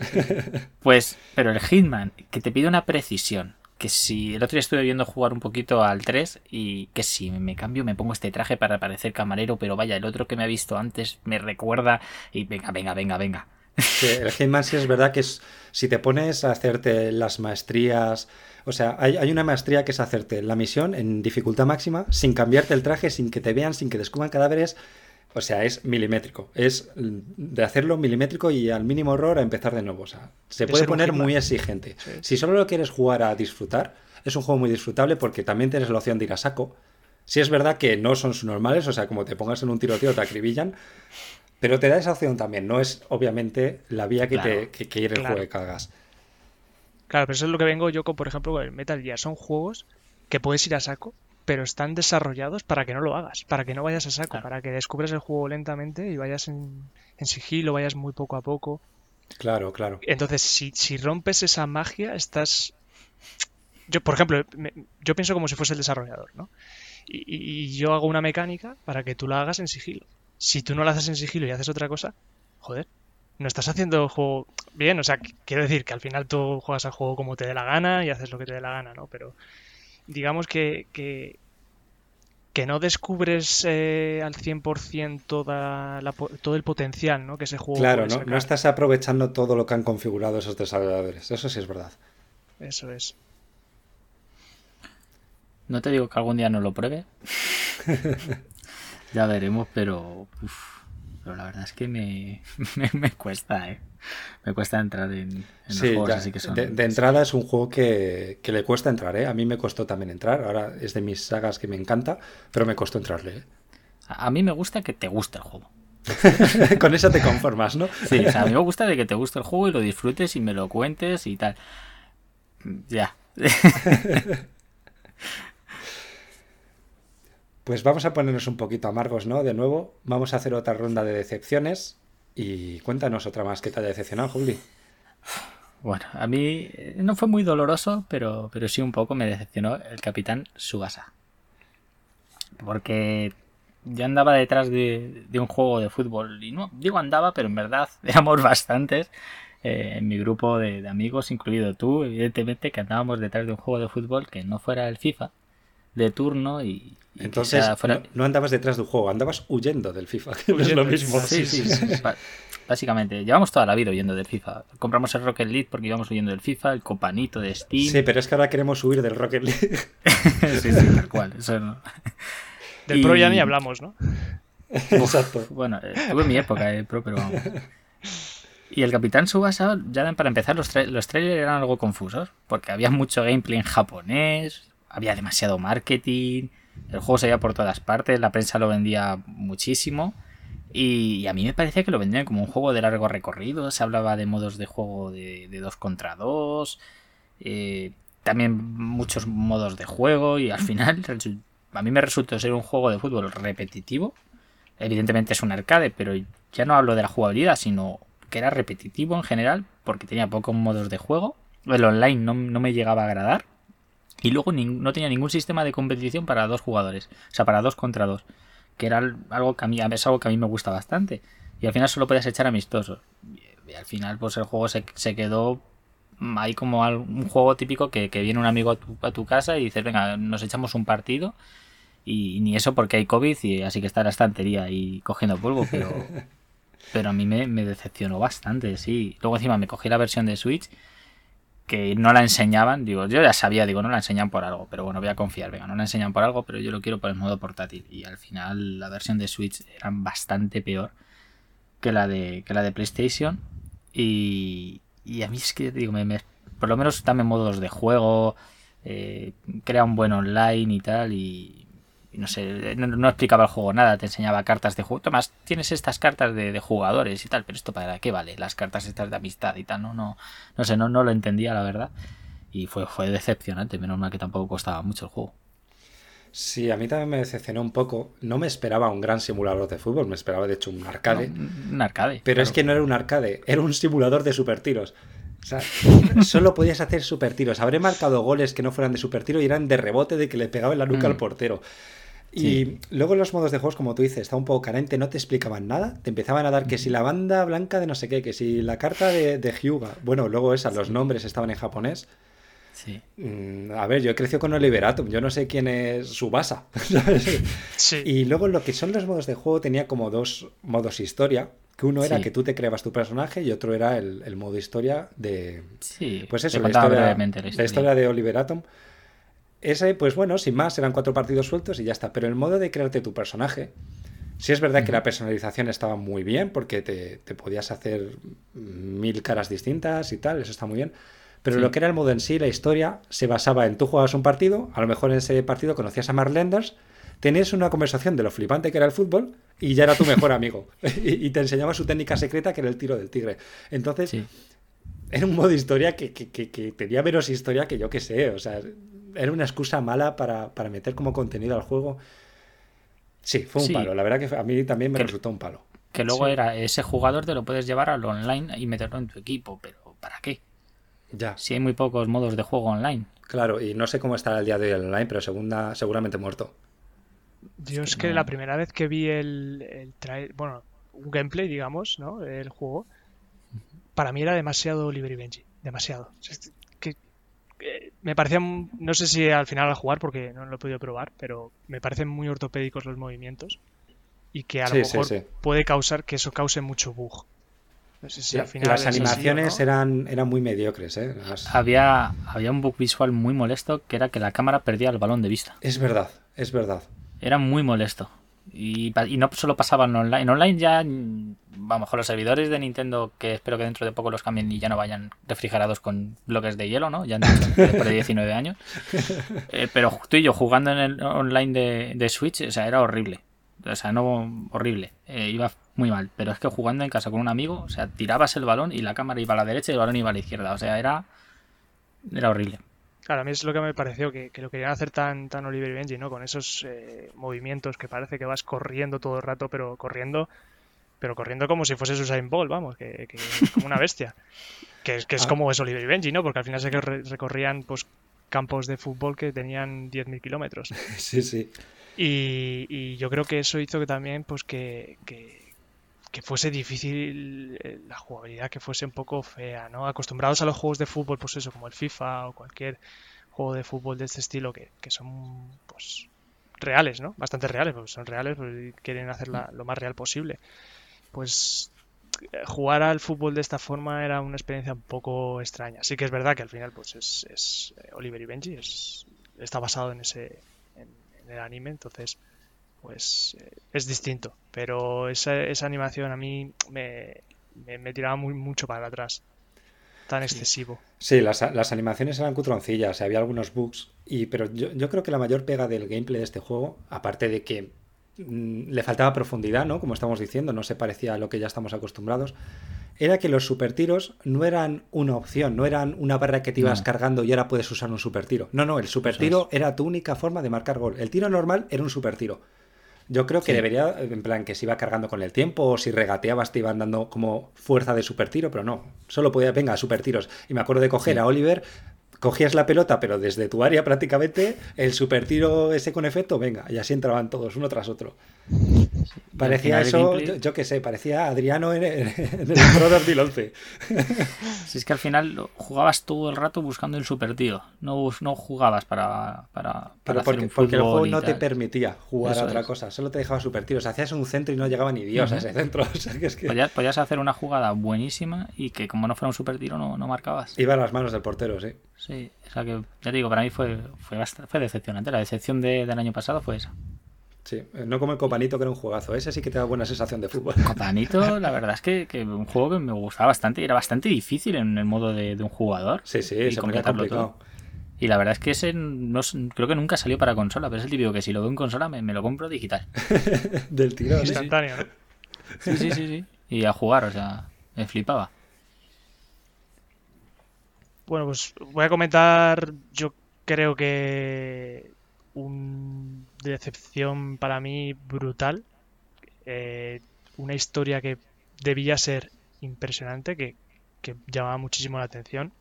Pues, pero el Hitman, que te pide una precisión, que si el otro día estuve viendo jugar un poquito al 3 y que si me cambio me pongo este traje para parecer camarero, pero vaya, el otro que me ha visto antes me recuerda y venga, venga, venga, venga. el Hitman sí es verdad que es, si te pones a hacerte las maestrías, o sea, hay, hay, una maestría que es hacerte la misión en dificultad máxima, sin cambiarte el traje, sin que te vean, sin que descubran cadáveres. O sea, es milimétrico. Es de hacerlo milimétrico y al mínimo error a empezar de nuevo. O sea, se puede poner muy exigente. Si solo lo quieres jugar a disfrutar, es un juego muy disfrutable porque también tienes la opción de ir a saco. Si es verdad que no son normales, o sea, como te pongas en un tiroteo te acribillan, pero te da esa opción también, no es obviamente la vía que, te, que el juego que cagas. Claro, pero eso es lo que vengo yo con, por ejemplo, con el Metal Gear. Son juegos que puedes ir a saco, pero están desarrollados para que no lo hagas, para que no vayas a saco, para que descubras el juego lentamente y vayas en, sigilo, vayas muy poco a poco. Claro, claro. Entonces, si, si rompes esa magia, estás... Yo, por ejemplo, yo pienso como si fuese el desarrollador, ¿no? y, yo hago una mecánica para que tú la hagas en sigilo si tú no lo haces en sigilo y haces otra cosa, joder, no estás haciendo el juego bien. O sea, quiero decir que al final tú juegas al juego como te dé la gana y haces lo que te dé la gana, ¿no? Pero digamos que, que, no descubres eh, al 100% toda todo el potencial ¿no? que ese juego Claro, no, no estás aprovechando todo lo que han configurado esos desarrolladores. Eso sí es verdad. Eso es. No te digo que algún día no lo pruebe. Ya veremos, pero. Pero la verdad es que me, me, cuesta, ¿eh? Me cuesta entrar en, los juegos así que son. De, entrada es un juego que, le cuesta entrar, ¿eh? A mí me costó también entrar. Ahora es de mis sagas que me encanta, pero me costó entrarle, ¿eh? A, mí me gusta que te guste el juego. Con eso te conformas, ¿no? Sí, a mí me gusta de que te guste el juego y lo disfrutes y me lo cuentes y tal. Ya. Pues vamos a ponernos un poquito amargos, ¿no? De nuevo, vamos a hacer otra ronda de decepciones y cuéntanos otra más que te haya decepcionado, Juli. Bueno, a mí eh, no fue muy doloroso, pero, pero sí un poco me decepcionó el capitán Subasa. Porque yo andaba detrás de, un juego de fútbol y no digo andaba, pero en verdad éramos bastantes eh, en mi grupo de amigos, incluido tú, evidentemente, que andábamos detrás de un juego de fútbol que no fuera el FIFA de turno y, entonces, no, andabas detrás de un juego, andabas huyendo del FIFA. es lo mismo. Sí, sí, Básicamente, llevamos toda la vida huyendo del FIFA. Compramos el Rocket League porque íbamos huyendo del FIFA, el copanito de Steam. Sí, pero es que ahora queremos huir del Rocket League. sí, sí, tal cual. Eso no. Del Pro ya ni hablamos, ¿no? Exacto. Bueno, eh, tuve mi época de Pro, pero vamos. Y el Capitán Subasa, ya para empezar, los, los trailers eran algo confusos, porque había mucho gameplay en japonés, había demasiado marketing, el juego se veía por todas partes, la prensa lo vendía muchísimo. Y, a mí me parecía que lo vendían como un juego de largo recorrido. Se hablaba de modos de juego de, dos contra dos. Eh, también muchos modos de juego. Y al final, a mí me resultó ser un juego de fútbol repetitivo. Evidentemente es un arcade, pero ya no hablo de la jugabilidad, sino que era repetitivo en general, porque tenía pocos modos de juego. El online no me llegaba a agradar. Y luego no tenía ningún sistema de competición para dos jugadores, o sea, para dos contra dos, que era algo que a mí, es algo que a mí me gusta bastante. Y al final solo podías echar amistosos. Y al final, pues el juego se, quedó ahí como un juego típico que, viene un amigo a tu, casa y dices, venga, nos echamos un partido. Y, ni eso porque hay COVID y así que está en la estantería y cogiendo polvo, pero, pero a mí me, me decepcionó bastante, sí. Luego encima me cogí la versión de Switch que no la enseñaban, digo, yo ya sabía, digo, no la enseñan por algo, pero bueno, voy a confiar, venga, no la enseñan por algo, pero yo lo quiero por el modo portátil. Y al final la versión de Switch era bastante peor que la de, que la de PlayStation. Y, y a mí es que, digo, me, por lo menos dame modos de juego, eh, crea un buen online y tal, y, no sé, no, explicaba el juego nada, te enseñaba cartas de juego. Tomás, tienes estas cartas de, jugadores y tal, pero esto para qué vale, las cartas estas de amistad y tal, no, no, no sé, no, no lo entendía la verdad. Y fue, fue decepcionante, menos mal que tampoco costaba mucho el juego. Sí, a mí también me decepcionó un poco. No me esperaba un gran simulador de fútbol, me esperaba de hecho un arcade. un arcade. Pero es que no era un arcade, era un simulador de super tiros. O sea, solo podías hacer super tiros. Habré marcado goles que no fueran de super tiro y eran de rebote de que le pegaba en la nuca al mm. Y luego los modos de juegos, como tú dices, está un poco carente, no te explicaban nada. Te empezaban a dar que si la banda blanca de no sé qué, que si la carta de, de Hyuga. Bueno, luego esas, los nombres estaban en japonés. Sí. Mm, a ver, yo he crecido con Oliveratum, yo no sé quién es su basa. Sí. Y luego lo que son los modos de juego tenía como dos modos historia, que uno era que tú te creabas tu personaje y otro era el, modo historia de... Sí, pues eso, la historia, la historia, de Oliver Atom. Ese, pues bueno, sin más, eran cuatro partidos sueltos y ya está. Pero el modo de crearte tu personaje, sí es verdad que la personalización estaba muy bien porque te, te, podías hacer mil caras distintas y tal, eso está muy bien. Pero lo que era el modo en sí, la historia, se basaba en tú jugabas un partido, a lo mejor en ese partido conocías a Marlenders, tenías una conversación de lo flipante que era el fútbol y ya era tu mejor amigo. y, te enseñaba su técnica secreta que era el tiro del tigre. Entonces, era un modo de historia que, tenía menos historia que yo que sé. O sea, era una excusa mala para, meter como contenido al juego. Sí, fue un palo. La verdad que a mí también me resultó un palo. Que luego era ese jugador te lo puedes llevar al online y meterlo en tu equipo, pero ¿para qué? Ya. Si hay muy pocos modos de juego online. Claro, y no sé cómo estará el día de hoy el online, pero segunda, seguramente muerto. Yo es que, la primera vez que vi el, el bueno, un gameplay, digamos, ¿no? El juego, para mí era demasiado Libre Benji. Demasiado. Que, me parecían, no sé si al final al jugar, porque no lo he podido probar, pero me parecen muy ortopédicos los movimientos y que a lo mejor puede causar que eso cause mucho bug las animaciones eran, eran muy mediocres. ¿eh? Había, había un bug visual muy molesto que era que la cámara perdía el balón de vista. Es verdad, es verdad. Era muy molesto. Y, no solo pasaba en online. En online ya, vamos, con los servidores de Nintendo, que espero que dentro de poco los cambien y ya no vayan refrigerados con bloques de hielo, ¿no? Ya después de 19 años. Eh, pero tú y yo jugando en el online de, de Switch, o sea, era horrible. O sea, no horrible. Eh, iba muy mal. Pero es que jugando en casa con un amigo, o sea, tirabas el balón y la cámara iba a la derecha y el balón iba a la izquierda. O sea, era, era horrible. Claro, a mí es lo que me pareció, que, lo querían hacer tan, tan Oliver y Benji, ¿no? Con esos eh, movimientos que parece que vas corriendo todo el rato, pero corriendo pero corriendo como si fuese Usain Bolt, vamos, que, como una bestia. que, que es ah. como es Oliver y Benji, ¿no? Porque al final se que recorrían pues campos de fútbol que tenían 10.000 kilómetros. Sí, sí. Y, yo creo que eso hizo que también, pues que, fuese difícil eh, la jugabilidad, que fuese un poco fea, ¿no? Acostumbrados a los juegos de fútbol, pues eso, como el FIFA o cualquier juego de fútbol de este estilo, que, son, pues, reales, ¿no? Bastante reales, porque son reales, pues, quieren hacerla lo más real posible. Pues jugar al fútbol de esta forma era una experiencia un poco extraña. Sí que es verdad que al final, pues, es, es eh, Oliver y Benji, es, está basado en ese el anime, entonces pues eh, es distinto. Pero esa, esa, animación a mí me, me, tiraba muy, mucho para atrás. Tan excesivo. Sí, las, animaciones eran cutroncillas, había algunos bugs. Y, pero yo, yo, creo que la mayor pega del gameplay de este juego, aparte de que mm, le faltaba profundidad, ¿no? Como estamos diciendo, no se parecía a lo que ya estamos acostumbrados, era que los super tiros no eran una opción, no eran una barra que te ibas cargando y ahora puedes usar un super tiro. No, no, el super tiro era tu única forma de marcar gol. El tiro normal era un super tiro. Yo creo que debería, en plan, que se iba cargando con el tiempo o si regateabas te iban dando como fuerza de super tiro, pero no. Solo podía, venga, super tiros. Y me acuerdo de coger a Oliver, cogías la pelota, pero desde tu área prácticamente, el super tiro ese con efecto, venga, y así entraban todos, uno tras otro. Parecía eso, yo, qué sé, parecía Adriano en, el Pro 2011. si es que al final jugabas todo el rato buscando el super tío, no, no jugabas para, para, para porque, porque, el juego no te permitía jugar a otra cosa, solo te dejaba super tíos. Hacías un centro y no llegaba ni Dios a ese centro. podías, hacer una jugada buenísima y que como no fuera un super tiro no, no marcabas. Iba a las manos del portero, sí. Sí, o sea que ya te digo, para mí fue, fue, fue decepcionante. La decepción de, del año pasado fue esa. Sí, eh, no como el Copanito, que era un juegazo. Ese sí que te da buena sensación de fútbol. Copanito, la verdad es que, que un juego que me gustaba bastante y era bastante difícil en el modo de, un jugador. Sí, sí, se ponía complicado. Y la verdad es que ese no, creo que nunca salió para consola, pero es el típico que si lo veo en consola me, lo compro digital. Del tiro. Instantáneo. Sí, sí, sí, sí. Y a jugar, o sea, me flipaba. Bueno, pues voy a comentar, yo creo que un decepción para mí brutal. Eh, una historia que debía ser impresionante, que llamaba muchísimo la atención.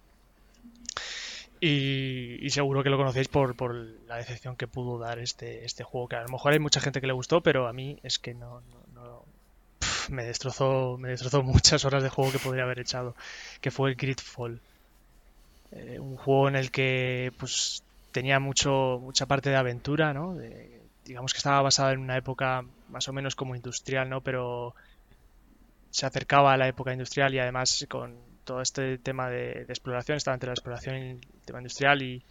Y, seguro que lo conocéis por, por, la decepción que pudo dar este, este juego, que a lo mejor hay mucha gente que le gustó, pero a mí es que no, no, me destrozó me destrozó muchas horas de juego que podría haber echado, que fue el Gridfall. Eh, un juego en el que pues tenía mucho mucha parte de aventura, ¿no? digamos que estaba basado en una época más o menos como industrial, ¿no? Pero se acercaba a la época industrial y además con todo este tema de, exploración, estaba entre la exploración y el tema industrial y,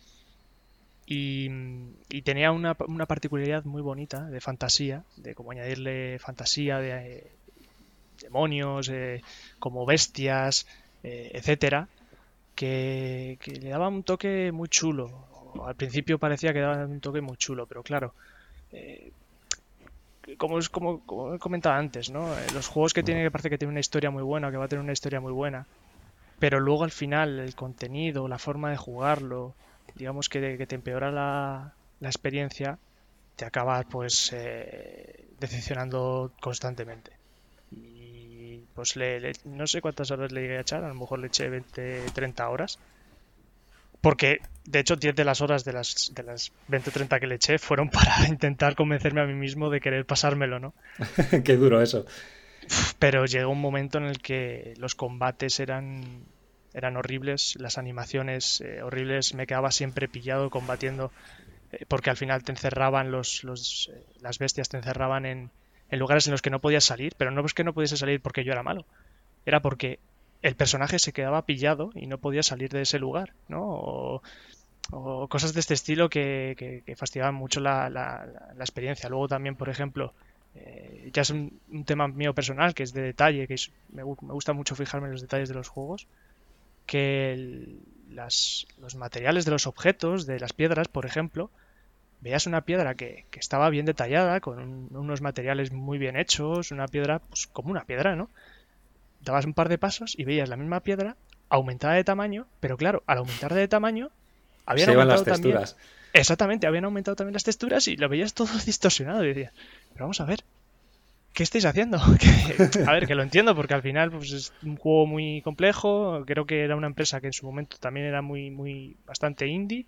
y, tenía una, una, particularidad muy bonita de fantasía, de cómo añadirle fantasía de, eh, demonios, eh, como bestias, eh, etcétera, que, le daba un toque muy chulo. Al principio parecía que daba un toque muy chulo, pero claro, como, es, como, he comentado antes, ¿no? Los juegos que tiene que parece que tiene una historia muy buena, que va a tener una historia muy buena, pero luego al final el contenido, la forma de jugarlo, digamos que, que te empeora la, la, experiencia, te acaba pues eh, decepcionando constantemente. Y pues le, no sé cuántas horas le llegué a echar, a lo mejor le eché 20, 30 horas. Porque, de hecho, 10 de las horas de las, de las 20 30 que le eché fueron para intentar convencerme a mí mismo de querer pasármelo, ¿no? Qué duro eso. Pero llegó un momento en el que los combates eran, eran horribles, las animaciones eh, horribles, me quedaba siempre pillado combatiendo, eh, porque al final te encerraban los, los eh, las bestias, te encerraban en, en, lugares en los que no podías salir, pero no es que no pudiese salir porque yo era malo, era porque el personaje se quedaba pillado y no podía salir de ese lugar, ¿no? O, cosas de este estilo que, que, fastidiaban mucho la, la, experiencia. Luego también, por ejemplo, eh, ya es un, tema mío personal, que es de detalle, que me, gusta mucho fijarme en los detalles de los juegos, que las, los materiales de los objetos, de las piedras, por ejemplo, veías una piedra que, estaba bien detallada, con unos materiales muy bien hechos, una piedra pues, como una piedra, ¿no? Dabas un par de pasos y veías la misma piedra aumentada de tamaño, pero claro, al aumentar de tamaño, habían aumentado las texturas. Exactamente, habían aumentado también las texturas y lo veías todo distorsionado y decías, pero vamos a ver, ¿qué estáis haciendo? a ver, que lo entiendo porque al final pues, es un juego muy complejo. Creo que era una empresa que en su momento también era muy, muy bastante indie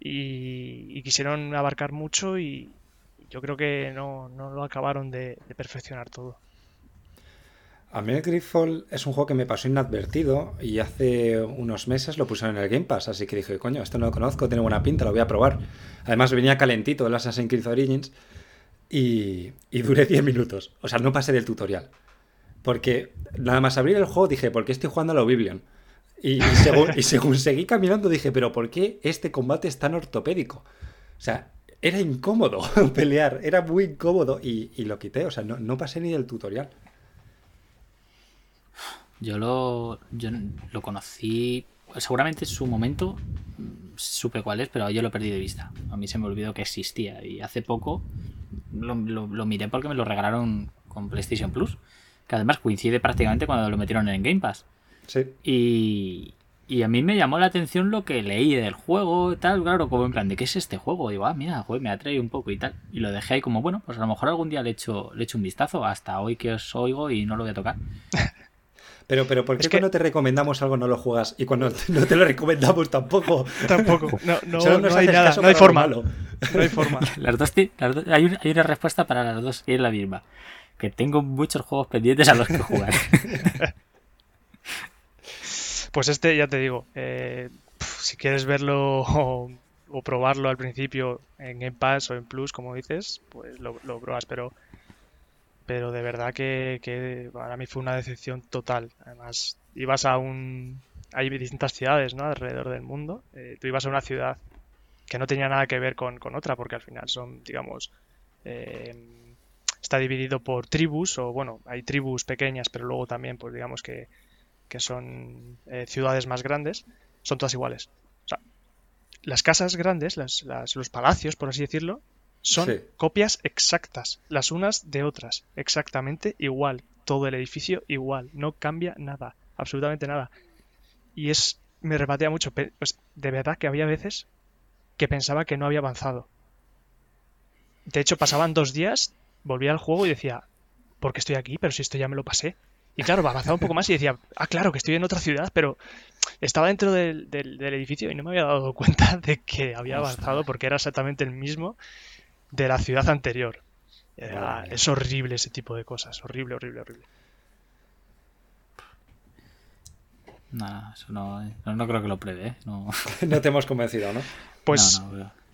y, quisieron abarcar mucho y yo creo que no, lo acabaron de, perfeccionar todo. A mí es un juego que me pasó inadvertido y hace unos meses lo pusieron en el Game Pass, así que dije, coño, esto no lo conozco, tiene buena pinta, lo voy a probar. Además venía calentito el Assassin's Creed Origins y, y duré 10 minutos. O sea, no pasé del tutorial. Porque nada más abrir el juego dije, ¿por qué estoy jugando a la Oblivion? Y, según, seguí caminando dije, ¿pero por qué este combate es tan ortopédico? O sea, era incómodo pelear, era muy incómodo y, lo quité, o sea, no, no, pasé ni del tutorial. Yo lo, yo lo conocí, seguramente en su momento supe cuál es, pero yo lo perdí de vista. A mí se me olvidó que existía y hace poco lo, miré porque me lo regalaron con PlayStation Plus, que además coincide prácticamente cuando lo metieron en Game Pass. Sí. Y, y a mí me llamó la atención lo que leí del juego y tal, claro, como en plan, ¿de qué es este juego? digo, ah, mira, joder, me atrae un poco y tal. Y lo dejé ahí como, bueno, pues a lo mejor algún día le echo, le echo un vistazo, hasta hoy que os oigo y no lo voy a tocar. Pero, pero ¿por qué cuando te recomendamos algo no lo juegas y cuando no te lo recomendamos tampoco? Tampoco. No, no, no hay nada, no hay forma. No hay forma. Las dos, hay, una, hay, una, respuesta para las dos y es la misma. Que tengo muchos juegos pendientes a los que jugar. pues este, ya te digo, eh, si quieres verlo o, probarlo al principio en Game Pass o en Plus, como dices, pues lo, lo pruebas, pero pero de verdad que, para mí fue una decepción total. Además, ibas a un... Hay distintas ciudades ¿no? alrededor del mundo. Eh, tú ibas a una ciudad que no tenía nada que ver con, otra, porque al final son, digamos, eh, está dividido por tribus, o bueno, hay tribus pequeñas, pero luego también, pues digamos que, son eh, ciudades más grandes, son todas iguales. O sea, las casas grandes, los palacios, por así decirlo, son copias exactas, las unas de otras, exactamente igual. Todo el edificio igual, no cambia nada, absolutamente nada. Y es, me rebatía mucho, pues de verdad que había veces que pensaba que no había avanzado. De hecho, pasaban dos días, volvía al juego y decía, ¿por qué estoy aquí? Pero si esto ya me lo pasé. Y claro, avanzaba un poco más y decía, ah, claro, que estoy en otra ciudad, pero estaba dentro del, edificio y no me había dado cuenta de que había avanzado porque era exactamente el mismo de la ciudad anterior. es horrible ese tipo de cosas, horrible, horrible, horrible. No, eso no, no, creo que lo prevé. ¿eh? No. no te hemos convencido, ¿no? Pues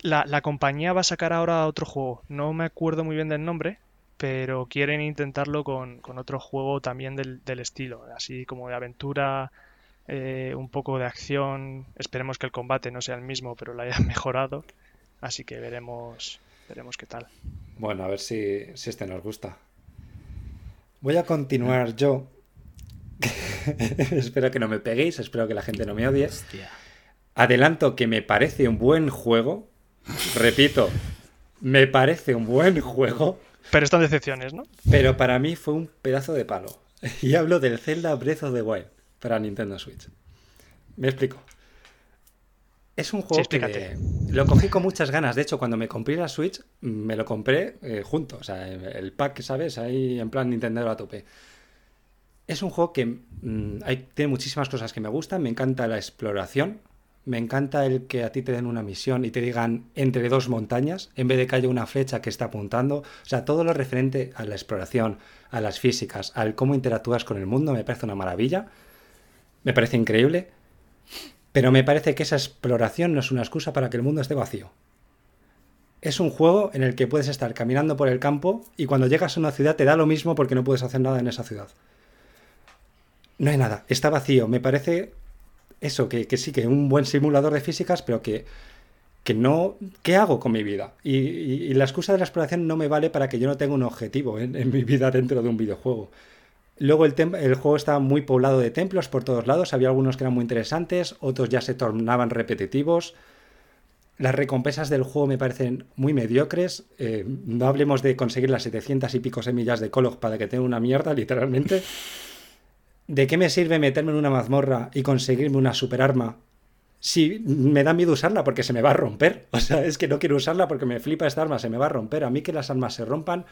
la, la, compañía va a sacar ahora otro juego. No me acuerdo muy bien del nombre, pero quieren intentarlo con, otro juego también del, estilo, así como de aventura, eh, un poco de acción. Esperemos que el combate no sea el mismo, pero lo hayan mejorado. Así que veremos, veremos qué tal. Bueno, a ver si, si este nos gusta. Voy a continuar yo. espero que no me peguéis, espero que la gente no me odie. Adelanto que me parece un buen juego. Repito, me parece un buen juego. Pero están decepciones, ¿no? Pero para mí fue un pedazo de palo. Y hablo del Zelda Breath of the Wild para Nintendo Switch. Me explico. Es un juego que lo cogí con muchas ganas. De hecho, cuando me compré la Switch, me lo compré eh, junto. O sea, el pack, ¿sabes? Ahí en plan Nintendo a tope. Es un juego que mm, hay, tiene muchísimas cosas que me gustan. Me encanta la exploración. Me encanta el que a ti te den una misión y te digan entre dos montañas, en vez de que haya una flecha que está apuntando. O sea, todo lo referente a la exploración, a las físicas, al cómo interactúas con el mundo, me parece una maravilla. Me parece increíble. Pero me parece que esa exploración no es una excusa para que el mundo esté vacío. Es un juego en el que puedes estar caminando por el campo y cuando llegas a una ciudad te da lo mismo porque no puedes hacer nada en esa ciudad. No hay nada, está vacío. Me parece eso, que, sí, que un buen simulador de físicas, pero que, que no. ¿Qué hago con mi vida? Y, la excusa de la exploración no me vale para que yo no tenga un objetivo en, mi vida dentro de un videojuego. Luego el, juego estaba muy poblado de templos por todos lados, había algunos que eran muy interesantes, otros ya se tornaban repetitivos. Las recompensas del juego me parecen muy mediocres. Eh, no hablemos de conseguir las 700 y pico semillas de Kolog para que tenga una mierda, literalmente. ¿de qué me sirve meterme en una mazmorra y conseguirme una superarma si me da miedo usarla porque se me va a romper? O sea, es que no quiero usarla porque me flipa esta arma, se me va a romper. A mí que las armas se rompan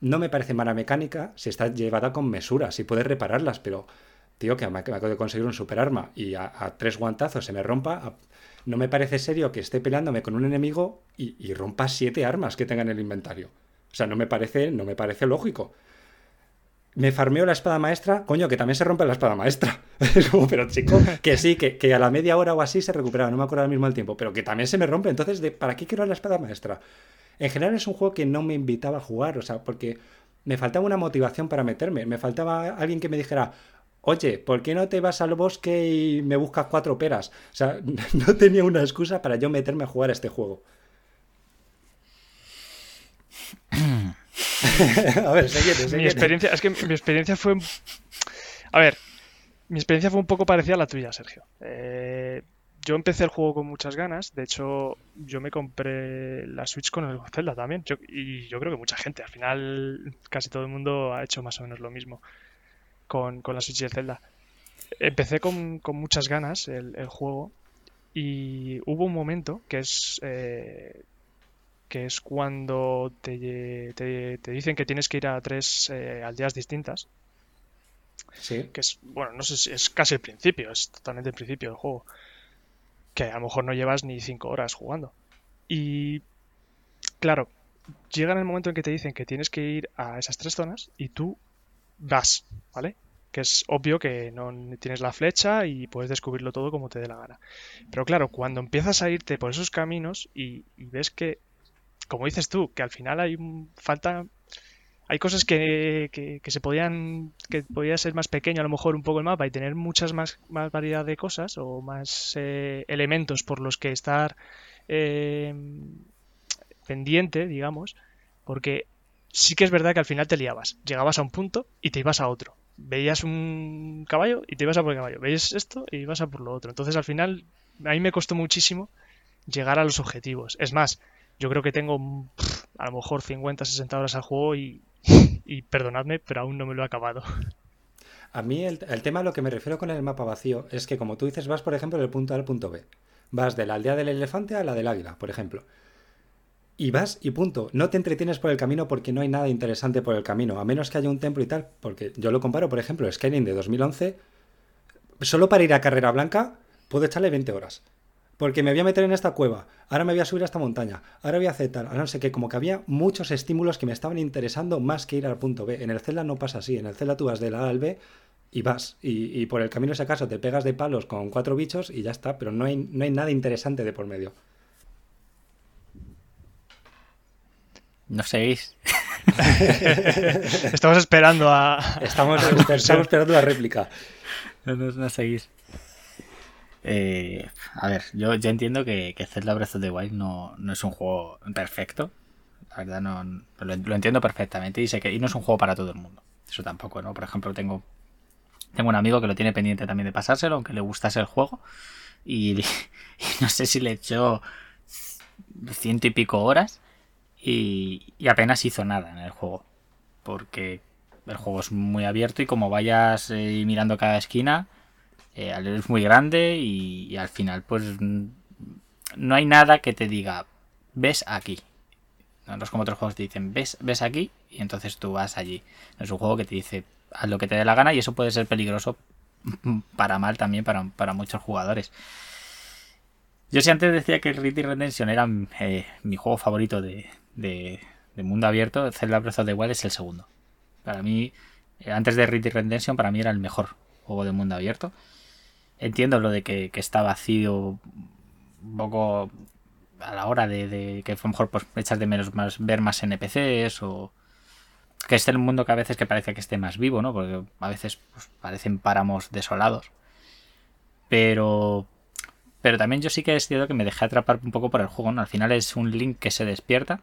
no me parece mala mecánica si está llevada con mesura, si puedes repararlas, pero, tío, que me acabo de conseguir un superarma y a, tres guantazos se me rompa, no me parece serio que esté peleándome con un enemigo y, y rompa siete armas que tenga en el inventario. O sea, no me parece, no me parece lógico me farmeo la espada maestra, coño, que también se rompe la espada maestra. pero chico, que sí, que, a la media hora o así se recupera, no me acuerdo al mismo el tiempo, pero que también se me rompe. Entonces, de, ¿para qué quiero la espada maestra? En general es un juego que no me invitaba a jugar, o sea, porque me faltaba una motivación para meterme, me faltaba alguien que me dijera, oye, ¿por qué no te vas al bosque y me buscas cuatro peras? O sea, no tenía una excusa para yo meterme a jugar a este juego. a ver, Mi experiencia, es que mi experiencia fue. A ver, mi experiencia fue un poco parecida a la tuya, Sergio. Eh, yo empecé el juego con muchas ganas. De hecho, yo me compré la Switch con el Zelda también. y yo creo que mucha gente. Al final, casi todo el mundo ha hecho más o menos lo mismo con, la Switch y el Zelda. Empecé con, muchas ganas el, juego. Y hubo un momento que es. Eh, que es cuando te, te, dicen que tienes que ir a tres eh, aldeas distintas. Sí. Que es, bueno, no sé si es casi el principio, es totalmente el principio del juego. Que a lo mejor no llevas ni cinco horas jugando. Y claro, llega en el momento en que te dicen que tienes que ir a esas tres zonas y tú vas, ¿vale? Que es obvio que no tienes la flecha y puedes descubrirlo todo como te dé la gana. Pero claro, cuando empiezas a irte por esos caminos y ves que como dices tú, que al final hay falta hay cosas que, que, se podían que podía ser más pequeño a lo mejor un poco el mapa y tener muchas más, más variedad de cosas o más eh, elementos por los que estar eh, pendiente digamos porque sí que es verdad que al final te liabas. Llegabas a un punto y te ibas a otro. Veías un caballo y te ibas a por el caballo. Veías esto y ibas a por lo otro. Entonces al final a mí me costó muchísimo llegar a los objetivos. Es más yo creo que tengo a lo mejor 50, 60 horas al juego y, perdonadme, pero aún no me lo he acabado. A mí el, tema a lo que me refiero con el mapa vacío es que como tú dices vas por ejemplo del punto A al punto B. Vas de la aldea del elefante a la del águila, por ejemplo. y vas y punto. No te entretienes por el camino porque no hay nada interesante por el camino, a menos que haya un templo y tal. Porque yo lo comparo, por ejemplo, Skyrim de 2011, solo para ir a Carrera Blanca puedo echarle 20 horas. Porque me voy a meter en esta cueva, ahora me voy a subir a esta montaña, ahora voy a hacer tal, ahora no sé qué, como que había muchos estímulos que me estaban interesando más que ir al punto B. En el Zelda no pasa así, en el Zelda tú vas de la A al B y vas, y, y por el camino si acaso te pegas de palos con cuatro bichos y ya está, pero no hay, no hay nada interesante de por medio. No seguís. Estamos esperando a. Estamos, estamos esperando la réplica. No, no, no seguís. Eh, a ver, yo, entiendo que, que, Zelda Breath of the Wild no, es un juego perfecto. La verdad, no, lo, entiendo perfectamente y sé que no es un juego para todo el mundo. Eso tampoco, ¿no? Por ejemplo, tengo, tengo un amigo que lo tiene pendiente también de pasárselo, aunque le gustase el juego. Y, y no sé si le echó ciento y pico horas y, y, apenas hizo nada en el juego. Porque el juego es muy abierto y como vayas eh, mirando cada esquina, eh, es muy grande y, al final pues no hay nada que te diga, ves aquí. No, es como otros juegos que te dicen, ves, ves aquí y entonces tú vas allí. Es un juego que te dice, haz lo que te dé la gana y eso puede ser peligroso para mal también para, para muchos jugadores. Yo si antes decía que Red Dead Redemption era eh, mi juego favorito de, de, de, mundo abierto, Zelda Breath of the Wild es el segundo. Para mí, eh, antes de Red Dead Redemption, para mí era el mejor juego de mundo abierto. Entiendo lo de que, que está vacío un poco a la hora de, de que a lo mejor pues echas de menos más, ver más NPCs o que esté el mundo que a veces que parece que esté más vivo, ¿no? Porque a veces pues, parecen páramos desolados. Pero pero también yo sí que es cierto que me dejé atrapar un poco por el juego, ¿no? Al final es un Link que se despierta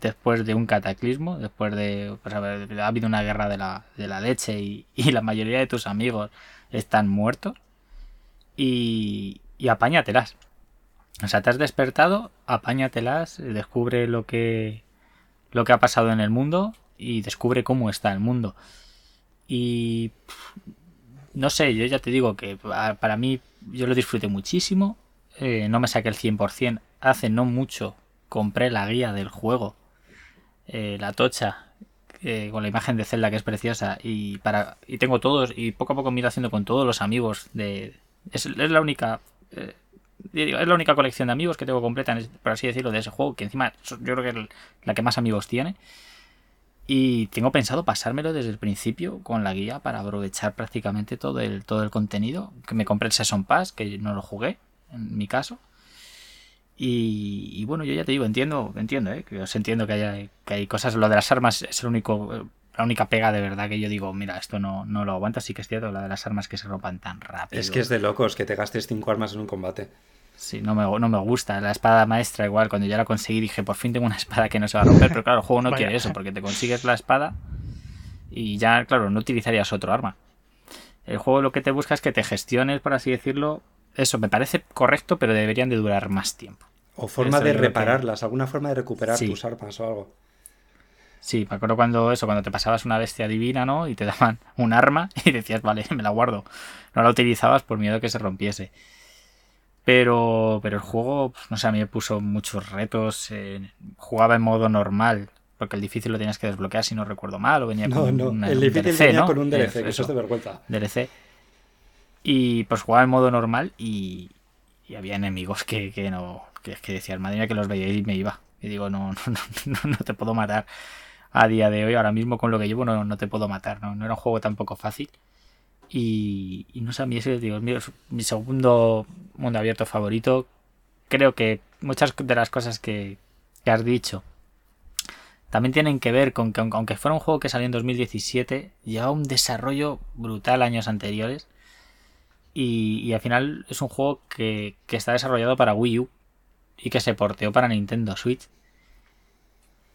después de un cataclismo, después de... Pues, ha habido una guerra de la, de la leche y, y, la mayoría de tus amigos están muertos. Y, y apáñatelas. O sea, te has despertado, apáñatelas, descubre lo que, lo que ha pasado en el mundo y descubre cómo está el mundo. Y no sé, yo ya te digo que para mí yo lo disfruté muchísimo. Eh, no me saqué el 100%. Hace no mucho compré la guía del juego, eh, la tocha, eh, con la imagen de Zelda que es preciosa. Y, para, y tengo todos, y poco a poco me haciendo con todos los amigos. de Es, la única. Eh, es la única colección de amigos que tengo completa, por así decirlo, de ese juego. Que encima yo creo que es la que más amigos tiene. Y tengo pensado pasármelo desde el principio con la guía para aprovechar prácticamente todo el, todo el contenido. Que me compré el Season Pass, que no lo jugué, en mi caso. Y, y bueno, yo ya te digo, entiendo, entiendo, ¿eh? que os entiendo que, haya, que hay cosas. Lo de las armas es el único, la única pega de verdad que yo digo, mira, esto no, no lo aguanta. Sí que es cierto, la de las armas que se rompan tan rápido. Es que es de locos que te gastes cinco armas en un combate. Sí, no me, no me gusta. La espada maestra, igual, cuando ya la conseguí, dije, por fin tengo una espada que no se va a romper. Pero claro, el juego no Vaya. quiere eso, porque te consigues la espada y ya, claro, no utilizarías otro arma. El juego lo que te busca es que te gestiones, por así decirlo. Eso me parece correcto, pero deberían de durar más tiempo. O forma eso de repararlas, que... alguna forma de recuperar sí. tus armas o algo. Sí, me acuerdo cuando eso, cuando te pasabas una bestia divina, ¿no? Y te daban un arma y decías, vale, me la guardo. No la utilizabas por miedo a que se rompiese. Pero, pero el juego, pues, no sé, a mí me puso muchos retos. Eh, jugaba en modo normal, porque el difícil lo tenías que desbloquear si no recuerdo mal, o venía no, con no. Una, el un difícil DLC, venía ¿no? con un DLC, Eh, que eso es de vergüenza. DLC. Y pues jugaba en modo normal y, y había enemigos que, que no. Que, que decían, madre mía, que los veía y me iba. Y digo, no, no, no, no, te puedo matar a día de hoy, ahora mismo con lo que llevo, no, no te puedo matar, ¿no? No era un juego tampoco fácil. Y, y no sé, a mí ese digo, es mi, segundo mundo abierto favorito. Creo que muchas de las cosas que, has dicho también tienen que ver con que, aunque fuera un juego que salió en 2017, lleva un desarrollo brutal años anteriores. Y, y al final es un juego que, que, está desarrollado para Wii U y que se porteó para Nintendo Switch.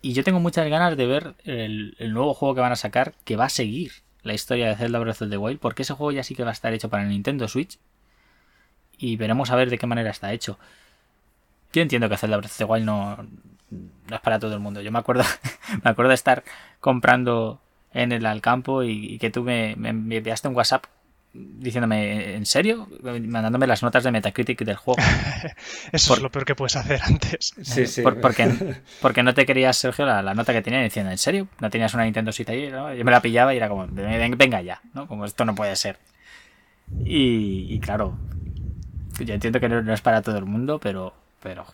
Y yo tengo muchas ganas de ver el, nuevo juego que van a sacar que va a seguir la historia de Zelda Breath of the Wild, porque ese juego ya sí que va a estar hecho para Nintendo Switch. Y veremos a ver de qué manera está hecho. Yo entiendo que Zelda Breath of the Wild no, es para todo el mundo. Yo me acuerdo, me acuerdo de estar comprando en el al campo y, y que tú me, me, me, enviaste un WhatsApp diciéndome, ¿en serio? Mandándome las notas de Metacritic del juego. Eso es lo peor que puedes hacer antes. Sí, sí. porque, porque no te querías, Sergio, la, nota que tenía diciendo, ¿en serio? ¿No tenías una Nintendo Switch ahí? Yo me la pillaba y era como, venga ya, ¿no? Como esto no puede ser. Y, claro, yo entiendo que no, es para todo el mundo, pero, pero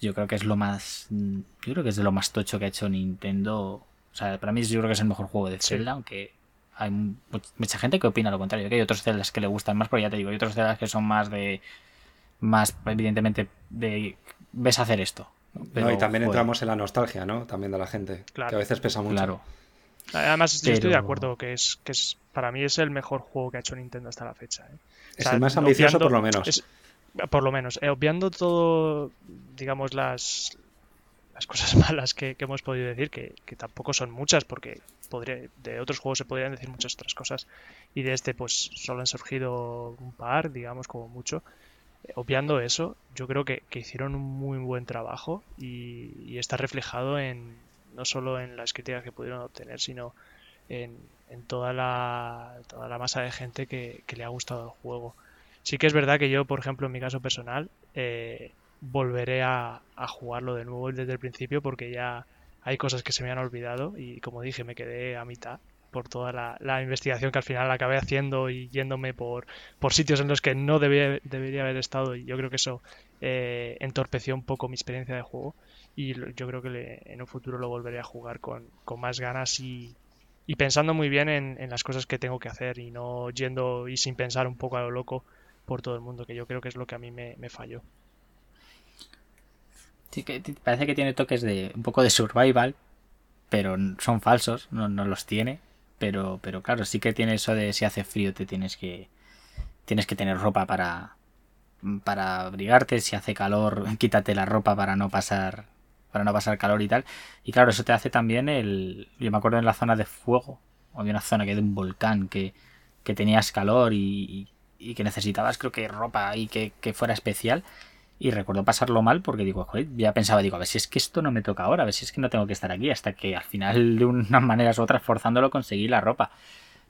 yo creo que es lo más. Yo creo que es de lo más tocho que ha hecho Nintendo. O sea, para mí yo creo que es el mejor juego de Zelda, aunque hay mucha gente que opina lo contrario, que hay otros Zeldas que le gustan más, pero ya te digo, hay otros Zeldas que son más de, más evidentemente de, ves hacer esto. Pero, y también entramos en la nostalgia, ¿no? También de la gente, que a veces pesa mucho. Claro. Además, yo estoy de acuerdo que es, que es, para mí es el mejor juego que ha hecho Nintendo hasta la fecha. ¿eh? Es el más ambicioso, por lo menos. por lo menos. Eh, obviando todo, digamos, las, las cosas malas que, hemos podido decir, que, tampoco son muchas, porque de otros juegos se podrían decir muchas otras cosas, y de este pues solo han surgido un par, digamos, como mucho. Eh, obviando eso, yo creo que, hicieron un muy buen trabajo y, está reflejado en no solo en las críticas que pudieron obtener, sino en, toda, la, toda la masa de gente que, le ha gustado el juego. Sí que es verdad que yo, por ejemplo, en mi caso personal, eh, volveré a, jugarlo de nuevo desde el principio porque ya hay cosas que se me han olvidado y como dije me quedé a mitad por toda la, investigación que al final acabé haciendo y yéndome por, por sitios en los que no debería haber estado y yo creo que eso eh, entorpeció un poco mi experiencia de juego y yo creo que en un futuro lo volveré a jugar con, más ganas y, pensando muy bien en, las cosas que tengo que hacer y no yendo y sin pensar un poco a lo loco por todo el mundo, que yo creo que es lo que a mí me falló. Sí, que parece que tiene toques de un poco de survival, pero son falsos, no, los tiene. Pero, pero claro, sí que tiene eso de si hace frío te tienes que tienes que tener ropa para para abrigarte, si hace calor, quítate la ropa para no pasar para no pasar calor y tal. Y claro, eso te hace también el yo me acuerdo en la zona de fuego, había una zona que de un volcán que, que tenías calor y, y, que necesitabas creo que ropa ahí que, que fuera especial y recuerdo pasarlo mal porque digo, joder, ya pensaba, digo, a ver si es que esto no me toca ahora, a ver si es que no tengo que estar aquí, hasta que al final, de unas maneras u otras, forzándolo, conseguí la ropa.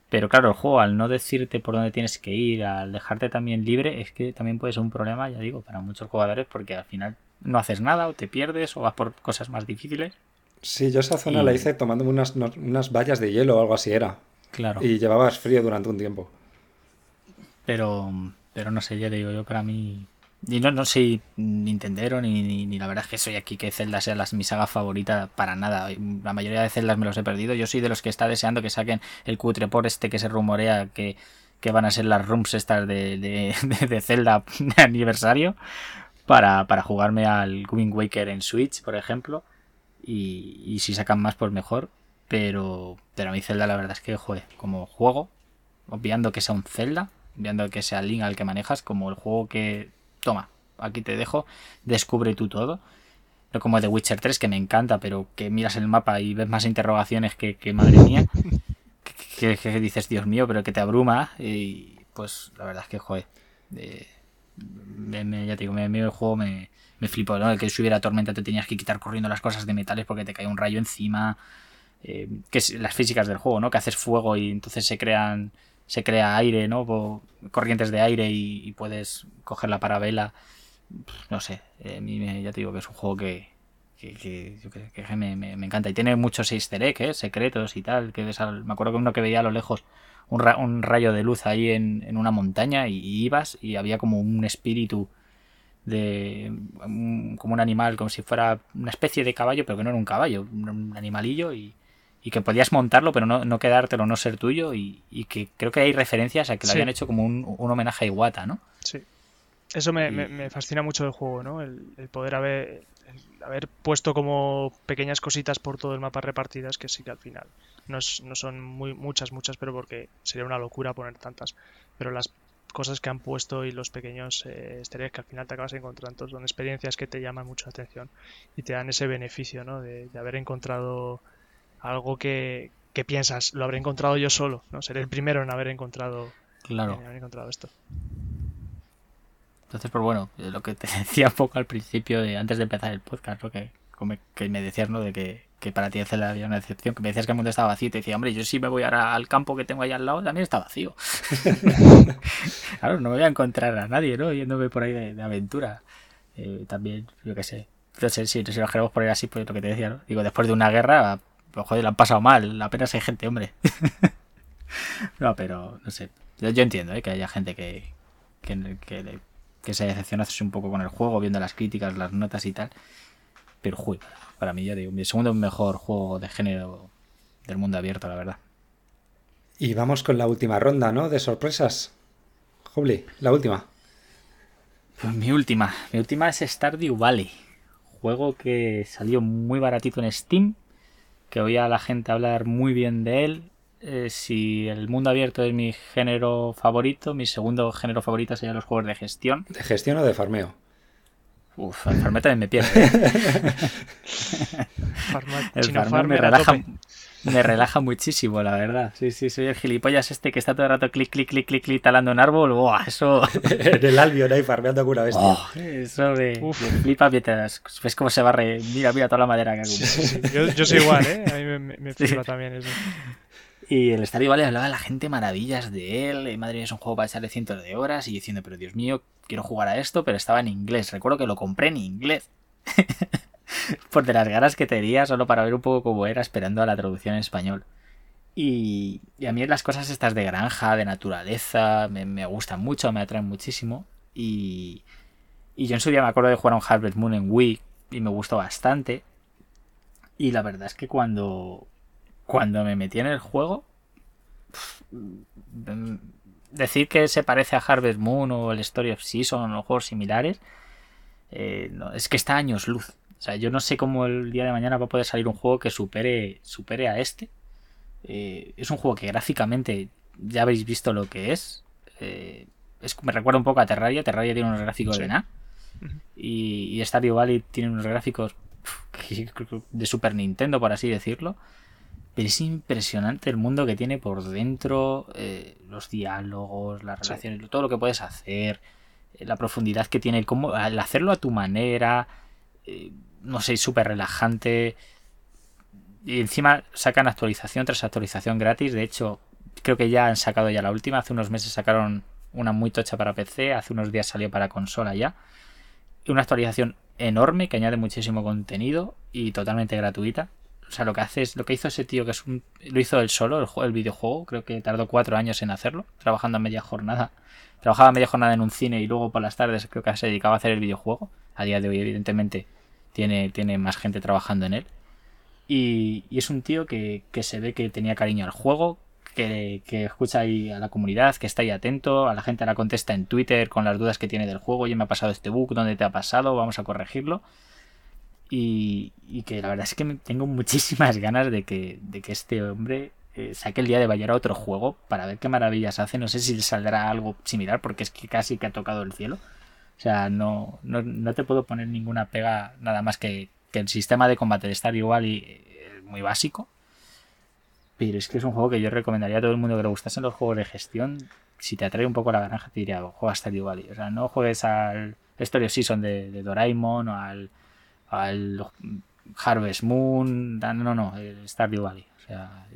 Pero claro, el juego, al no decirte por dónde tienes que ir, al dejarte también libre, es que también puede ser un problema, ya digo, para muchos jugadores, porque al final no haces nada, o te pierdes, o vas por cosas más difíciles. Sí, yo esa zona la hice tomándome unas, unas vallas de hielo o algo así era. Claro. Y llevabas frío durante un tiempo. Pero, pero no sé, ya digo, yo para mí y no, no soy Nintendero ni, ni, la verdad es que soy aquí que Zelda sea mi saga favorita para nada. La mayoría de Zeldas me los he perdido. Yo soy de los que está deseando que saquen el cutre por este que se rumorea que, van a ser las rooms estas de, de, Zelda de aniversario para, para jugarme al Wind Waker en Switch, por ejemplo. Y, y si sacan más, pues mejor. Pero, pero a mí Zelda la verdad es que, joder, como juego, obviando que sea un Zelda, obviando que sea Link al que manejas, como el juego que toma, aquí te dejo, descubre tú todo. No como The Witcher 3, que me encanta, pero que miras el mapa y ves más interrogaciones que, madre mía. que, dices, Dios mío, pero que te abruma. Y pues la verdad es que, joder. me, ya te digo, me, el juego me, me flipó, ¿no? El que si hubiera tormenta te tenías que quitar corriendo las cosas de metales porque te cae un rayo encima. Eh, que es las físicas del juego, ¿no? Que haces fuego y entonces se crean se crea aire, ¿no? corrientes de aire y, puedes coger la parabela. No sé, eh, a mí me, ya te digo que es un juego que, que, me, encanta. Y tiene muchos easter eggs, ¿eh? secretos y tal. Que me acuerdo que uno que veía a lo lejos un, un rayo de luz ahí en, una montaña y, ibas y había como un espíritu de como un animal, como si fuera una especie de caballo, pero que no era un caballo, un animalillo y, y que podías montarlo, pero no, no quedártelo, no ser tuyo, y, que creo que hay referencias a que lo habían hecho como un, homenaje a Iwata, ¿no? Sí. Eso me, fascina mucho del juego, ¿no? El, poder haber, haber puesto como pequeñas cositas por todo el mapa repartidas, que sí que al final no, no son muy, muchas, muchas, pero porque sería una locura poner tantas. Pero las cosas que han puesto y los pequeños eh, que al final te acabas encontrando son experiencias que te llaman mucho la atención y te dan ese beneficio, ¿no? de haber encontrado algo que, piensas, lo habré encontrado yo solo, ¿no? Seré el primero en haber encontrado, claro. encontrado esto. Entonces, pues bueno, lo que te decía un poco al principio, de antes de empezar el podcast, que, que me decías, ¿no? De que, que para ti es la una excepción, que me decías que el mundo estaba vacío y te decía, hombre, yo sí me voy ahora al campo que tengo ahí al lado, también está vacío. claro, no me voy a encontrar a nadie, ¿no? Yéndome por ahí de, aventura. Eh, también, yo qué sé. Entonces, si, si lo queremos poner así, pues lo que te decía, ¿no? Digo, después de una guerra, pues joder, la han pasado mal, apenas hay gente, hombre. no, pero, no sé. Yo, entiendo, ¿eh? Que haya gente que, que, que, que se decepcionado un poco con el juego, viendo las críticas, las notas y tal. Pero, juego para mí ya digo, mi segundo mejor juego de género del mundo abierto, la verdad. Y vamos con la última ronda, ¿no? De sorpresas. Jubli, la última. Pues mi última. Mi última es Stardew Valley. Juego que salió muy baratito en Steam. Que oía a la gente hablar muy bien de él. Eh, si el mundo abierto es mi género favorito, mi segundo género favorito serían los juegos de gestión. ¿De gestión o de farmeo? Uf, el farmeo también me pierde. ¿eh? el farmeo me relaja, me relaja muchísimo, la verdad. Sí, sí, soy el gilipollas este que está todo el rato clic, clic, clic, clic, clic, talando un árbol. Buah, eso... en el Albion ahí farmeando con una bestia. Oh, eso de, Uf. flipa mientras ves cómo se barre. Mira, mira toda la madera que ha yo, yo, soy igual, ¿eh? A mí me, me flipa también eso. Y el Stardew Valley hablaba la gente maravillas de él. Y madre mía, es un juego para echarle cientos de horas. Y diciendo, pero Dios mío, quiero jugar a esto, pero estaba en inglés. Recuerdo que lo compré en inglés. Por de las ganas que tenía, solo para ver un poco cómo era, esperando a la traducción en español. Y, a mí las cosas estas de granja, de naturaleza, me, gustan mucho, me atraen muchísimo. Y, yo en su día me acuerdo de jugar a un Harvest Moon en Wii y me gustó bastante. Y la verdad es que cuando, cuando me metí en el juego, decir que se parece a Harvest Moon o el Story of Season o juegos similares, eh, es que está años luz. O sea, yo no sé cómo el día de mañana va a poder salir un juego que supere, supere a este. Eh, es un juego que gráficamente ya habéis visto lo que es. Eh, es me recuerda un poco a Terraria. Terraria tiene unos gráficos de nada. Y, y Stardew Valley tiene unos gráficos de Super Nintendo, por así decirlo. Pero es impresionante el mundo que tiene por dentro, eh, los diálogos, las relaciones, todo lo que puedes hacer, eh, la profundidad que tiene, cómo, al hacerlo a tu manera, eh, no sé, súper relajante. Y encima sacan actualización tras actualización gratis. De hecho, creo que ya han sacado ya la última. Hace unos meses sacaron una muy tocha para PC, hace unos días salió para consola ya. Una actualización enorme que añade muchísimo contenido y totalmente gratuita. O sea, lo que hace es, lo que hizo ese tío, que es un, lo hizo él solo, el, el videojuego, creo que tardó cuatro años en hacerlo, trabajando a media jornada. Trabajaba a media jornada en un cine y luego por las tardes creo que se dedicaba a hacer el videojuego. A día de hoy, evidentemente, tiene, tiene más gente trabajando en él. Y, es un tío que, que, se ve que tenía cariño al juego, que, que, escucha ahí a la comunidad, que está ahí atento, a la gente la contesta en Twitter con las dudas que tiene del juego, oye, me ha pasado este bug, ¿dónde te ha pasado? Vamos a corregirlo. Y, que la verdad es que tengo muchísimas ganas de que, de que este hombre eh, saque el día de Bayar a otro juego para ver qué maravillas hace. No sé si saldrá algo similar porque es que casi que ha tocado el cielo. O sea, no, no, te puedo poner ninguna pega nada más que, que el sistema de combate de estar igual y eh, muy básico. Pero es que es un juego que yo recomendaría a todo el mundo que le gustasen los juegos de gestión. Si te atrae un poco la granja, te diría, juega Stardew Valley. O sea, no juegues al Story Season de, de Doraemon o al al Harvest Moon, no, no, Stardew Valley. O sea,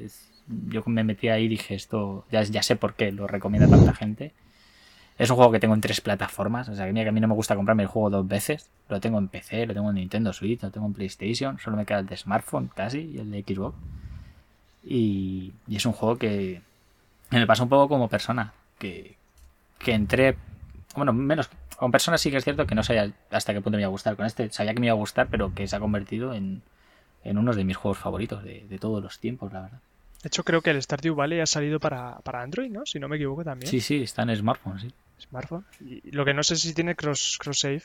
yo me metí ahí y dije esto, ya, ya sé por qué lo recomienda tanta gente. Es un juego que tengo en tres plataformas, o sea, que a mí no me gusta comprarme el juego dos veces. Lo tengo en PC, lo tengo en Nintendo Switch, lo tengo en PlayStation, solo me queda el de smartphone casi y el de Xbox. Y, y es un juego que me pasa un poco como persona, que, que entré, bueno, menos con personas sí que es cierto que no sabía hasta qué punto me iba a gustar. Con este sabía que me iba a gustar, pero que se ha convertido en, uno de mis juegos favoritos de, todos los tiempos, la verdad. De hecho, creo que el Stardew Valley ha salido para, Android, ¿no? Si no me equivoco también. Sí, sí, está en smartphone, sí. Smartphone. Y lo que no sé si tiene cross, cross save.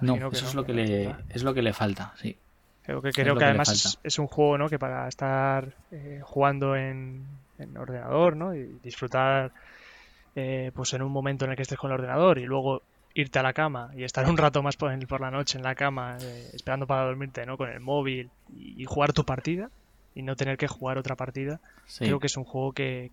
No, eso es lo que le es lo que le falta, sí. Creo que, creo que, además es, un juego, ¿no? Que para estar eh, jugando en, en ordenador, ¿no? Y disfrutar eh, pues en un momento en el que estés con el ordenador y luego irte a la cama y estar un rato más por, la noche en la cama eh, esperando para dormirte, ¿no? Con el móvil y, jugar tu partida y no tener que jugar otra partida. Creo que es un juego que,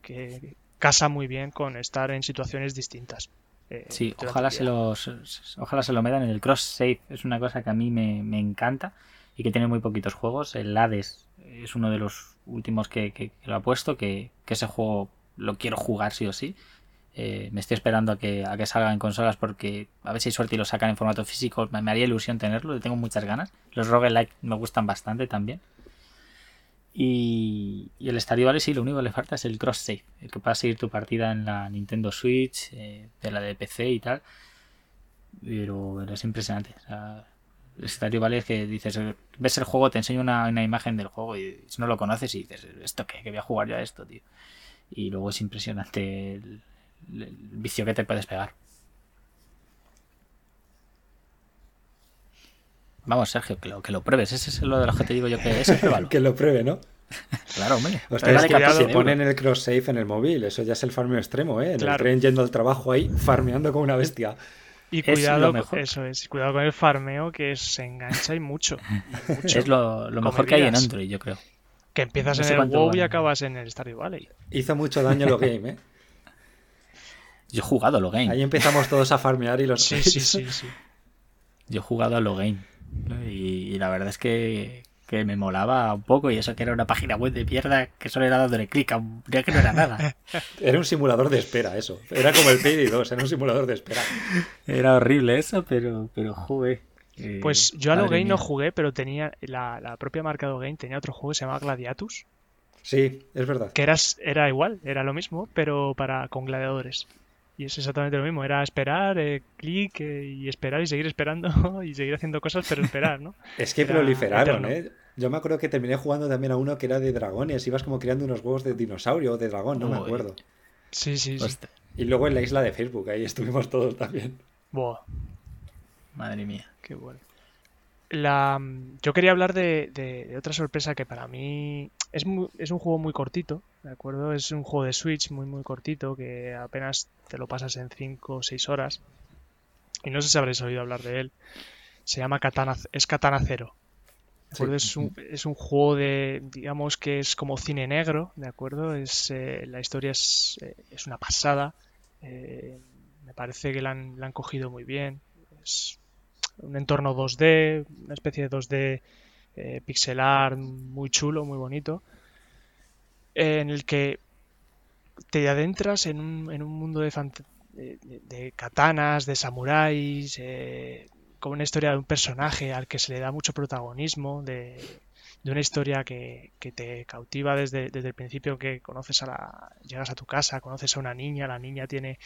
casa muy bien con estar en situaciones distintas. Eh, sí, ojalá se, los, ojalá se lo metan en el cross save. Es una cosa que a mí me, encanta. y que tiene muy poquitos juegos. El Hades es uno de los últimos que, lo ha puesto, que, ese juego lo quiero jugar sí o sí. Eh, me estoy esperando a que, a que salga en consolas porque a ver si hay suerte y lo sacan en formato físico. Me, haría ilusión tenerlo, le tengo muchas ganas. Los roguelike me gustan bastante también. Y, el Stardew Valley sí, lo único que le falta es el cross save, el que puedas seguir tu partida en la Nintendo Switch, eh, de la de PC y tal. Pero, es impresionante. O sea, el Stardew Valley es que dices, ves el juego, te enseño una, imagen del juego y si no lo conoces y dices, ¿esto qué? Que voy a jugar yo a esto, tío. Y luego es impresionante el, vicio que te puedes pegar. Vamos, Sergio, que lo, que lo pruebes. Ese es lo de lo que te digo yo que es que lo pruebe, ¿no? claro, hombre. Ustedes que ponen el cross save en el móvil. Eso ya es el farmeo extremo, ¿eh? En el tren yendo al trabajo ahí, farmeando como una bestia. Y cuidado, eso es, cuidado con el farmeo que se engancha y mucho. Es lo, mejor que hay en Android, yo creo. Que empiezas en el WoW y acabas en el Stardew Valley. Hizo mucho daño lo game, ¿eh? Yo he jugado a lo game. Ahí empezamos todos a farmear y los. Sí, sí, sí, sí. Yo he jugado a lo game. Y, la verdad es que, me molaba un poco y eso que era una página web de mierda que solo era dándole clic a un que no era nada. era un simulador de espera eso. Era como el PD2, era un simulador de espera. Era horrible eso, pero, pero jugué. Eh, pues yo a Logame no jugué, pero tenía la, propia marca Logame tenía otro juego que se llamaba Gladiatus. Sí, es verdad. Que era, era igual, era lo mismo, pero para con gladiadores. Y es exactamente lo mismo, era esperar, eh, clic eh, y esperar y seguir esperando y seguir haciendo cosas, pero esperar, ¿no? es que proliferaron, ¿eh? Yo me acuerdo que terminé jugando también a uno que era de dragones, ibas como creando unos huevos de dinosaurio o de dragón, no me acuerdo. Sí, sí, sí. Y luego en la isla de Facebook, ahí estuvimos todos también. Buah. Madre mía. Qué bueno. La, yo quería hablar de, otra sorpresa que para mí es, es un juego muy cortito, ¿de acuerdo? Es un juego de Switch muy muy cortito que apenas te lo pasas en 5 o 6 horas. Y no sé si habréis oído hablar de él. Se llama Katana, es Katana Zero. Es, un, es, un, juego de, digamos que es como cine negro, ¿de acuerdo? Es, eh, la historia es, eh, es una pasada. Eh, me parece que la han, la han cogido muy bien. Es un entorno 2D, una especie de 2D eh, pixelar muy chulo, muy bonito, en el que te adentras en un, en un mundo de, de, katanas, de samuráis, eh, con una historia de un personaje al que se le da mucho protagonismo, de, una historia que, te cautiva desde, desde, el principio que conoces a la. llegas a tu casa, conoces a una niña, la niña tiene.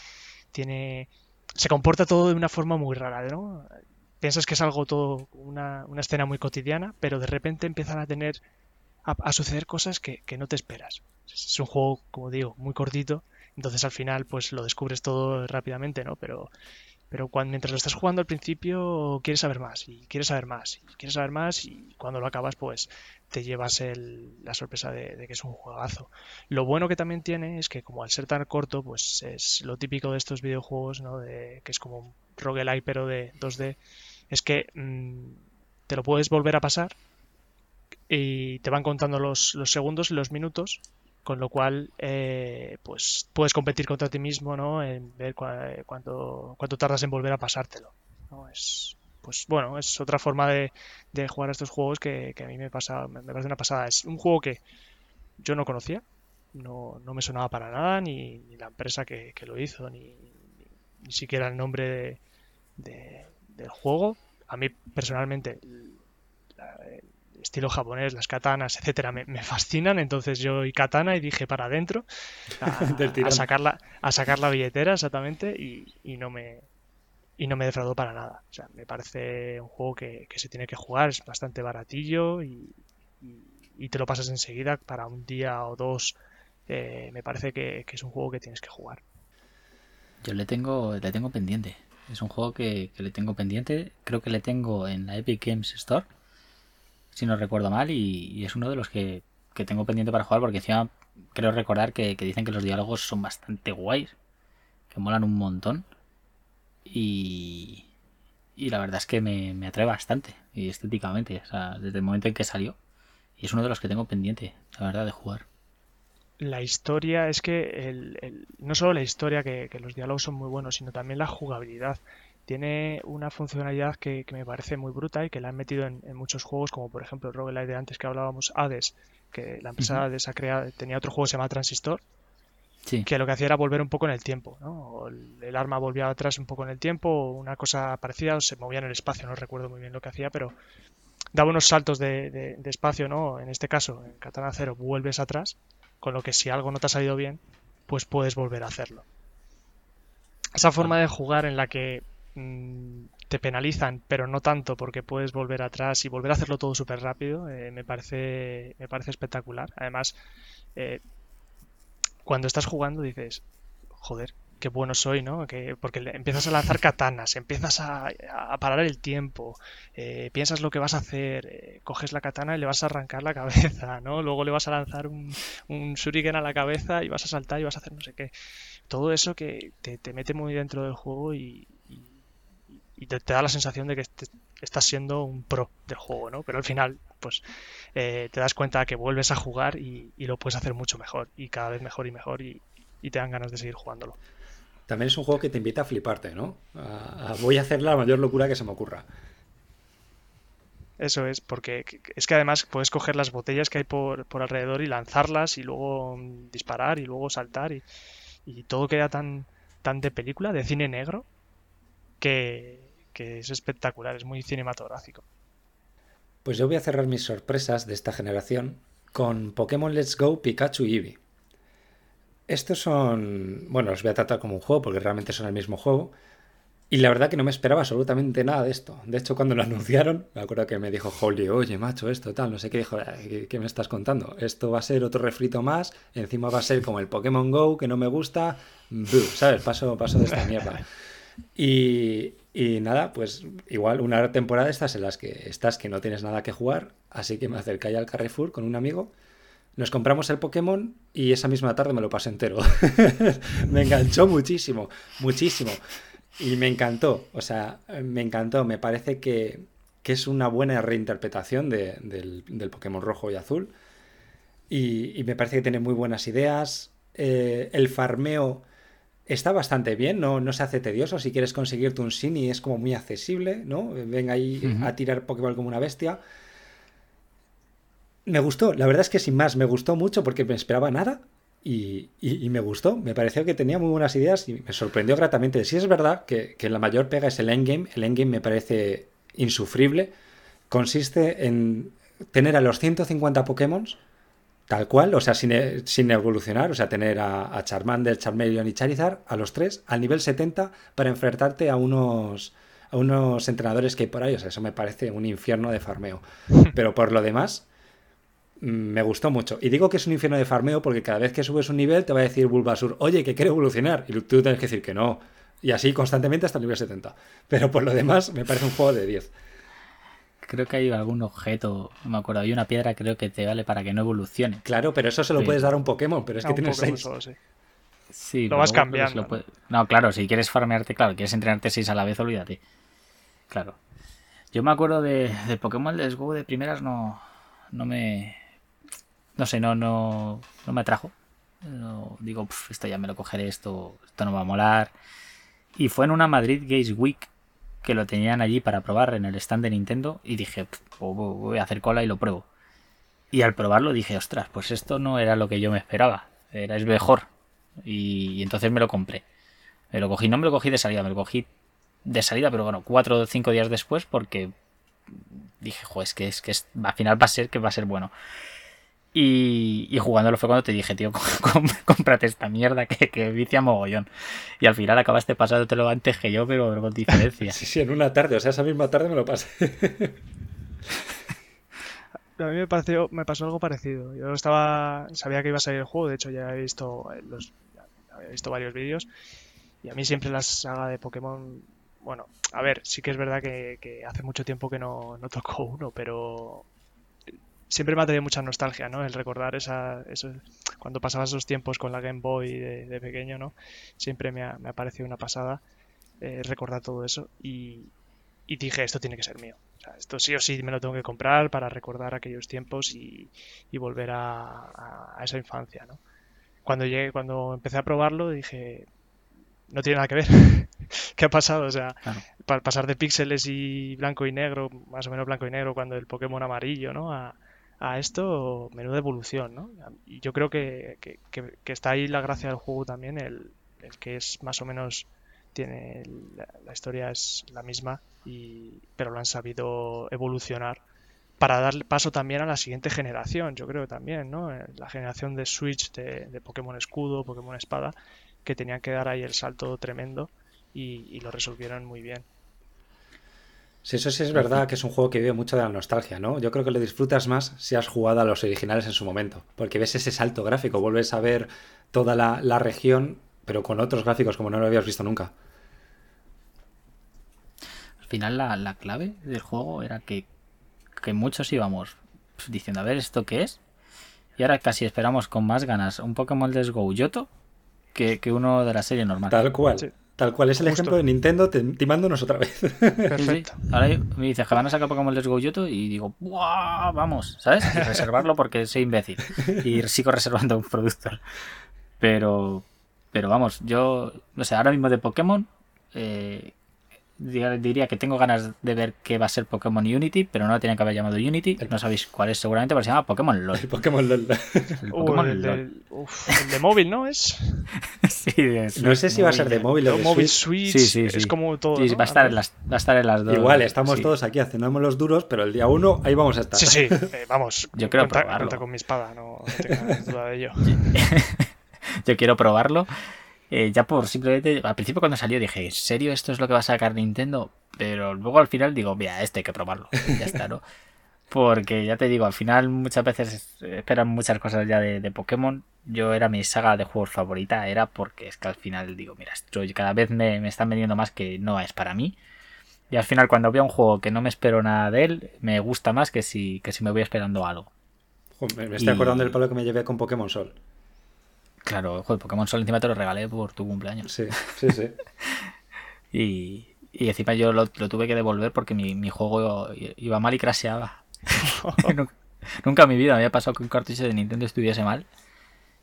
tiene. se comporta todo de una forma muy rara, ¿no? piensas que es algo todo, una, escena muy cotidiana, pero de repente empiezan a tener, a, suceder cosas que, no te esperas. Es un juego, como digo, muy cortito, entonces al final pues lo descubres todo rápidamente, ¿no? Pero, pero cuando, mientras lo estás jugando al principio quieres saber más y quieres saber más y quieres saber más y cuando lo acabas pues te llevas la sorpresa de, que es un juegazo. Lo bueno que también tiene es que como al ser tan corto pues es lo típico de estos videojuegos, ¿no? De, que es como un roguelike pero de 2D es que mm, te lo puedes volver a pasar y te van contando los, segundos y los minutos, con lo cual eh, pues puedes competir contra ti mismo ¿no? en ver cuánto, cuánto tardas en volver a pasártelo. ¿no? Es, pues bueno, es otra forma de, jugar a estos juegos que, a mí me, pasa, me, parece una pasada. Es un juego que yo no conocía, no, no me sonaba para nada, ni, la empresa que, lo hizo, ni, ni, siquiera el nombre de del juego. A mí personalmente el estilo japonés, las katanas, etcétera, me, fascinan. Entonces yo y katana y dije para adentro a, sacar, a sacar la billetera exactamente y, no me y no me defraudó para nada. O sea, me parece un juego que, se tiene que jugar, es bastante baratillo y, te lo pasas enseguida para un día o dos. Eh, me parece que, que, es un juego que tienes que jugar. Yo le tengo, le tengo pendiente. Es un juego que, le tengo pendiente. Creo que le tengo en la Epic Games Store, si no recuerdo mal, y, es uno de los que, tengo pendiente para jugar porque encima creo recordar que, dicen que los diálogos son bastante guays, que molan un montón. Y, y la verdad es que me, me atrae bastante, y estéticamente, o sea, desde el momento en que salió. Y es uno de los que tengo pendiente, la verdad, de jugar la historia es que no solo la historia, que, los diálogos son muy buenos, sino también la jugabilidad. Tiene una funcionalidad que, me parece muy bruta y que la han metido en, muchos juegos, como por ejemplo el roguelite de antes que hablábamos, Hades, que la empresa Hades ha creado, tenía otro juego que se llama Transistor, que lo que hacía era volver un poco en el tiempo, ¿no? El, arma volvía atrás un poco en el tiempo, una cosa parecida, o se movía en el espacio, no recuerdo muy bien lo que hacía, pero daba unos saltos de, espacio, ¿no? En este caso, en Katana Zero vuelves atrás, con lo que si algo no te ha salido bien, pues puedes volver a hacerlo. Esa forma de jugar en la que te penalizan, pero no tanto porque puedes volver atrás y volver a hacerlo todo súper rápido, eh, me, parece, me parece espectacular. Además, eh, cuando estás jugando dices, joder, qué bueno soy, ¿no? Que, porque empiezas a lanzar katanas, empiezas a, parar el tiempo, eh, piensas lo que vas a hacer, coges la katana y le vas a arrancar la cabeza, ¿no? Luego le vas a lanzar un shuriken a la cabeza y vas a saltar y vas a hacer no sé qué. Todo eso que te, mete muy dentro del juego y, te, da la sensación de que estás siendo un pro del juego, ¿no? Pero al final, pues eh, te das cuenta que vuelves a jugar y, lo puedes hacer mucho mejor y cada vez mejor y mejor y, te dan ganas de seguir jugándolo. También es un juego que te invita a fliparte, ¿no? voy a hacer la mayor locura que se me ocurra. Eso es, porque es que además puedes coger las botellas que hay por, alrededor y lanzarlas y luego disparar y luego saltar y, y todo queda tan, tan de película, de cine negro, que, que es espectacular, es muy cinematográfico. Pues yo voy a cerrar mis sorpresas de esta generación con Pokémon Let's Go Pikachu y Eevee. Estos son, bueno, los voy a tratar como un juego porque realmente son el mismo juego. Y la verdad que no me esperaba absolutamente nada de esto. De hecho, cuando lo anunciaron, me acuerdo que me dijo Holly, oye, macho, esto tal, no sé qué, dijo, ¿qué, me estás contando? Esto va a ser otro refrito más, encima va a ser como el Pokémon Go, que no me gusta, ¿sabes? Paso, paso de esta mierda. Y, y nada, pues igual una temporada de estas en las que estás que no tienes nada que jugar, así que me acerqué al Carrefour con un amigo, nos compramos el Pokémon y esa misma tarde me lo pasé entero. me enganchó muchísimo, muchísimo. Y me encantó, o sea, me encantó, me parece que, es una buena reinterpretación del, Pokémon rojo y azul. Y, me parece que tiene muy buenas ideas. Eh, el farmeo está bastante bien, no, no se hace tedioso. Si quieres conseguirte un Shiny es como muy accesible, ¿no? Ven ahí a tirar Pokéball como una bestia. Me gustó, la verdad es que sin más, me gustó mucho porque me esperaba nada y, me gustó. Me pareció que tenía muy buenas ideas y me sorprendió gratamente. Si es verdad que, que la mayor pega es el endgame, el endgame me parece insufrible. Consiste en tener a los 150 Pokémon Tal cual, o sea, sin, e, sin evolucionar, o sea, tener a, Charmander, Charmeleon y Charizard a los tres al nivel 70 para enfrentarte a unos, a unos entrenadores que hay por ahí. O sea, eso me parece un infierno de farmeo. Pero por lo demás, mm, me gustó mucho. Y digo que es un infierno de farmeo porque cada vez que subes un nivel te va a decir Bulbasur, oye, que quiere evolucionar. Y tú tienes que decir que no. Y así constantemente hasta el nivel 70. Pero por lo demás, me parece un juego de 10 creo que hay algún objeto, no me acuerdo, hay una piedra creo que te vale para que no evolucione. Claro, pero eso se lo puedes dar a un Pokémon, pero es que tienes seis. sí. lo vas cambiando. ¿no? claro, si quieres farmearte, claro, quieres entrenarte seis a la vez, olvídate. Claro. Yo me acuerdo de, Pokémon Let's Go de primeras, no, no me... No sé, no, no, no me atrajo. No, digo, esto ya me lo cogeré, esto, esto no va a molar. Y fue en una Madrid Games Week que lo tenían allí para probar en el stand de Nintendo y dije, voy a hacer cola y lo pruebo. Y al probarlo dije, ostras, pues esto no era lo que yo me esperaba, era es mejor. Y, entonces me lo compré. Me lo cogí, no me lo cogí de salida, me lo cogí de salida, pero bueno, cuatro o cinco días después porque dije, jo, es que, es que al final va a ser que va a ser bueno. Y, y, jugándolo fue cuando te dije, tío, cómprate esta mierda que, que vicia mogollón. Y al final acabaste lo antes que yo, pero con diferencia. Sí, sí, en una tarde, o sea, esa misma tarde me lo pasé. A mí me, pareció, me pasó algo parecido. Yo estaba, sabía que iba a salir el juego, de hecho ya he visto, los, he visto varios vídeos. Y a mí siempre la saga de Pokémon, bueno, a ver, sí que es verdad que, que hace mucho tiempo que no, no tocó uno, pero siempre me ha tenido mucha nostalgia, ¿no? El recordar esa, eso, cuando pasaba esos tiempos con la Game Boy de, pequeño, ¿no? Siempre me ha, me ha parecido una pasada eh, recordar todo eso y, dije, esto tiene que ser mío. esto sí o sí me lo tengo que comprar para recordar aquellos tiempos y, volver a, esa infancia, ¿no? Cuando llegué, cuando empecé a probarlo dije, no tiene nada que ver. ¿Qué ha pasado? O sea, pasar de píxeles y blanco y negro, más o menos blanco y negro, cuando el Pokémon amarillo, ¿no? A, esto, menuda evolución, ¿no? Y yo creo que, está ahí la gracia del juego también, el, que es más o menos tiene la, historia es la misma y pero lo han sabido evolucionar para dar paso también a la siguiente generación yo creo también no la generación de Switch de Pokémon Escudo Pokémon Espada que tenían que dar ahí el salto tremendo y, lo resolvieron muy bien. Sí, eso sí es verdad que es un juego que vive mucho de la nostalgia, ¿no? Yo creo que lo disfrutas más si has jugado a los originales en su momento, porque ves ese salto gráfico, vuelves a ver toda la, región, pero con otros gráficos como no lo habías visto nunca. Al final la, clave del juego era que, que muchos íbamos diciendo, a ver, ¿esto qué es? Y ahora casi esperamos con más ganas un Pokémon Let's Go Yoto que, uno de la serie normal. Tal cual. Tal cual es el ejemplo de Nintendo timándonos otra vez. Perfecto. Ahora me dices que van a sacar Pokémon Let's Go Yoto y digo, ¡buah! Vamos, ¿sabes? Y reservarlo porque soy imbécil. Y sigo reservando un producto. Pero, pero vamos, yo, no sé, ahora mismo de Pokémon, eh, diría que tengo ganas de ver qué va a ser Pokémon Unity, pero no lo tienen que haber llamado Unity. No sabéis cuál es seguramente, pero se llama Pokémon LOL. El Pokémon LOL. El, De, móvil, ¿no? Es... sí, no sé si va a ser de móvil o de móvil Switch. Sí, sí, Es como todo. Sí, va, a estar en las, va a estar en las dos. Igual, estamos todos aquí haciendo los duros, pero el día uno ahí vamos a estar. Sí, sí, eh, vamos. Yo quiero probarlo. con mi espada, no, no tengo duda de ello. Yo quiero probarlo. Eh, ya por simplemente, al principio cuando salió dije, ¿en serio esto es lo que va a sacar Nintendo? Pero luego al final digo, mira, este hay que probarlo. ya está, ¿no? Porque ya te digo, al final muchas veces esperan muchas cosas ya de, Pokémon. Yo era mi saga de juegos favorita, era porque es que al final digo, mira, esto cada vez me, están vendiendo más que no es para mí. Y al final cuando veo un juego que no me espero nada de él, me gusta más que si, que si me voy esperando algo. me estoy acordando del palo que me llevé con Pokémon Sol. Claro, joder, Pokémon Sol encima te lo regalé por tu cumpleaños. Sí, sí, sí. y, y, encima yo lo, tuve que devolver porque mi, juego iba mal y craseaba. nunca, en mi vida me había pasado que un cartucho de Nintendo estuviese mal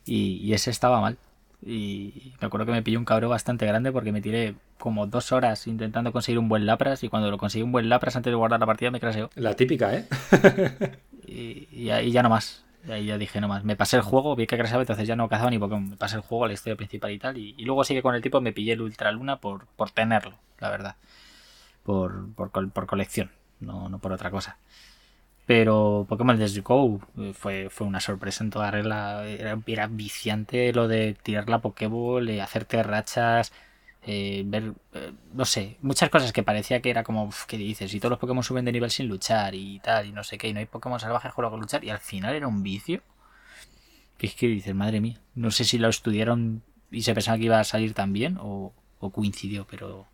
y, ese estaba mal. Y me acuerdo que me pilló un cabrón bastante grande porque me tiré como dos horas intentando conseguir un buen Lapras y cuando lo conseguí un buen Lapras antes de guardar la partida me craseó. La típica, ¿eh? y, y, y, ya no más. Ahí ya dije nomás, me pasé el juego, vi que crashaba, entonces ya no cazaba ni Pokémon. Me pasé el juego, la historia principal y tal. Y, luego sí que con el tipo me pillé el Ultra Luna por, por tenerlo, la verdad. Por, por, por colección, no, no por otra cosa. Pero Pokémon Let's Go eh, fue, fue una sorpresa en toda regla. Era, viciante lo de tirar la Pokéball, hacerte rachas, eh, ver, eh, no sé, muchas cosas que parecía que era como, ¿qué dices? Y todos los Pokémon suben de nivel sin luchar y tal, y no sé qué, y no hay Pokémon salvajes con los que luchar, y al final era un vicio. Que es que dices, madre mía, no sé si lo estudiaron y se pensaba que iba a salir también o, o coincidió, pero,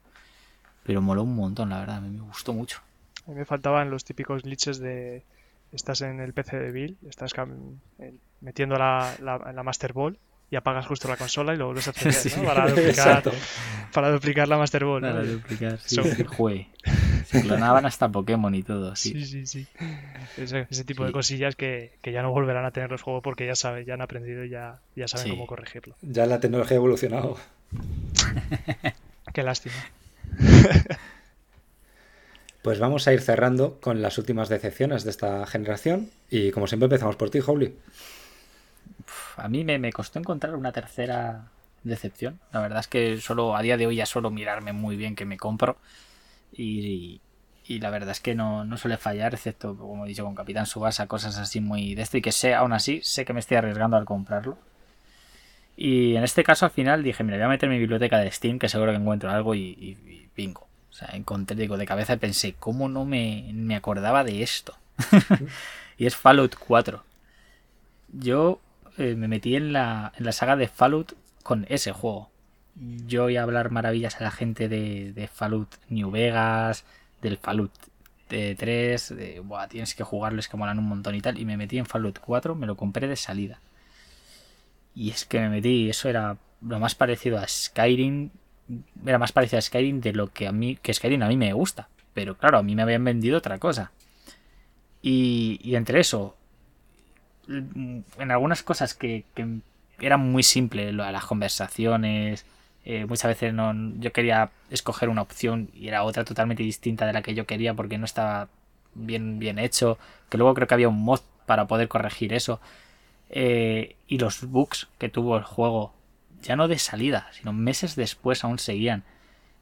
pero moló un montón, la verdad, me gustó mucho. A mí me faltaban los típicos glitches de estás en el PC de Bill, estás metiendo la, la Master Ball y apagas justo la consola y lo vuelves a hacer ¿no? para, duplicar, para duplicar la Master Ball. Para duplicar, sí. Se clonaban hasta Pokémon y todo. Sí, sí, sí. Ese, tipo de cosillas que, que, ya no volverán a tener los juegos porque ya saben, ya han aprendido y ya, ya saben cómo corregirlo. Ya la tecnología ha evolucionado. Qué lástima. Pues vamos a ir cerrando con las últimas decepciones de esta generación y como siempre empezamos por ti, Howley a mí me, costó encontrar una tercera decepción. La verdad es que solo a día de hoy ya suelo mirarme muy bien que me compro. Y, la verdad es que no, suele fallar, excepto, como he dicho, con Capitán Subasa, cosas así muy de esto. Y que sé, aún así, sé que me estoy arriesgando al comprarlo. Y en este caso, al final dije, mira, voy a meter mi biblioteca de Steam, que seguro que encuentro algo y, y, bingo. O sea, encontré, digo, de cabeza y pensé, ¿cómo no me, me acordaba de esto? y es Fallout 4. Yo eh, me metí en la, en la saga de Fallout con ese juego. Yo voy a hablar maravillas a la gente de, de Fallout New Vegas, del Fallout 3, de, Buah, tienes que jugarles que molan un montón y tal. Y me metí en Fallout 4, me lo compré de salida. Y es que me metí, eso era lo más parecido a Skyrim. Era más parecido a Skyrim de lo que a mí, que Skyrim a mí me gusta. Pero claro, a mí me habían vendido otra cosa. Y, y entre eso, en algunas cosas que, eran muy simples, las conversaciones, Eh, muchas veces no, yo quería escoger una opción y era otra totalmente distinta de la que yo quería porque no estaba bien, bien hecho. Que luego creo que había un mod para poder corregir eso. Eh, y los bugs que tuvo el juego, ya no de salida, sino meses después aún seguían.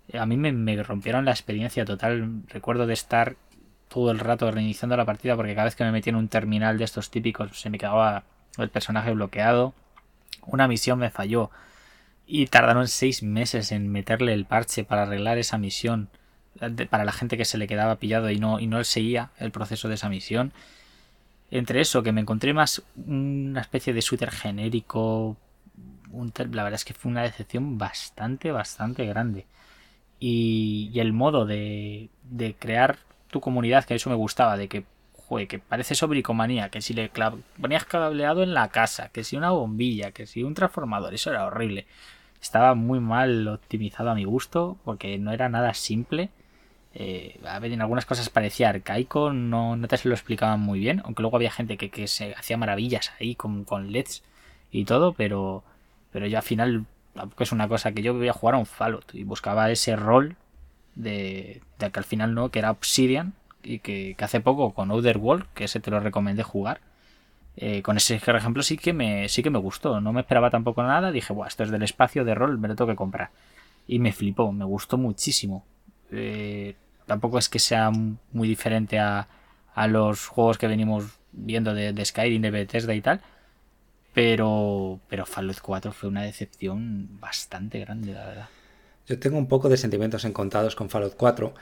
Eh, a mí me, me rompieron la experiencia total. Recuerdo de estar todo el rato reiniciando la partida porque cada vez que me metía en un terminal de estos típicos se me quedaba el personaje bloqueado. Una misión me falló y tardaron seis meses en meterle el parche para arreglar esa misión para la gente que se le quedaba pillado y no, y no seguía el proceso de esa misión. Entre eso, que me encontré más una especie de shooter genérico. la verdad es que fue una decepción bastante, bastante grande. Y, y el modo de, de crear tu comunidad, que eso me gustaba, de que, joder, que parece sobricomanía, que si le ponías cableado en la casa, que si una bombilla, que si un transformador, eso era horrible. Estaba muy mal optimizado a mi gusto, porque no era nada simple. Eh, a ver, en algunas cosas parecía arcaico, no, no te se lo explicaban muy bien, aunque luego había gente que, se hacía maravillas ahí con, con LEDs y todo, pero, pero yo al final es una cosa que yo voy a jugar a un Fallout y buscaba ese rol de, de que al final no, que era Obsidian y que, hace poco con Outer que ese te lo recomendé jugar, eh, con ese ejemplo sí que me sí que me gustó. No me esperaba tampoco nada dije Buah, esto es del espacio de rol me lo tengo que comprar y me flipó me gustó muchísimo. Eh, tampoco es que sea muy diferente a, a los juegos que venimos viendo de, de, Skyrim de Bethesda y tal pero pero Fallout 4 fue una decepción bastante grande la verdad yo tengo un poco de sentimientos encontrados con Fallout 4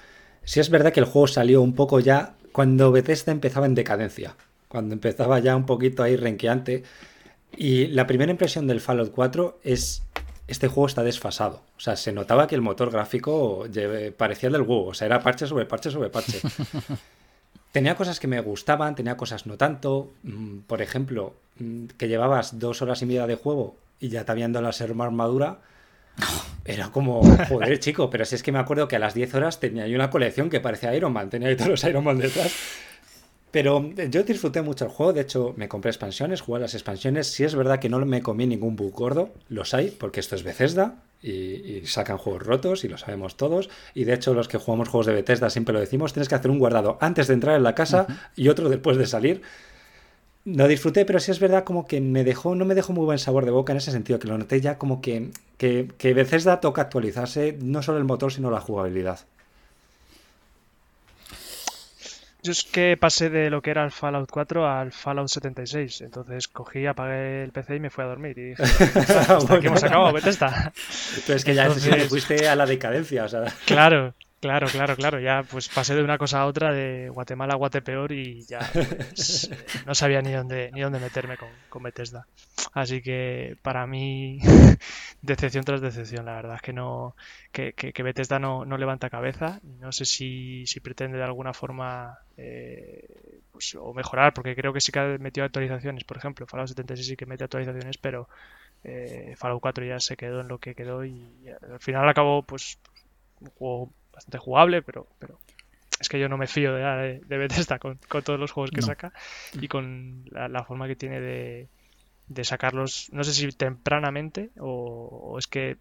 si es verdad que el juego salió un poco ya cuando Bethesda empezaba en decadencia cuando empezaba ya un poquito ahí renqueante. Y la primera impresión del Fallout 4 es, este juego está desfasado. O sea, se notaba que el motor gráfico parecía del huevo. O sea, era parche sobre parche sobre parche. tenía cosas que me gustaban, tenía cosas no tanto. Mm, por ejemplo, mm, que llevabas dos horas y media de juego y ya te habían dado la ser armadura. Era como, joder, chico, pero si es que me acuerdo que a las 10 horas tenía yo una colección que parecía Iron Man, tenía ahí todos los Iron Man detrás. Pero eh, yo disfruté mucho el juego, de hecho me compré expansiones, jugué las expansiones. Si es verdad que no me comí ningún bug gordo, los hay, porque esto es Bethesda y, sacan juegos rotos y lo sabemos todos. Y de hecho los que jugamos juegos de Bethesda siempre lo decimos, tienes que hacer un guardado antes de entrar en la casa y otro después de salir. Lo disfruté, pero sí es verdad como que me dejó, no me dejó muy buen sabor de boca en ese sentido, que lo noté ya como que, que, que Bethesda toca actualizarse no solo el motor, sino la jugabilidad. Yo es que pasé de lo que era el Fallout 4 al Fallout 76. Entonces cogí, apagué el PC y me fui a dormir. Y dije, hasta aquí hemos acabado, Bethesda. Pero es que ya Entonces... fuiste a la decadencia. O sea. Claro, Claro, claro, claro. Ya pues pasé de una cosa a otra, de Guatemala a Guatepeor y ya pues, no sabía ni dónde ni dónde meterme con, con Bethesda. Así que para mí decepción tras decepción, la verdad es que no que, que, Bethesda no, no, levanta cabeza. No sé si, si pretende de alguna forma eh, pues, o mejorar, porque creo que sí que ha metido actualizaciones. Por ejemplo, Fallout 76 sí que mete actualizaciones, pero eh, Fallout 4 ya se quedó en lo que quedó y, y al final acabó pues un juego bastante jugable, pero, pero es que yo no me fío de, de Bethesda con, con, todos los juegos que saca y con la, forma que tiene de, de, sacarlos, no sé si tempranamente o, es que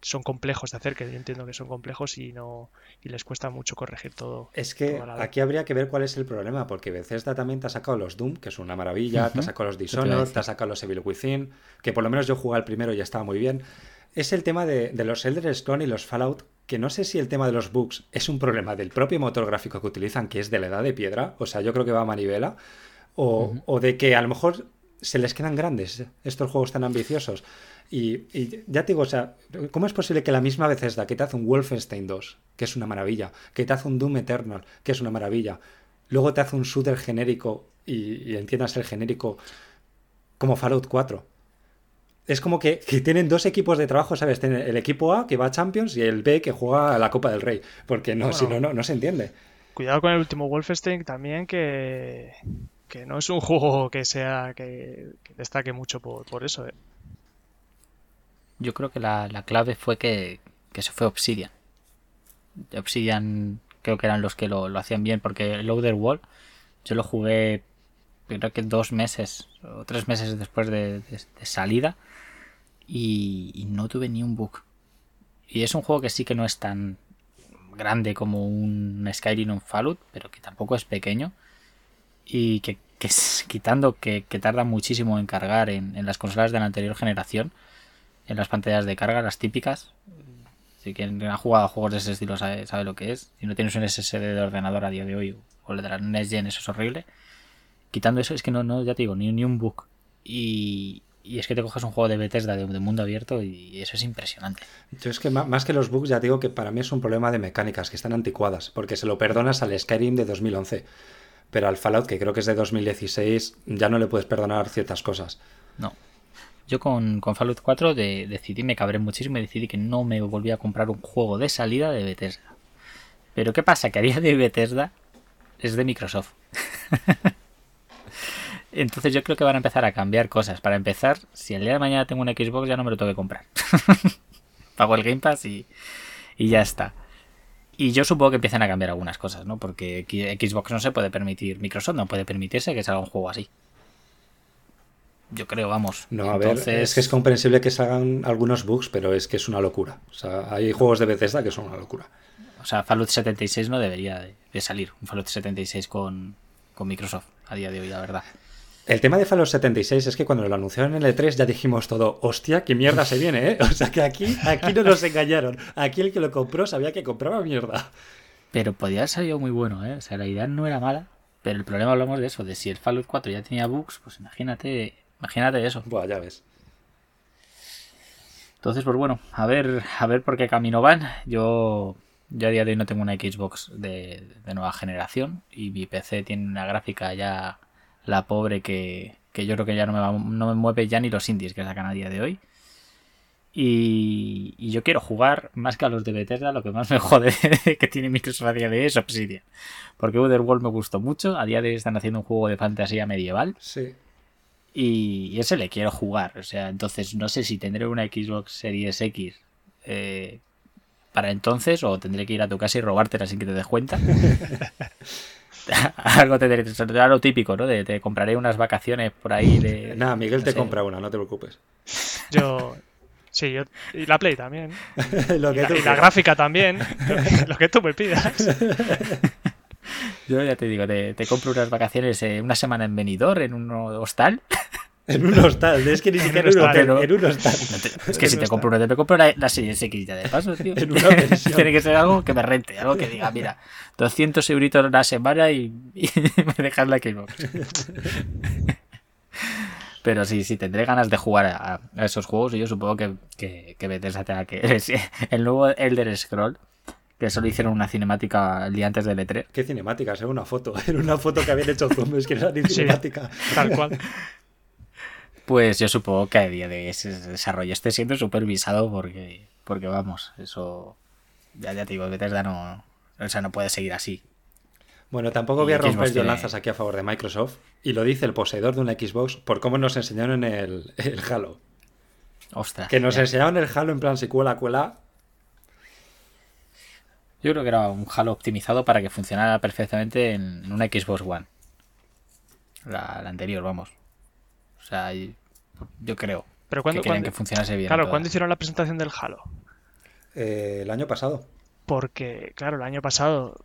son complejos de hacer, que yo entiendo que son complejos y no y les cuesta mucho corregir todo. Es que aquí habría que ver cuál es el problema, porque Bethesda también te ha sacado los Doom, que es una maravilla, te ha sacado los Dishonored, te ha sacado los Evil Within, que por lo menos yo jugué al primero y ya estaba muy bien. Es el tema de, de los Elder Scrolls y los Fallout que no sé si el tema de los bugs es un problema del propio motor gráfico que utilizan, que es de la edad de piedra, o sea, yo creo que va a manivela, o, o de que a lo mejor se les quedan grandes estos juegos tan ambiciosos. Y, y, ya te digo, o sea, ¿cómo es posible que la misma Bethesda que te hace un Wolfenstein 2, que es una maravilla, que te hace un Doom Eternal, que es una maravilla, luego te hace un shooter genérico y, y entiendas el genérico como Fallout 4? Es como que, tienen dos equipos de trabajo, ¿sabes? Tienen el equipo A que va a Champions y el B que juega a la Copa del Rey. Porque no, si no, no, no se entiende. Cuidado con el último Wolfenstein también, que, que no es un juego que sea que, destaque mucho por, eso. ¿eh? Yo creo que la, clave fue que, que, se fue Obsidian. Obsidian creo que eran los que lo, hacían bien, porque el Outer Wall yo lo jugué creo que dos meses o tres meses después de salida y, no tuve ni un bug. Y es un juego que sí que no es tan grande como un Skyrim o un Fallout, pero que tampoco es pequeño. Y que, quitando que, tarda muchísimo en cargar en, las consolas de la anterior generación, en las pantallas de carga, las típicas. Si quien ha jugado a juegos de ese estilo sabe, lo que es. Si no tienes un SSD de ordenador a día de hoy o el de la NES Gen, eso es horrible. Quitando eso, es que no, no ya te digo, ni, ni un bug. Y, y es que te coges un juego de Bethesda de, de, mundo abierto y eso es impresionante. Yo es que más que los bugs ya digo que para mí es un problema de mecánicas que están anticuadas, porque se lo perdonas al Skyrim de 2011, pero al Fallout, que creo que es de 2016, ya no le puedes perdonar ciertas cosas. No. Yo con, con Fallout 4 de, decidí, me cabré muchísimo y decidí que no me volvía a comprar un juego de salida de Bethesda. Pero ¿qué pasa? Que a día de Bethesda es de Microsoft. Entonces yo creo que van a empezar a cambiar cosas. Para empezar, si el día de mañana tengo un Xbox ya no me lo tengo que comprar. Pago el Game Pass y, y ya está. Y yo supongo que empiezan a cambiar algunas cosas, ¿no? Porque Xbox no se puede permitir, Microsoft no puede permitirse que salga un juego así. Yo creo, vamos. No, a ver, es que es comprensible que salgan algunos bugs, pero es que es una locura. O sea, hay juegos de Bethesda que son una locura. O sea, Fallout 76 no debería de, salir. Un Fallout 76 con, con Microsoft a día de hoy, la verdad. El tema de Fallout 76 es que cuando lo anunciaron en el E3 ya dijimos todo, hostia, qué mierda se viene, ¿eh? O sea que aquí, aquí no nos engañaron. Aquí el que lo compró sabía que compraba mierda. Pero podía haber salido muy bueno, ¿eh? O sea, la idea no era mala, pero el problema hablamos de eso, de si el Fallout 4 ya tenía bugs, pues imagínate, imagínate eso. Buah, ya ves. Entonces, pues bueno, a ver, a ver por qué camino van. Yo, yo a día de hoy no tengo una Xbox de, de nueva generación y mi PC tiene una gráfica ya la pobre que, que yo creo que ya no me, no me mueve ya ni los indies que sacan a día de hoy. Y, y, yo quiero jugar más que a los de Bethesda, lo que más me jode que tiene Microsoft a día de hoy es Obsidian. Porque World me gustó mucho, a día de hoy están haciendo un juego de fantasía medieval. Sí. Y, ese le quiero jugar, o sea, entonces no sé si tendré una Xbox Series X eh, para entonces o tendré que ir a tu casa y robártela sin que te des cuenta. algo te será lo típico, ¿no? De te compraré unas vacaciones por ahí de. Nada, Miguel te compra una, no te preocupes. Yo. Sí, yo, y la Play también. lo que y, la, y la, gráfica también. Lo que, tú me pidas. Yo ya te digo, te, te compro unas vacaciones, eh, una semana en Benidorm, en un hostal. En un hostal, es que ni siquiera en un hotel, en un hostal. es que si te compro una, te compro la, la Series X ya de paso, tío. Tiene que ser algo que me rente, algo que diga, mira, 200 euritos la semana y, y me dejas la Xbox. Pero sí, sí, tendré ganas de jugar a, esos juegos y yo supongo que, que, que Bethesda tenga que... El nuevo Elder Scroll, que solo hicieron una cinemática el día antes del E3. ¿Qué cinemática? Era una foto. Era una foto que habían hecho zombies, que era ni cinemática. tal cual. Pues yo supongo que a día de ese desarrollo esté siendo supervisado porque, porque vamos, eso ya, ya te digo, Bethesda no, o sea, no puede seguir así. Bueno, tampoco voy a romper yo lanzas aquí a favor de Microsoft y lo dice el poseedor de una Xbox por cómo nos enseñaron el, el Halo. Ostras. Que nos enseñaron el Halo en plan secuela, cuela. Yo creo que era un Halo optimizado para que funcionara perfectamente en, una Xbox One. la anterior, vamos. O sea, yo creo Pero cuando, que quieren que funcionase bien. Claro, ¿cuándo hicieron la presentación del Halo? Eh, el año pasado. Porque, claro, el año pasado.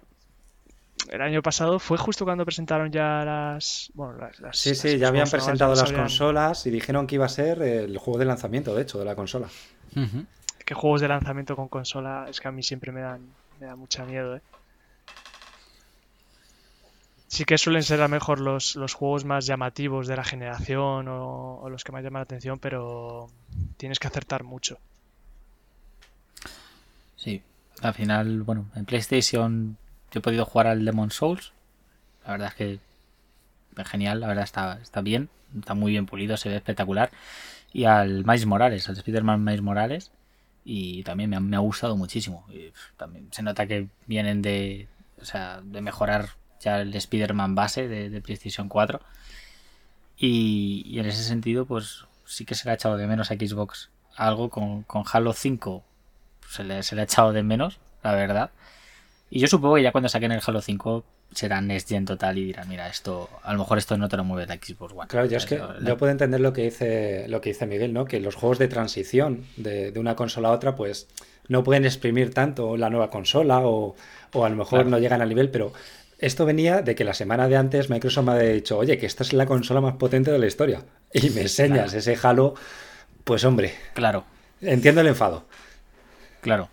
El año pasado fue justo cuando presentaron ya las. Bueno, las, sí, sí, ya habían presentado las consolas y dijeron que iba a ser el juego de lanzamiento, de hecho, de la consola. Que juegos de lanzamiento con consola es que a mí siempre me dan, me da mucha miedo, ¿eh? Sí que suelen ser a lo mejor los, los juegos más llamativos de la generación o, los que más llaman la atención, pero tienes que acertar mucho. Sí, al final, bueno, en PlayStation yo he podido jugar al Demon Souls. La verdad es que es genial, la verdad está, está bien, está muy bien pulido, se ve espectacular. Y al Miles Morales, al Spider-Man Miles Morales. Y también me ha, me ha gustado muchísimo. También se nota que vienen de, o sea, de mejorar ya el Spider-Man base de, PlayStation 4. Y, en ese sentido, pues sí que se le ha echado de menos a Xbox algo con, con Halo 5. Se le, se le ha echado de menos, la verdad. Y yo supongo que ya cuando saquen el Halo 5 será Next Gen total y dirán, mira, esto, a lo mejor esto no te lo mueve la Xbox One. Claro, yo es que yo puedo entender lo que dice, lo que dice Miguel, ¿no? Que los juegos de transición de, una consola a otra, pues no pueden exprimir tanto la nueva consola o, a lo mejor no llegan al nivel, pero esto venía de que la semana de antes Microsoft me había dicho, oye, que esta es la consola más potente de la historia. Y me enseñas ese Halo, pues hombre. Claro. Entiendo el enfado. Claro.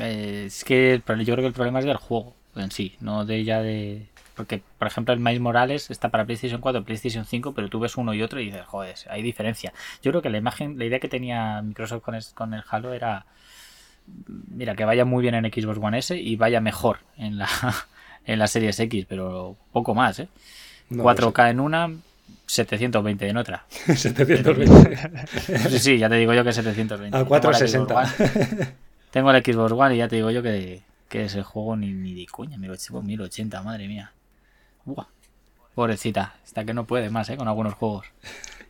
Eh, es que yo creo que el problema es del juego en sí, no de ya de... Porque, por ejemplo, el Miles Morales está para PlayStation 4 PlayStation 5, pero tú ves uno y otro y dices, joder, hay diferencia. Yo creo que la imagen, la idea que tenía Microsoft con, con el Halo era, mira, que vaya muy bien en Xbox One S y vaya mejor en la, en la Series X, pero poco más, ¿eh? 4K en una, 720 en otra. 720. sí, sí, ya te digo yo que 720. A 460. Tengo el Xbox One y ya te digo yo que, que ese juego ni, ni de coña, 1080, madre mía. Buah. Pobrecita, está que no puede más, ¿eh? Con algunos juegos.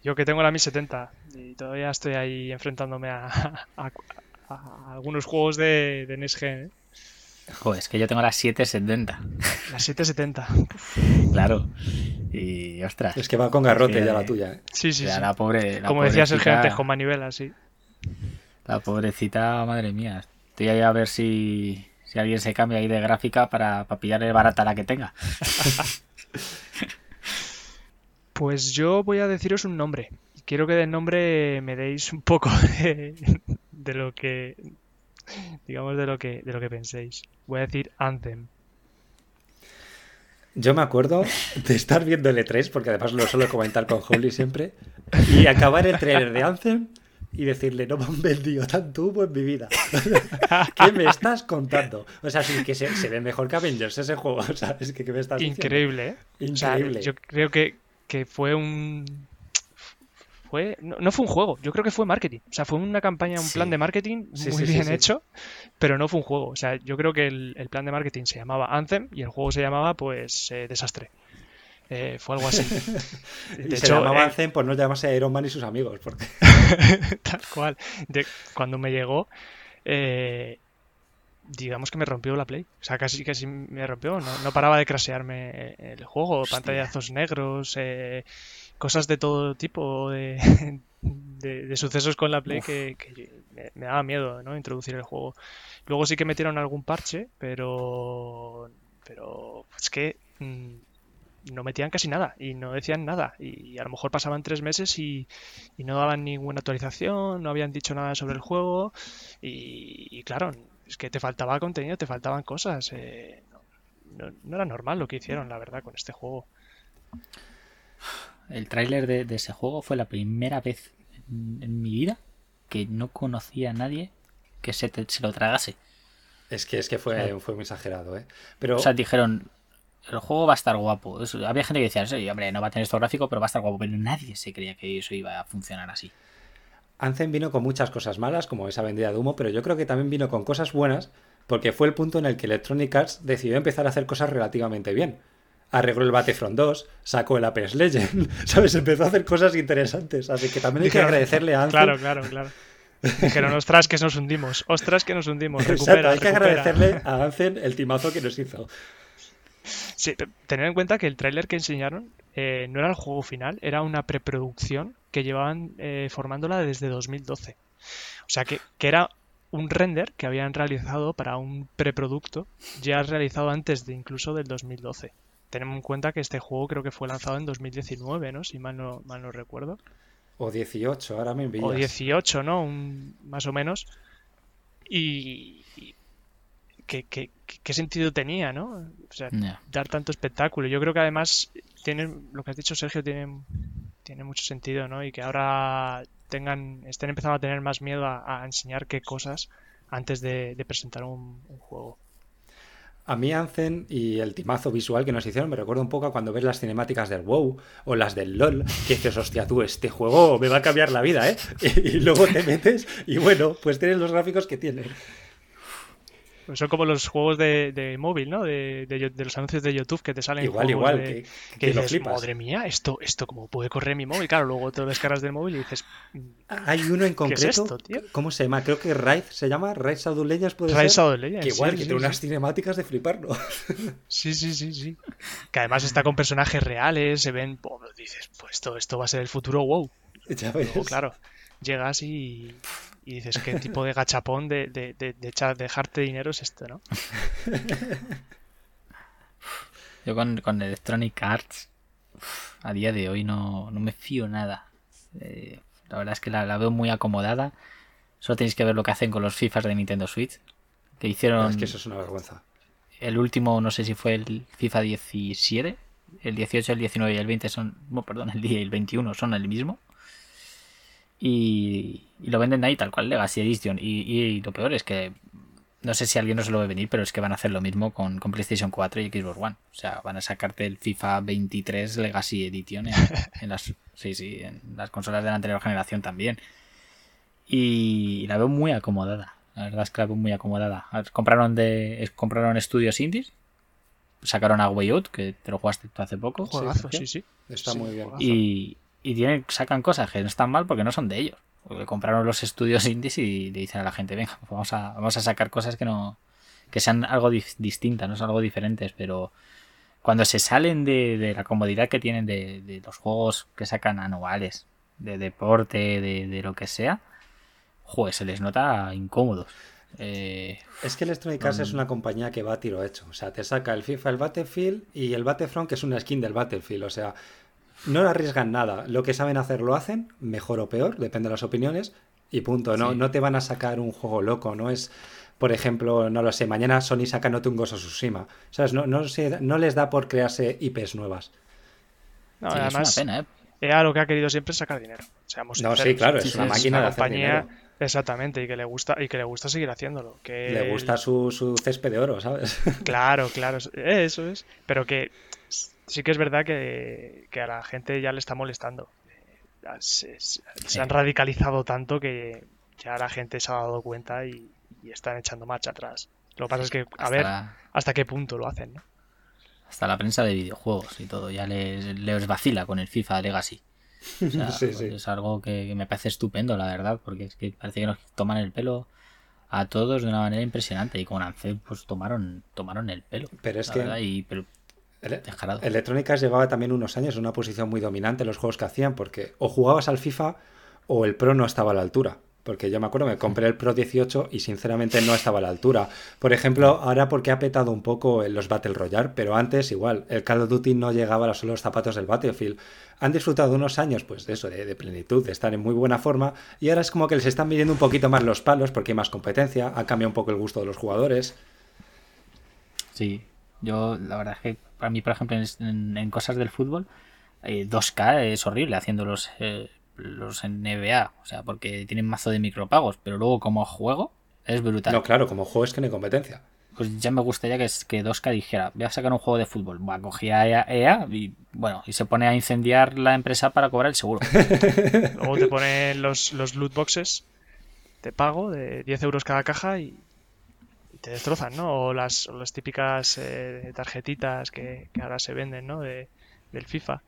Yo que tengo la 1070 y todavía estoy ahí enfrentándome a, algunos juegos de, de NES ¿eh? Joder, es que yo tengo la 770. La 770. claro. Y ostras. Es que va con garrote ya la tuya. ¿eh? Sí, sí, sí. La pobre, Como decías el antes, con manivela, sí. La pobrecita, madre mía. Estoy ahí a ver si, si alguien se cambia ahí de gráfica para, para pillarle barata la que tenga. Pues yo voy a deciros un nombre. Quiero que del nombre me deis un poco de, lo que. digamos de lo que. de lo que penséis. Voy a decir Anthem. Yo me acuerdo de estar viendo el E3, porque además lo suelo comentar con Holly siempre, y acabar el trailer de Anthem y decirle, no me han vendido tanto humo en mi vida. ¿Qué me estás contando? O sea, sí que se, ve mejor que Avengers ese juego. O sea, es que ¿qué me estás Increíble, ¿eh? Increíble. yo creo que, que fue un. Fue, no, fue un juego, yo creo que fue marketing. O sea, fue una campaña, un plan de marketing muy bien hecho, pero no fue un juego. O sea, yo creo que el, plan de marketing se llamaba Anthem y el juego se llamaba, pues, eh, Desastre. Eh, fue algo así. De hecho, se llamaba eh, pues no llamase Iron Man y sus amigos. Porque... Tal cual. cuando me llegó, digamos que me rompió la Play. O sea, casi, casi me rompió. No, paraba de crasearme el juego. Pantallazos negros, cosas de todo tipo de, de, sucesos con la Play que, me, daba miedo ¿no? introducir el juego. Luego sí que metieron algún parche, pero pero es que mm, no metían casi nada y no decían nada. Y a lo mejor pasaban tres meses y, no daban ninguna actualización, no habían dicho nada sobre el juego. Y, claro, es que te faltaba contenido, te faltaban cosas. Eh, no, era normal lo que hicieron, la verdad, con este juego. El tráiler de, ese juego fue la primera vez en, mi vida que no conocía a nadie que se, se lo tragase. Es que, es que fue, fue muy exagerado, ¿eh? Pero... O sea, dijeron, el juego va a estar guapo. había gente que decía, sí, hombre, no va a tener esto gráfico, pero va a estar guapo. Pero nadie se creía que eso iba a funcionar así. Anthem vino con muchas cosas malas, como esa vendida de humo, pero yo creo que también vino con cosas buenas, porque fue el punto en el que Electronic Arts decidió empezar a hacer cosas relativamente bien. Arregló el Battlefront 2, sacó el Apex Legend, ¿sabes? Empezó a hacer cosas interesantes, así que también hay que agradecerle a Anthem. Claro, claro, claro. Dijeron, ostras, que nos hundimos, ostras, que nos hundimos, recupera, hay que agradecerle a Anthem el timazo que nos hizo. Sí, tener en cuenta que el tráiler que enseñaron eh, no era el juego final, era una preproducción que llevaban eh, formándola desde 2012. O sea que, era un render que habían realizado para un preproducto ya realizado antes de incluso del 2012. Tenemos en cuenta que este juego creo que fue lanzado en 2019, ¿no? Si mal no, mal no recuerdo. O 18, ahora me envías. O 18, ¿no? Un, más o menos. Y, qué, sentido tenía, ¿no? O sea, dar tanto espectáculo. Yo creo que además tiene, lo que has dicho Sergio tiene, tiene mucho sentido, ¿no? Y que ahora tengan, estén empezando a tener más miedo a, enseñar qué cosas antes de, presentar un, juego. A mí Anzen y el timazo visual que nos hicieron me recuerda un poco a cuando ves las cinemáticas del WoW o las del LOL, que dices, hostia, tú, este juego me va a cambiar la vida, ¿eh? Y, luego te metes y bueno, pues tienes los gráficos que tiene. Pues son como los juegos de, móvil, ¿no? De, los anuncios de YouTube que te salen. Igual, igual, que, que, dices, madre mía, esto, esto como puede correr mi móvil. Claro, luego te lo descargas del móvil y dices. Mm, Hay uno en concreto. ¿Cómo se llama? Creo que Raid se llama. Raid Shadow Legends puede Raid ser. Shadow Legends. Que igual, que tiene unas cinemáticas de fliparlo. Sí, sí, sí, sí. Que además está con personajes reales, se ven. dices, pues esto, esto va a ser el futuro, wow. Ya ves. claro, llegas y y dices, ¿qué tipo de gachapón de, de, de, dejarte dinero es este, no? Yo con, con Electronic Arts a día de hoy no, me fío nada. Eh, la verdad es que la, veo muy acomodada. Solo tenéis que ver lo que hacen con los FIFAs de Nintendo Switch. Que hicieron. Es que eso es una vergüenza. El último, no sé si fue el FIFA 17. El 18, el 19 y el 20 son. Bueno, perdón, el 10 y el 21 son el mismo. Y, lo venden ahí tal cual, Legacy Edition. Y, lo peor es que no sé si alguien no se lo ve venir, pero es que van a hacer lo mismo con, PlayStation 4 y Xbox One. O sea, van a sacarte el FIFA 23 Legacy Edition en, las, sí, sí, en las consolas de la anterior generación también. Y la veo muy acomodada. La verdad es que la veo muy acomodada. Compraron de compraron estudios indies. Sacaron a Way Out, que te lo jugaste tú hace poco. sí, sí. Está muy bien. Y, y tienen, sacan cosas que no están mal porque no son de ellos. Porque compraron los estudios indies y le dicen a la gente, venga, pues vamos a, vamos a sacar cosas que no que sean algo distintas, no son algo diferentes, pero cuando se salen de, la comodidad que tienen de, los juegos que sacan anuales, de deporte, de, lo que sea, joder, se les nota incómodos. Eh, es que Electronic Arts es una compañía que va a tiro hecho. O sea, te saca el FIFA, el Battlefield y el Battlefront, que es una skin del Battlefield. O sea, no arriesgan nada. Lo que saben hacer lo hacen, mejor o peor, depende de las opiniones, y punto. No, no te van a sacar un juego loco, no es. Por ejemplo, no lo sé, mañana Sony saca No un Ghost Tsushima. ¿Sabes? No, no, no les da por crearse IPs nuevas. No, además, es una pena, ¿eh? lo que ha querido siempre es sacar dinero. no, sí, claro, es una máquina de hacer dinero. Exactamente, y que le gusta, y que le gusta seguir haciéndolo. Que le gusta su, su césped de oro, ¿sabes? Claro, claro, eso es. Pero que sí que es verdad que, a la gente ya le está molestando. Se, han radicalizado tanto que ya la gente se ha dado cuenta y, están echando marcha atrás. Lo que pasa es que, a ver hasta qué punto lo hacen, ¿no? Hasta la prensa de videojuegos y todo, ya les, les vacila con el FIFA Legacy. Es algo que, me parece estupendo, la verdad, porque es que parece que nos toman el pelo a todos de una manera impresionante y con Ancel pues tomaron tomaron el pelo. Pero es que Electrónicas Electrónicas llevaba también unos años en una posición muy dominante en los juegos que hacían, porque o jugabas al FIFA o el Pro no estaba a la altura. Porque yo me acuerdo, me compré el Pro 18 y sinceramente no estaba a la altura. Por ejemplo, ahora porque ha petado un poco en los Battle Royale, pero antes igual, el Call of Duty no llegaba a los zapatos del Battlefield. Han disfrutado unos años, pues de eso, de, de, plenitud, de estar en muy buena forma, y ahora es como que les están midiendo un poquito más los palos porque hay más competencia, ha cambiado un poco el gusto de los jugadores. Sí, yo la verdad es que para mí, por ejemplo, en, cosas del fútbol, 2K eh, es horrible haciendo los, eh, los NBA, o sea, porque tienen mazo de micropagos, pero luego como juego es brutal. No, claro, como juego es que no hay competencia. Pues ya me gustaría que, que 2K dijera, voy a sacar un juego de fútbol. Va, cogía EA, EA y bueno, y se pone a incendiar la empresa para cobrar el seguro. luego te ponen los, los loot boxes te pago de 10 euros cada caja y te destrozan, ¿no? O las, las típicas eh, tarjetitas que, ahora se venden, ¿no? De, del FIFA.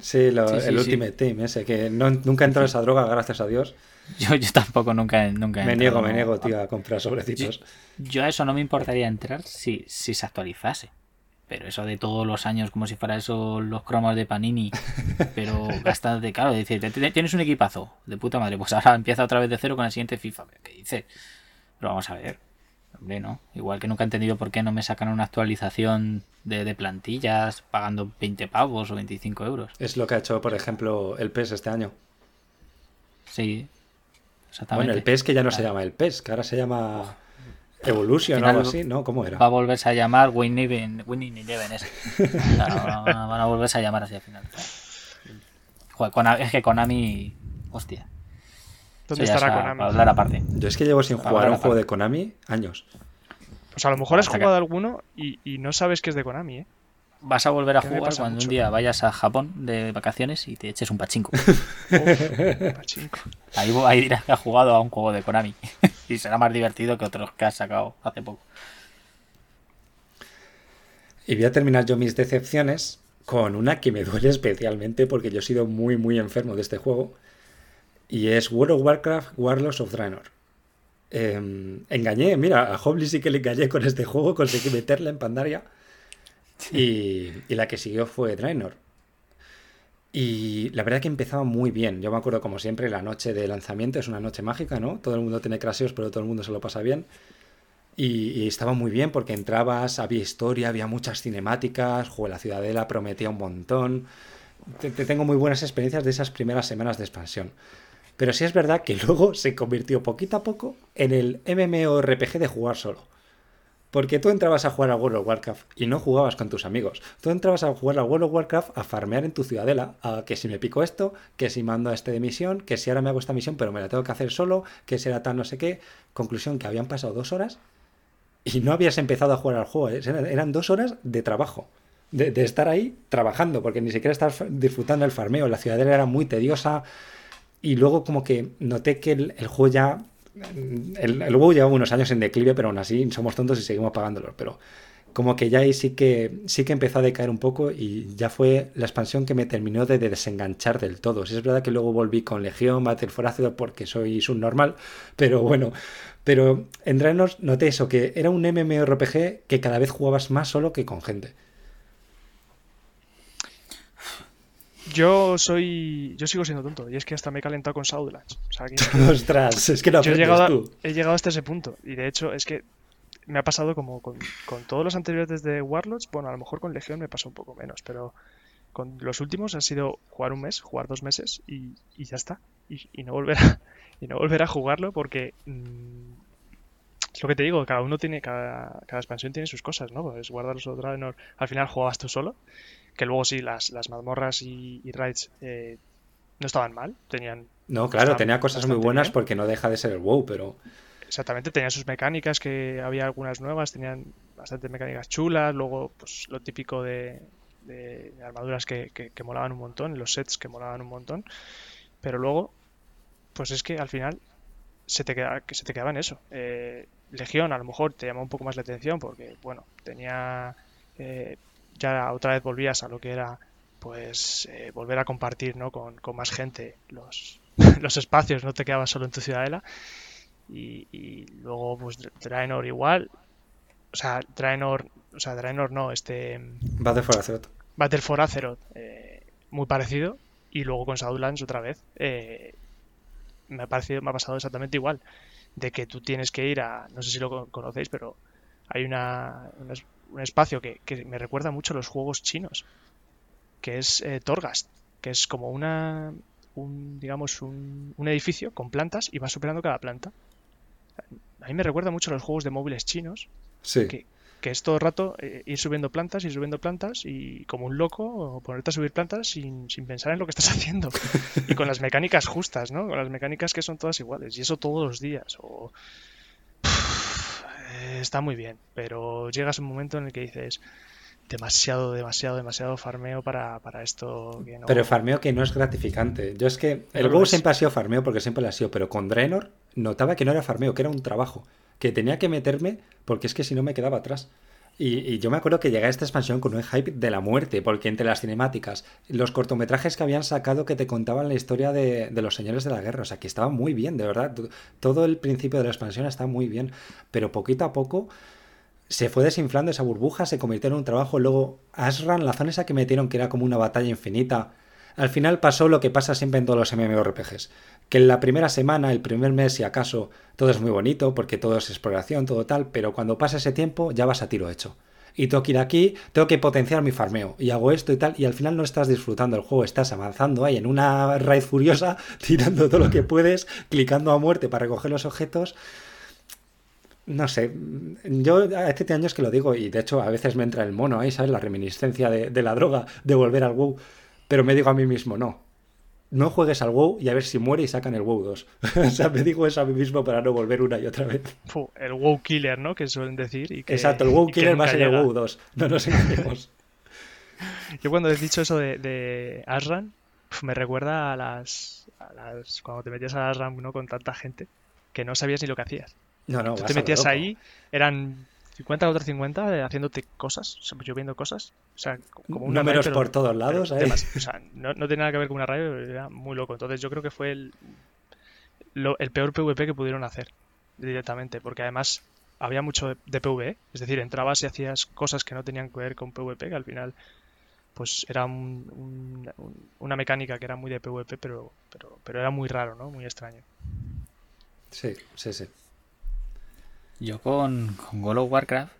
Sí, el Ultimate Team, ese, que no, nunca entró esa droga, gracias a Dios. Yo, yo tampoco nunca, nunca Me niego, me niego, tío, a comprar sobrecitos. Yo, a eso no me importaría entrar si, si se actualizase. Pero eso de todos los años, como si fuera eso los cromos de Panini, pero de claro, decir, tienes un equipazo de puta madre, pues ahora empieza otra vez de cero con el siguiente FIFA. ¿Qué dices? Pero vamos a ver. Hombre, ¿no? Igual que nunca he entendido por qué no me sacan una actualización de, plantillas pagando 20 pavos o 25 euros. Es lo que ha hecho, por ejemplo, el PES este año. Sí, exactamente. Bueno, el PES que ya no se llama el PES, que ahora se llama Evolution o algo así, ¿no? ¿Cómo era? Va a volverse a llamar Winning, Winning Eleven ese. van a volverse a llamar así al final. Joder, es que Konami... Hostia. ¿Dónde estará Konami? hablar aparte. Yo es que llevo sin jugar un juego de Konami años. Pues a lo mejor has jugado alguno y, no sabes que es de Konami, ¿eh? vas a volver a jugar cuando un día vayas a Japón de vacaciones y te eches un pachinko. Ahí, ahí dirás que has jugado a un juego de Konami y será más divertido que otros que has sacado hace poco. Y voy a terminar yo mis decepciones con una que me duele especialmente porque yo he sido muy, muy enfermo de este juego. Y es World of Warcraft Warlords of Draenor. Em, engañé, mira, a Hobley sí que le engañé con este juego, conseguí meterla en Pandaria. Y, la que siguió fue Draenor. Y la verdad que empezaba muy bien. Yo me acuerdo, como siempre, la noche de lanzamiento es una noche mágica, ¿no? Todo el mundo tiene craseos, pero todo el mundo se lo pasa bien. Y, estaba muy bien porque entrabas, había historia, había muchas cinemáticas, juego la Ciudadela prometía un montón. Te, tengo muy buenas experiencias de esas primeras semanas de expansión. Pero sí es verdad que luego se convirtió poquito a poco en el MMORPG de jugar solo. Porque tú entrabas a jugar a World of Warcraft y no jugabas con tus amigos. Tú entrabas a jugar a World of Warcraft a farmear en tu ciudadela. A que si me pico esto, que si mando a este de misión, que si ahora me hago esta misión pero me la tengo que hacer solo, que será tal no sé qué. Conclusión que habían pasado dos horas y no habías empezado a jugar al juego. ¿eh? Eran dos horas de trabajo. De, estar ahí trabajando, porque ni siquiera estabas disfrutando el farmeo. La ciudadela era muy tediosa. Y luego como que noté que el, juego ya... El, el WoW lleva unos años en declive, pero aún así somos tontos y seguimos pagándolo. Pero como que ya ahí sí que sí que empezó a decaer un poco y ya fue la expansión que me terminó de, desenganchar del todo. Si es verdad que luego volví con Legión, Battle for Azeroth porque soy subnormal, pero bueno, pero en Draenor noté eso, que era un MMORPG que cada vez jugabas más solo que con gente. Yo soy. Yo sigo siendo tonto. Y es que hasta me he calentado con Shadowlands. Ostras, es que no he llegado, he llegado hasta ese punto. Y de hecho, es que me ha pasado como con, todos los anteriores de Warlords. Bueno, a lo mejor con Legión me pasó un poco menos, pero con los últimos ha sido jugar un mes, jugar dos meses y, ya está. Y, no volver a, y no volver a jugarlo porque mm, es lo que te digo, cada uno tiene, cada, cada expansión tiene sus cosas, ¿no? Pues guardar los otros al final jugabas tú solo, que luego sí, las, las mazmorras y, raids eh, no estaban mal, tenían... No, claro, tenía cosas muy buenas porque no deja de ser el WoW, pero... Exactamente, tenía sus mecánicas, que había algunas nuevas, tenían bastantes mecánicas chulas, luego pues lo típico de, armaduras que, que, molaban un montón, los sets que molaban un montón, pero luego, pues es que al final se te, queda, que se te quedaba en eso. Eh, Legión a lo mejor te llamó un poco más la atención porque, bueno, tenía... Eh, ya otra vez volvías a lo que era pues eh, volver a compartir ¿no? con, con más gente los, los espacios, no te quedabas solo en tu ciudadela y, luego, pues Draenor igual. O sea, Draenor, o sea, Draenor no, este. Battle for Azeroth. Battle for Azeroth, eh, muy parecido. Y luego con Shadowlands otra vez. Eh, me, ha parecido, me ha pasado exactamente igual. De que tú tienes que ir a. No sé si lo conocéis, pero hay una, un espacio que, que, me recuerda mucho a los juegos chinos. Que es eh, Torghast. Que es como una. Un, digamos, un, un edificio con plantas y vas superando cada planta a mí me recuerda mucho a los juegos de móviles chinos. Que, es todo el rato eh, ir subiendo plantas, ir subiendo plantas y como un loco ponerte a subir plantas sin, pensar en lo que estás haciendo. y con las mecánicas justas, ¿no? Con las mecánicas que son todas iguales. Y eso todos los días. está muy bien, pero llegas a un momento en el que dices demasiado, demasiado, demasiado farmeo para, esto. Pero farmeo que no es gratificante. Yo es que el WoW siempre ha sido farmeo porque siempre lo ha sido, pero con Draenor notaba que no era farmeo, que era un trabajo. Que tenía que meterme porque es que si no me quedaba atrás. Y, yo me acuerdo que llegué a esta expansión con un hype de la muerte, porque entre las cinemáticas, los cortometrajes que habían sacado que te contaban la historia de, los señores de la guerra, o sea, que estaba muy bien, de verdad. Todo el principio de la expansión está muy bien, pero poquito a poco se fue desinflando esa burbuja, se convirtió en un trabajo. Luego, Asran, la zona esa que metieron, que era como una batalla infinita. Al final pasó lo que pasa siempre en todos los MMORPGs. Que en la primera semana, el primer mes, si acaso, todo es muy bonito, porque todo es exploración, todo tal, pero cuando pasa ese tiempo, ya vas a tiro hecho. Y tengo que ir aquí, tengo que potenciar mi farmeo, y hago esto y tal, y al final no estás disfrutando el juego, estás avanzando ahí en una raíz furiosa, tirando todo lo que puedes, clicando a muerte para recoger los objetos no sé, yo hace años que lo digo y de hecho a veces me entra el mono ahí, ¿sabes? La reminiscencia de, la droga, de volver al WoW, pero me digo a mí mismo, no, no juegues al WoW y a ver si muere y sacan el WoW 2. o sea, me digo eso a mí mismo para no volver una y otra vez. el WoW Killer, ¿no? Que suelen decir. Exacto, el WoW Killer va a ser el WoW 2, no nos engañemos. Yo cuando he dicho eso de, de Asran, me recuerda a las, Cuando te metías a Asran ¿no? con tanta gente que no sabías ni lo que hacías. No, no, Tú te metías ahí, eran 50 contra 50 eh, haciéndose cosas, lloviendo cosas. O sea, como un Números por todos lados. ¿eh? o sea, no, no, tiene nada que ver con una radio, era muy loco. Entonces yo creo que fue el, el peor PvP que pudieron hacer directamente, porque además había mucho de, PvE, es decir, entrabas y hacías cosas que no tenían que ver con PvP, que al final pues era una mecánica que era muy de PvP, pero, pero, pero era muy raro, ¿no? Muy extraño. Sí, sí, sí. Yo con, con World of Warcraft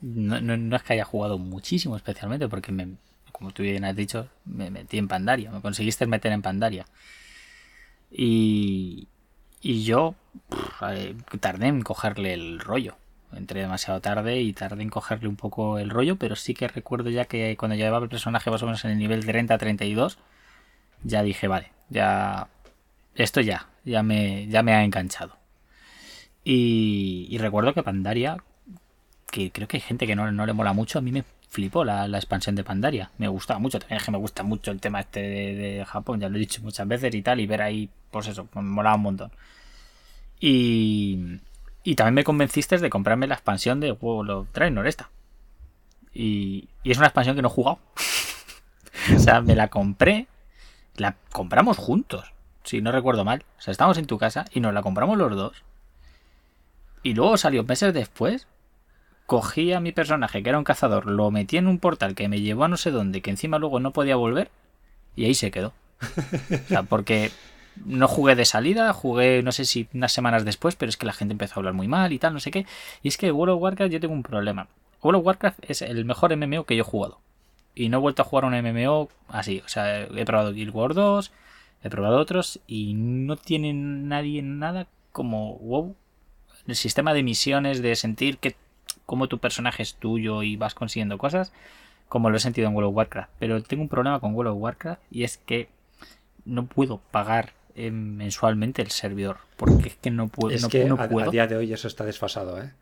no, no, es que haya jugado muchísimo especialmente, porque me, como tú bien has dicho, me metí en Pandaria, me conseguiste meter en Pandaria. Y, y yo tardé en cogerle el rollo. Entré demasiado tarde y tardé en cogerle un poco el rollo, pero sí que recuerdo ya que cuando llevaba el personaje más o menos en el nivel 30-32, ya dije, vale, ya... Esto ya, ya me, ya me ha enganchado. Y, recuerdo que Pandaria, que creo que hay gente que no, no le mola mucho, a mí me flipó la, expansión de Pandaria. Me gustaba mucho, también es que me gusta mucho el tema este de, Japón, ya lo he dicho muchas veces y tal, y ver ahí, pues eso, me molaba un montón. Y, y también me convenciste de comprarme la expansión de World of Draenor esta. Y, y es una expansión que no he jugado. o sea, me la compré, la compramos juntos, si no recuerdo mal. O sea, estábamos en tu casa y nos la compramos los dos. Y luego salió meses después cogí a mi personaje, que era un cazador, lo metí en un portal que me llevó a no sé dónde, que encima luego no podía volver, y ahí se quedó. O sea, porque no jugué de salida, jugué no sé si unas semanas después, pero es que la gente empezó a hablar muy mal y tal, no sé qué. Y es que World of Warcraft yo tengo un problema. World of Warcraft es el mejor MMO que yo he jugado. Y no he vuelto a jugar un MMO así. O sea, he probado Guild Wars 2, he probado otros y no tiene nadie nada como WoW. El sistema de misiones, de sentir que cómo tu personaje es tuyo y vas consiguiendo cosas, como lo he sentido en World of Warcraft. Pero tengo un problema con World of Warcraft y es que no puedo pagar eh, mensualmente el servidor. Porque es que no puedo. Es que a, día de hoy eso está desfasado, ¿eh?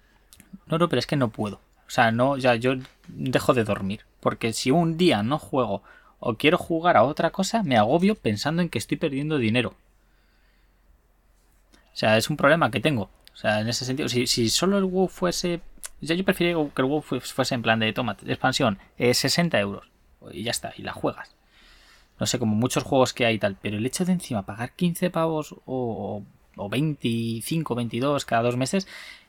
No, no, pero es que no puedo. O sea, no, ya yo dejo de dormir. Porque si un día no juego o quiero jugar a otra cosa, me agobio pensando en que estoy perdiendo dinero. O sea, es un problema que tengo. O sea, en ese sentido, si, si solo el WoW fuese yo prefiero que el WoW fuese en plan de toma, expansión, 60 euros. Y ya está, y la juegas. No sé, como muchos juegos que hay y tal. Pero el hecho de encima pagar 15 pavos o, o 25, 22 cada dos meses,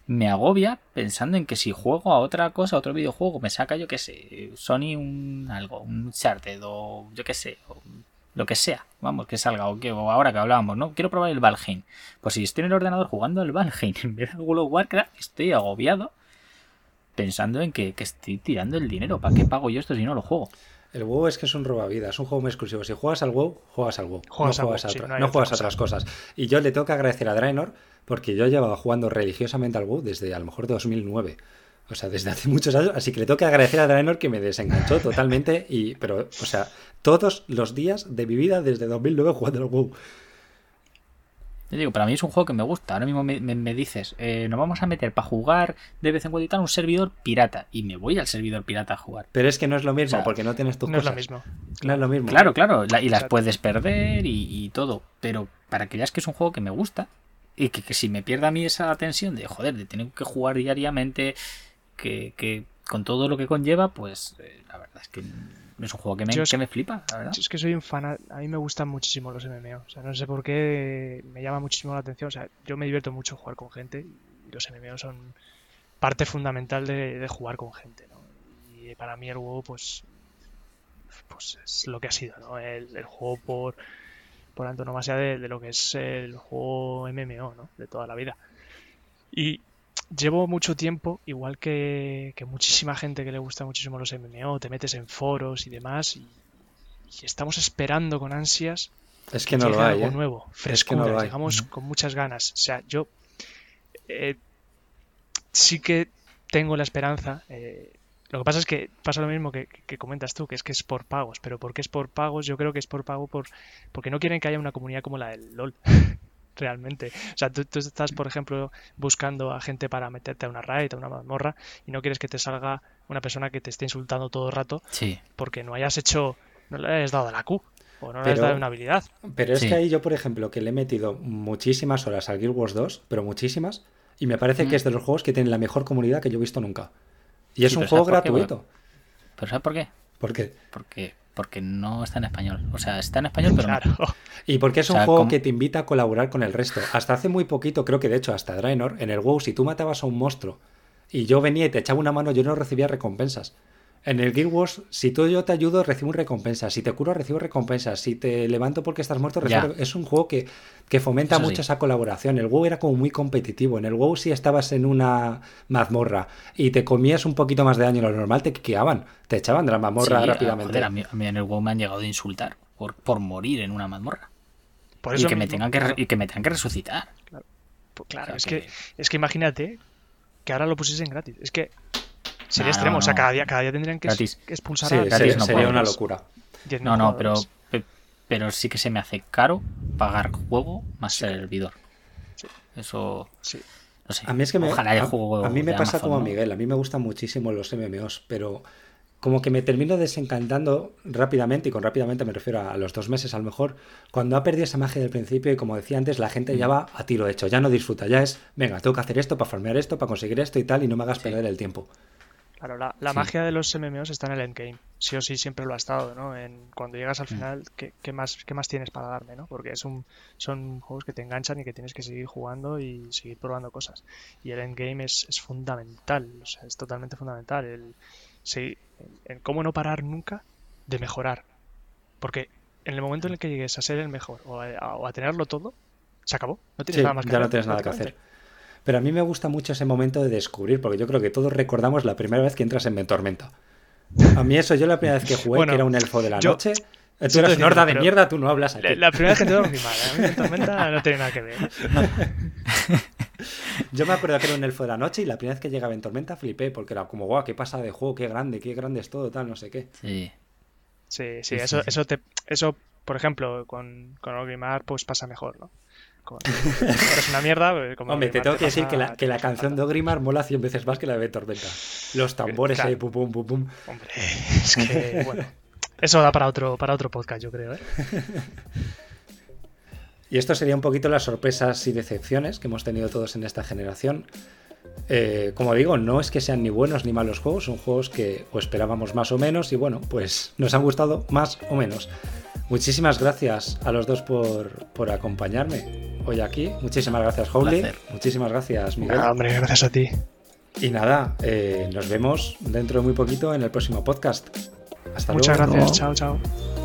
me agobia pensando en que si juego a otra cosa, a otro videojuego, me saca, yo que sé, Sony un algo, un Charted o yo que sé, lo que sea, vamos, que salga, o que ahora que hablábamos, ¿no? Quiero probar el Valheim. Pues si estoy en el ordenador jugando al Valheim en vez de World of Warcraft, estoy agobiado pensando en que, estoy tirando el dinero. ¿Para qué pago yo esto si no lo juego? El WoW es que es un robavidas, es un juego muy exclusivo. Si juegas al WoW, juegas al WoW. no juegas, a, no juegas a otras cosas. Y yo le tengo que agradecer a Draenor porque yo llevaba jugando religiosamente al WoW desde a lo mejor 2009. O sea, desde hace muchos años. Así que le tengo que agradecer a Draenor que me desenganchó totalmente. y Pero, o sea, todos los días de mi vida desde 2009 jugando al WoW. Yo digo, para mí es un juego que me gusta. Ahora mismo me, dices, eh, nos vamos a meter para jugar de vez en cuando y tal un servidor pirata. Y me voy al servidor pirata a jugar. Pero es que no es lo mismo, porque no tienes tus no Es lo mismo. No es lo mismo. Claro, claro. y las puedes perder y, todo. Pero para que veas que es un juego que me gusta. Y que, si me pierda a mí esa tensión de, joder, de tener que jugar diariamente, que, que con todo lo que conlleva, pues eh, la verdad es que es un juego que me, que me flipa, la verdad. es que soy un fan, a mí me gustan muchísimo los MMO. O sea, no sé por qué me llama muchísimo la atención. O sea, yo me divierto mucho jugar con gente y los MMO son parte fundamental de, jugar con gente, ¿no? Y para mí el juego, pues, pues es lo que ha sido, ¿no? El, juego por, por antonomasia de, de lo que es el juego MMO, ¿no? De toda la vida. Y, llevo mucho tiempo, igual que, muchísima gente que le gusta muchísimo los MMO, te metes en foros y demás, y, estamos esperando con ansias es que, no lo hay, algo ¿eh? nuevo, frescura, llegamos con muchas ganas. O sea, yo eh, sí que tengo la esperanza. Eh, lo que pasa es que pasa lo mismo que, que, comentas tú, que es que es por pagos. Pero ¿por qué es por pagos? Yo creo que es por pago por, porque no quieren que haya una comunidad como la del LOL. realmente. O sea, tú, estás, por ejemplo, buscando a gente para meterte a una raid, a una mazmorra, y no quieres que te salga una persona que te esté insultando todo el rato Sí. porque no hayas hecho, no le hayas dado la Q o no le hayas Pero- dado una habilidad. Pero es Sí. que ahí yo, por ejemplo, que le he metido muchísimas horas al Guild Wars 2, pero muchísimas, y me parece Mm. que es de los juegos que tienen la mejor comunidad que yo he visto nunca. Y es Sí, un pero juego ¿sabes por qué? gratuito. ¿Pero sabes por qué? Porque Porque, porque no está en español. O sea, está en español, pero no. Claro. Y porque es O un juego como- que te invita a colaborar con el resto. Hasta hace muy poquito, creo que de hecho hasta Draenor, en el WoW, si tú matabas a un monstruo y yo venía y te echaba una mano, yo no recibía recompensas. En el Guild Wars, si tú yo te ayudo, recibo recompensas. Si te curo, recibo recompensas. Si te levanto porque estás muerto, recibo... Ya. Es un juego que, que fomenta Eso sí. mucho esa colaboración. El WoW era como muy competitivo. En el WoW, si estabas en una mazmorra y te comías un poquito más de daño de lo normal, te quiqueaban. Te echaban de la mazmorra Sí, rápidamente. joder, a, mí, a mí en el WoW me han llegado a insultar por, por morir en una mazmorra. Por Y que, me tengan que, y que me tengan que resucitar. Pues claro, O es que, es que imagínate que ahora lo pusiesen gratis. Es que sería No, extremo. no, o sea, cada día, cada día tendrían que, Gratis. que expulsar Sí, a gratis sería, no sería una locura. 10.000 No, no, pero, pero sí que se me hace caro pagar juego más servidor. Sí. Eso, Sí. no sé. A mí es que me, Ojalá haya a, juego a mí me pasa Amazon, como a. Miguel, a mí me gustan muchísimo los MMOs, pero como que me termino desencantando rápidamente, y con rápidamente me refiero a, a los dos meses a lo mejor, cuando ha perdido esa magia del principio y como decía antes, la gente Mm. ya va a tiro hecho, ya no disfruta, ya es, venga, tengo que hacer esto para farmear esto, para conseguir esto y tal, y no me hagas Sí. perder el tiempo. Claro, la, la Sí. magia de los MMOs está en el endgame. Sí o sí siempre lo ha estado, ¿no? En, cuando llegas Mm. al final, ¿qué, qué más, ¿qué más tienes para darme, ¿no? Porque es un, son juegos que te enganchan y que tienes que seguir jugando y seguir probando cosas. Y el endgame es, es fundamental, o sea, es totalmente fundamental. El, sí, cómo no parar nunca de mejorar. Porque en el momento en el que llegues a ser el mejor o a, o a tenerlo todo, se acabó. No tienes Sí, nada más que ya no hacer, tienes nada que hacer. Pero a mí me gusta mucho ese momento de descubrir, porque yo creo que todos recordamos la primera vez que entras en Mentormenta. A mí eso, yo la primera vez que jugué, Bueno, que era un elfo de la yo- noche, tú decirlo, horda de mierda, tú no hablas aquí. La, la primera vez que te muy mal, ¿eh? A mí en Tormenta no tiene nada que ver. Yo me acuerdo que era un elfo de la noche y la primera vez que llegaba en Tormenta flipé porque era como, guau, qué pasa de juego, qué grande, qué grande es todo, tal, no sé qué. Sí. Sí, sí, Sí, eso, sí, eso te, eso, por ejemplo, con, con Orgrimmar, pues pasa mejor, ¿no? Eres una mierda, como Hombre, te tengo que decir que la, que la canción de. Ogrimar mola 100 veces más que la de Tormenta. Los tambores Claro. ahí, pum, pum, pum, pum. Hombre, es que, bueno, eso da para otro, para otro podcast, yo creo, ¿eh? Y esto sería un poquito las sorpresas y decepciones que hemos tenido todos en esta generación. Eh, como digo, no es que sean ni buenos ni malos juegos, son juegos que o esperábamos más o menos y bueno, pues nos han gustado más o menos. Muchísimas gracias a los dos por, por acompañarme hoy aquí. Muchísimas gracias, Howley. Muchísimas gracias, Miguel. Hombre, gracias a ti. Y nada, eh, nos vemos dentro de muy poquito en el próximo podcast. Hasta Muchas luego. gracias, chao, chao.